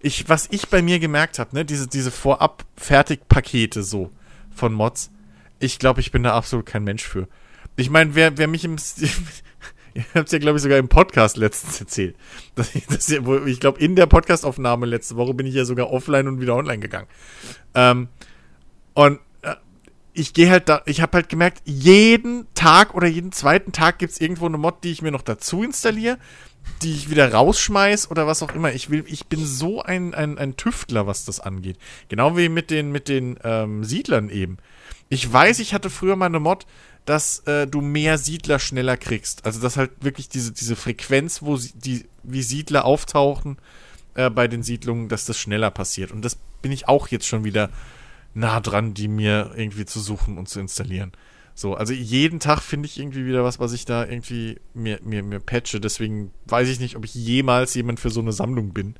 ich, was ich bei mir gemerkt habe, ne, diese, diese Vorab-Fertigpakete so von Mods, ich glaube, ich bin da absolut kein Mensch für. Ich meine, wer, wer mich im <laughs> <laughs> Ihr habt es ja, glaube ich, sogar im Podcast letztens erzählt. <laughs> Das, das, ich glaube, in der Podcastaufnahme letzte Woche bin ich ja sogar offline und wieder online gegangen. Ähm, und äh, ich gehe halt da, ich habe halt gemerkt, jeden Tag oder jeden zweiten Tag gibt es irgendwo eine Mod, die ich mir noch dazu installiere, die ich wieder rausschmeiß oder was auch immer. Ich will, ich bin so ein, ein, ein Tüftler, was das angeht. Genau wie mit den, mit den ähm, Siedlern eben. Ich weiß, ich hatte früher mal eine Mod, dass äh, du mehr Siedler schneller kriegst. Also dass halt wirklich diese, diese Frequenz, wo sie, die, wie Siedler auftauchen äh, bei den Siedlungen, dass das schneller passiert. Und das bin ich auch jetzt schon wieder nah dran, die mir irgendwie zu suchen und zu installieren. So, also jeden Tag finde ich irgendwie wieder was, was ich da irgendwie mir, mir, mir patche. Deswegen weiß ich nicht, ob ich jemals jemand für so eine Sammlung bin.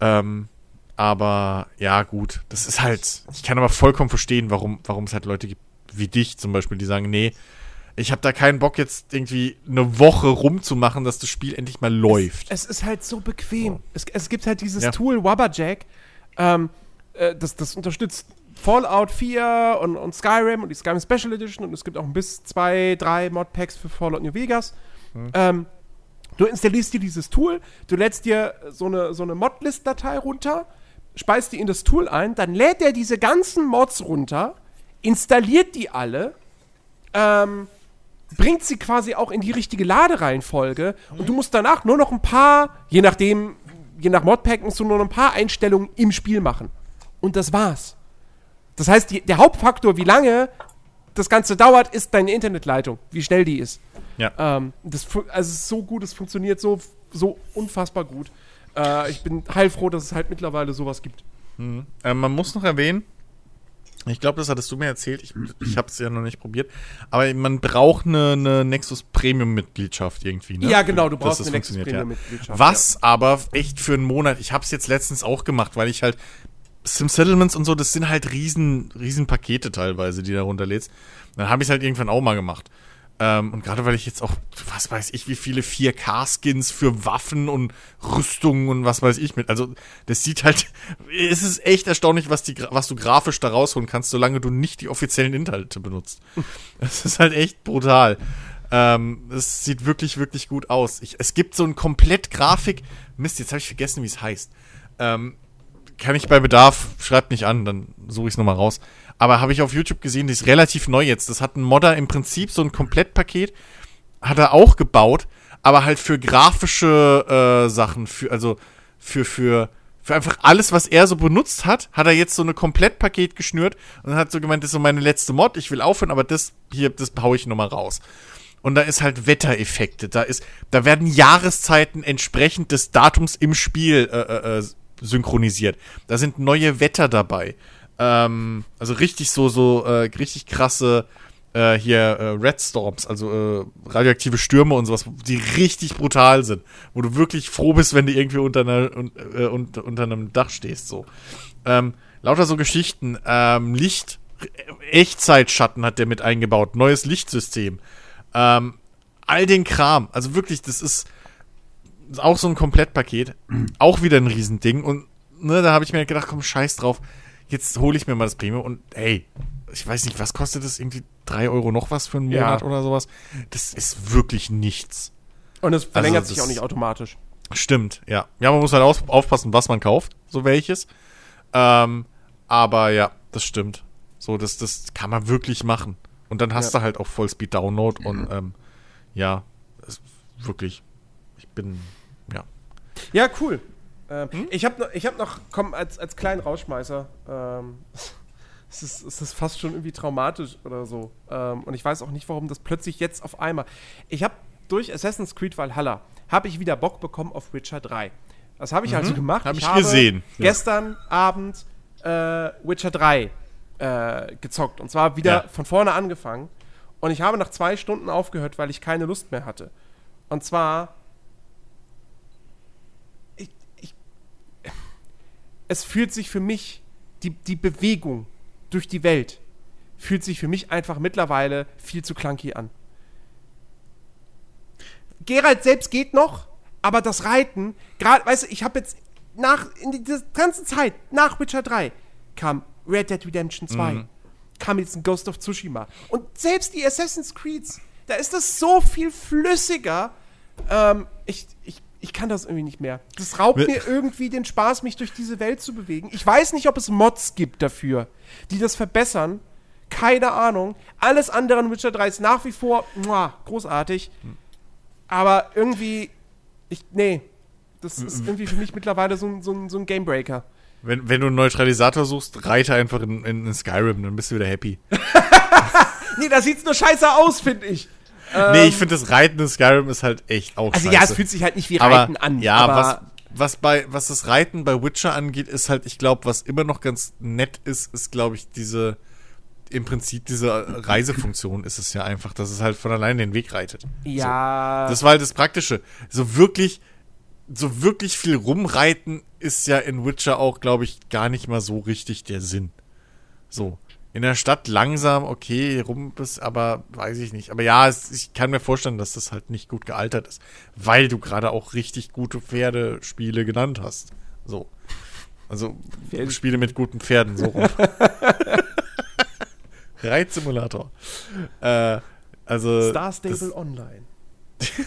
Ähm, aber ja, gut, das ist halt. Ich kann aber vollkommen verstehen, warum, warum es halt Leute gibt, wie dich zum Beispiel, die sagen, nee, ich habe da keinen Bock jetzt irgendwie eine Woche rumzumachen, dass das Spiel endlich mal läuft. Es, es ist halt so bequem. Oh. Es, es, gibt halt dieses ja. Tool Wabberjack, ähm, äh, das, das unterstützt Fallout 4 und, und, Skyrim und die Skyrim Special Edition und es gibt auch bis zwei, drei Modpacks für Fallout New Vegas. Hm. Ähm, du installierst dir dieses Tool, du lädst dir so eine, so eine Modlist-Datei runter, speist die in das Tool ein, dann lädt er diese ganzen Mods runter installiert die alle, ähm, bringt sie quasi auch in die richtige Ladereihenfolge mhm. und du musst danach nur noch ein paar, je nachdem, je nach Modpack musst du nur noch ein paar Einstellungen im Spiel machen. Und das war's. Das heißt, die, der Hauptfaktor, wie lange das Ganze dauert, ist deine Internetleitung, wie schnell die ist. Ja. Ähm, das, also es ist so gut, es funktioniert so, so unfassbar gut. Äh, ich bin heilfroh, dass es halt mittlerweile sowas gibt. Mhm. Äh, man muss noch erwähnen, ich glaube, das hattest du mir erzählt. Ich, ich habe es ja noch nicht probiert. Aber man braucht eine, eine Nexus Premium-Mitgliedschaft irgendwie. Ne? Ja, genau, du brauchst eine Nexus Premium-Mitgliedschaft. Ja. Was ja. aber echt für einen Monat. Ich habe es jetzt letztens auch gemacht, weil ich halt Sim Settlements und so, das sind halt riesen, riesen Pakete teilweise, die da runterlädst. Dann habe ich es halt irgendwann auch mal gemacht. Ähm, und gerade weil ich jetzt auch, was weiß ich, wie viele 4K-Skins für Waffen und Rüstungen und was weiß ich mit. Also, das sieht halt, <laughs> es ist echt erstaunlich, was, die, was du grafisch da rausholen kannst, solange du nicht die offiziellen Inhalte benutzt. <laughs> Das ist halt echt brutal. Ähm, es sieht wirklich, wirklich gut aus. Ich, es gibt so ein komplett Grafik. Mist, jetzt habe ich vergessen, wie es heißt. Ähm, kann ich bei Bedarf, schreibt mich an, dann suche ich es nochmal raus. Aber habe ich auf YouTube gesehen, die ist relativ neu jetzt. Das hat ein Modder im Prinzip so ein Komplettpaket, hat er auch gebaut, aber halt für grafische äh, Sachen, für, also für, für, für einfach alles, was er so benutzt hat, hat er jetzt so ein Komplettpaket geschnürt und hat so gemeint, das ist so meine letzte Mod, ich will aufhören, aber das hier, das hau ich nochmal raus. Und da ist halt Wettereffekte, da ist, da werden Jahreszeiten entsprechend des Datums im Spiel äh, äh, äh synchronisiert. Da sind neue Wetter dabei. Ähm, also richtig so, so äh, richtig krasse äh, hier äh, Red Storms, also äh, radioaktive Stürme und sowas, die richtig brutal sind, wo du wirklich froh bist, wenn du irgendwie unter, einer, äh, unter, unter einem Dach stehst. So. Ähm, lauter so Geschichten. Ähm, Licht, Echtzeitschatten hat der mit eingebaut, neues Lichtsystem. Ähm, all den Kram. Also wirklich, das ist auch so ein Komplettpaket. Auch wieder ein Riesending. Und ne, da habe ich mir gedacht, komm, scheiß drauf jetzt hole ich mir mal das Premium und hey, ich weiß nicht, was kostet das? Irgendwie 3 Euro noch was für einen Monat ja. oder sowas? Das ist wirklich nichts. Und es verlängert also, sich auch nicht automatisch. Stimmt, ja. Ja, man muss halt auf, aufpassen, was man kauft, so welches. Ähm, aber ja, das stimmt. So, das, das kann man wirklich machen. Und dann hast ja. du halt auch Vollspeed Download und ähm, ja, wirklich. Ich bin, ja. Ja, cool. Ähm, hm? Ich habe noch, hab noch, komm, als, als kleinen Rausschmeißer, ähm, <laughs> es, ist, es ist fast schon irgendwie traumatisch oder so. Ähm, und ich weiß auch nicht, warum das plötzlich jetzt auf einmal. Ich habe durch Assassin's Creed Valhalla, habe ich wieder Bock bekommen auf Witcher 3. Das habe ich also mhm. also gemacht. Hab ich, ich habe gesehen. Gestern ja. Abend äh, Witcher 3 äh, gezockt. Und zwar wieder ja. von vorne angefangen. Und ich habe nach zwei Stunden aufgehört, weil ich keine Lust mehr hatte. Und zwar es fühlt sich für mich, die, die Bewegung durch die Welt, fühlt sich für mich einfach mittlerweile viel zu clunky an. Geralt selbst geht noch, aber das Reiten, gerade, weißt du, ich habe jetzt nach, in dieser ganzen Zeit, nach Witcher 3, kam Red Dead Redemption 2, mhm. kam jetzt ein Ghost of Tsushima. Und selbst die Assassin's Creeds, da ist das so viel flüssiger. Ähm, ich, ich ich kann das irgendwie nicht mehr. Das raubt mir irgendwie den Spaß, mich durch diese Welt zu bewegen. Ich weiß nicht, ob es Mods gibt dafür, die das verbessern. Keine Ahnung. Alles andere in Witcher 3 ist nach wie vor muah, großartig. Aber irgendwie, ich, nee, das ist irgendwie für mich mittlerweile so, so, so ein Gamebreaker. Wenn, wenn du einen Neutralisator suchst, reite einfach in, in, in Skyrim, dann bist du wieder happy. <laughs> nee, da sieht's nur scheiße aus, finde ich nee, ich finde das Reiten in Skyrim ist halt echt auch Also scheiße. ja, es fühlt sich halt nicht wie Reiten aber, an. Ja, aber was, was bei, was das Reiten bei Witcher angeht, ist halt, ich glaube, was immer noch ganz nett ist, ist, glaube ich, diese, im Prinzip diese Reisefunktion ist es ja einfach, dass es halt von allein den Weg reitet. Ja. So. Das war halt das Praktische. So wirklich, so wirklich viel rumreiten ist ja in Witcher auch, glaube ich, gar nicht mal so richtig der Sinn. So in der Stadt langsam, okay, rum bist, aber weiß ich nicht. Aber ja, es, ich kann mir vorstellen, dass das halt nicht gut gealtert ist, weil du gerade auch richtig gute Pferdespiele genannt hast. So. Also Pferde. Spiele mit guten Pferden, so rum. <laughs> Reitsimulator. Äh, also. Star Stable Online. <laughs>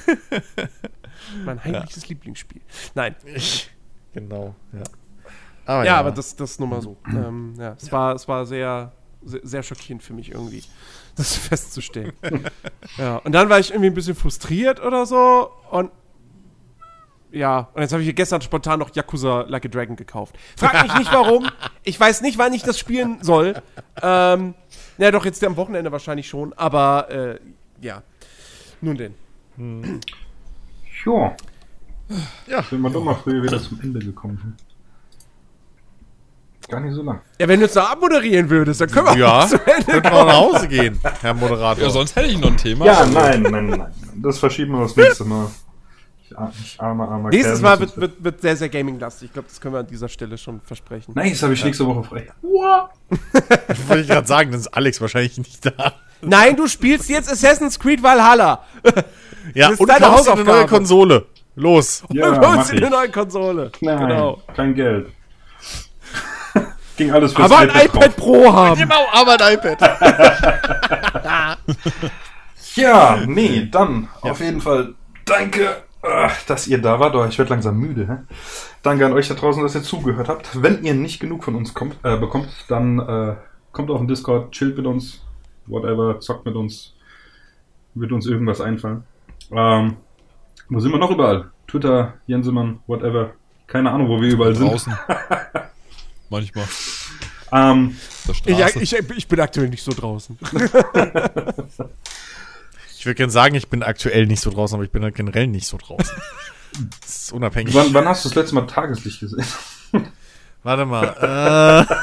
mein heimliches ja. Lieblingsspiel. Nein. Ich, genau, ja. Aber ja, ja, aber das, das nur mal so. <clears throat> ähm, ja, es. War, es war sehr sehr, schockierend für mich irgendwie, das <laughs> festzustellen. ja, und dann war ich irgendwie ein bisschen frustriert oder so und ja, und jetzt habe ich gestern spontan noch Yakuza Like a Dragon gekauft. Frag mich nicht warum. Ich weiß nicht, wann ich das spielen soll. Ähm, ja, doch, jetzt am Wochenende wahrscheinlich schon, aber äh, ja. Nun denn. Hm. Ja. Ja. Sind wir doch mal früher wieder zum Ende gekommen. Gar nicht so lang. Ja, wenn du jetzt noch abmoderieren würdest, dann können wir ja, auch zu Ende wir nach Hause gehen, Herr Moderator. Ja, sonst hätte ich noch ein Thema. Ja, nein, nein, nein. Das verschieben wir das nächste Mal. Ich, ar- ich armer, armer Nächstes Kerl, Mal wird, wird, wird sehr, sehr gaming-lastig. Ich glaube, das können wir an dieser Stelle schon versprechen. Nice, habe ich nächste Woche frei. Das wollte ich gerade sagen, dann ist Alex wahrscheinlich nicht da. Nein, du spielst jetzt Assassin's Creed Valhalla. Ja, Das ist und deine kaufst eine neue. Konsole. Los. Ja, du mach holst dir ich. eine neue Konsole. Nein, Genau. kein Geld. Ging alles fürs Aber ein iPad drauf. Pro haben. Genau, aber ein iPad. <laughs> Ja, nee, dann auf jeden Fall danke, äh, dass ihr da wart. Oh, ich werde langsam müde. Hä? Danke an euch da draußen, dass ihr zugehört habt. Wenn ihr nicht genug von uns kommt, äh, bekommt, dann äh, kommt auf den Discord, chillt mit uns, whatever, zockt mit uns. Wird uns irgendwas einfallen. Ähm, wo sind wir noch überall? Twitter, Jensemann, whatever. Keine Ahnung, wo wir überall sind. <laughs> Manchmal. Ähm, Auf der Ich, ich, ich bin aktuell nicht so draußen. <laughs> Ich würde gerne sagen, ich bin aktuell nicht so draußen, aber ich bin halt generell nicht so draußen. <laughs> Das ist unabhängig. wann, wann hast du das letzte Mal Tageslicht gesehen? <laughs> Warte mal. Äh,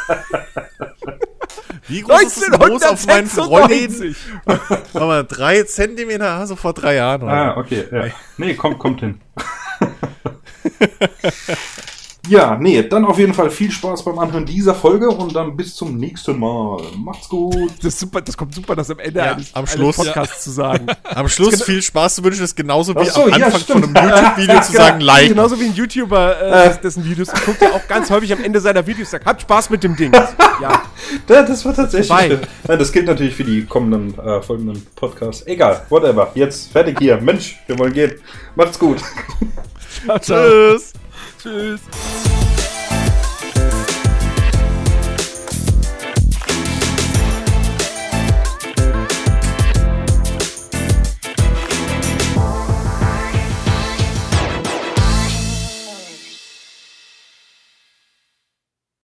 wie groß ist das Moos auf meinen Freundin? 1996. Warte mal, drei Zentimeter, also vor drei Jahren. Oder? Ah, okay, ja. Nee, kommt, kommt hin. Ja, nee, dann auf jeden Fall viel Spaß beim Anhören dieser Folge und dann bis zum nächsten Mal. Macht's gut. Das, ist super, das kommt super, das am Ende Ja, eines, am eines Schluss. Podcasts zu sagen. <laughs> Am Schluss viel Spaß zu wünschen, ist genauso wie Ach so, am ja, Anfang von stimmt. einem YouTube-Video <laughs> zu sagen, like. Genauso wie ein YouTuber, äh, dessen Videos guckt ja auch ganz häufig am Ende seiner Videos sagt, habt Spaß mit dem Ding. <laughs> Ja, Ja, das war tatsächlich. Nein, das gilt natürlich für die kommenden, äh, folgenden Podcasts. Egal, whatever. Jetzt fertig hier. Mensch, wir wollen gehen. Macht's gut. ciao, ciao. Tschüss. Tschüss.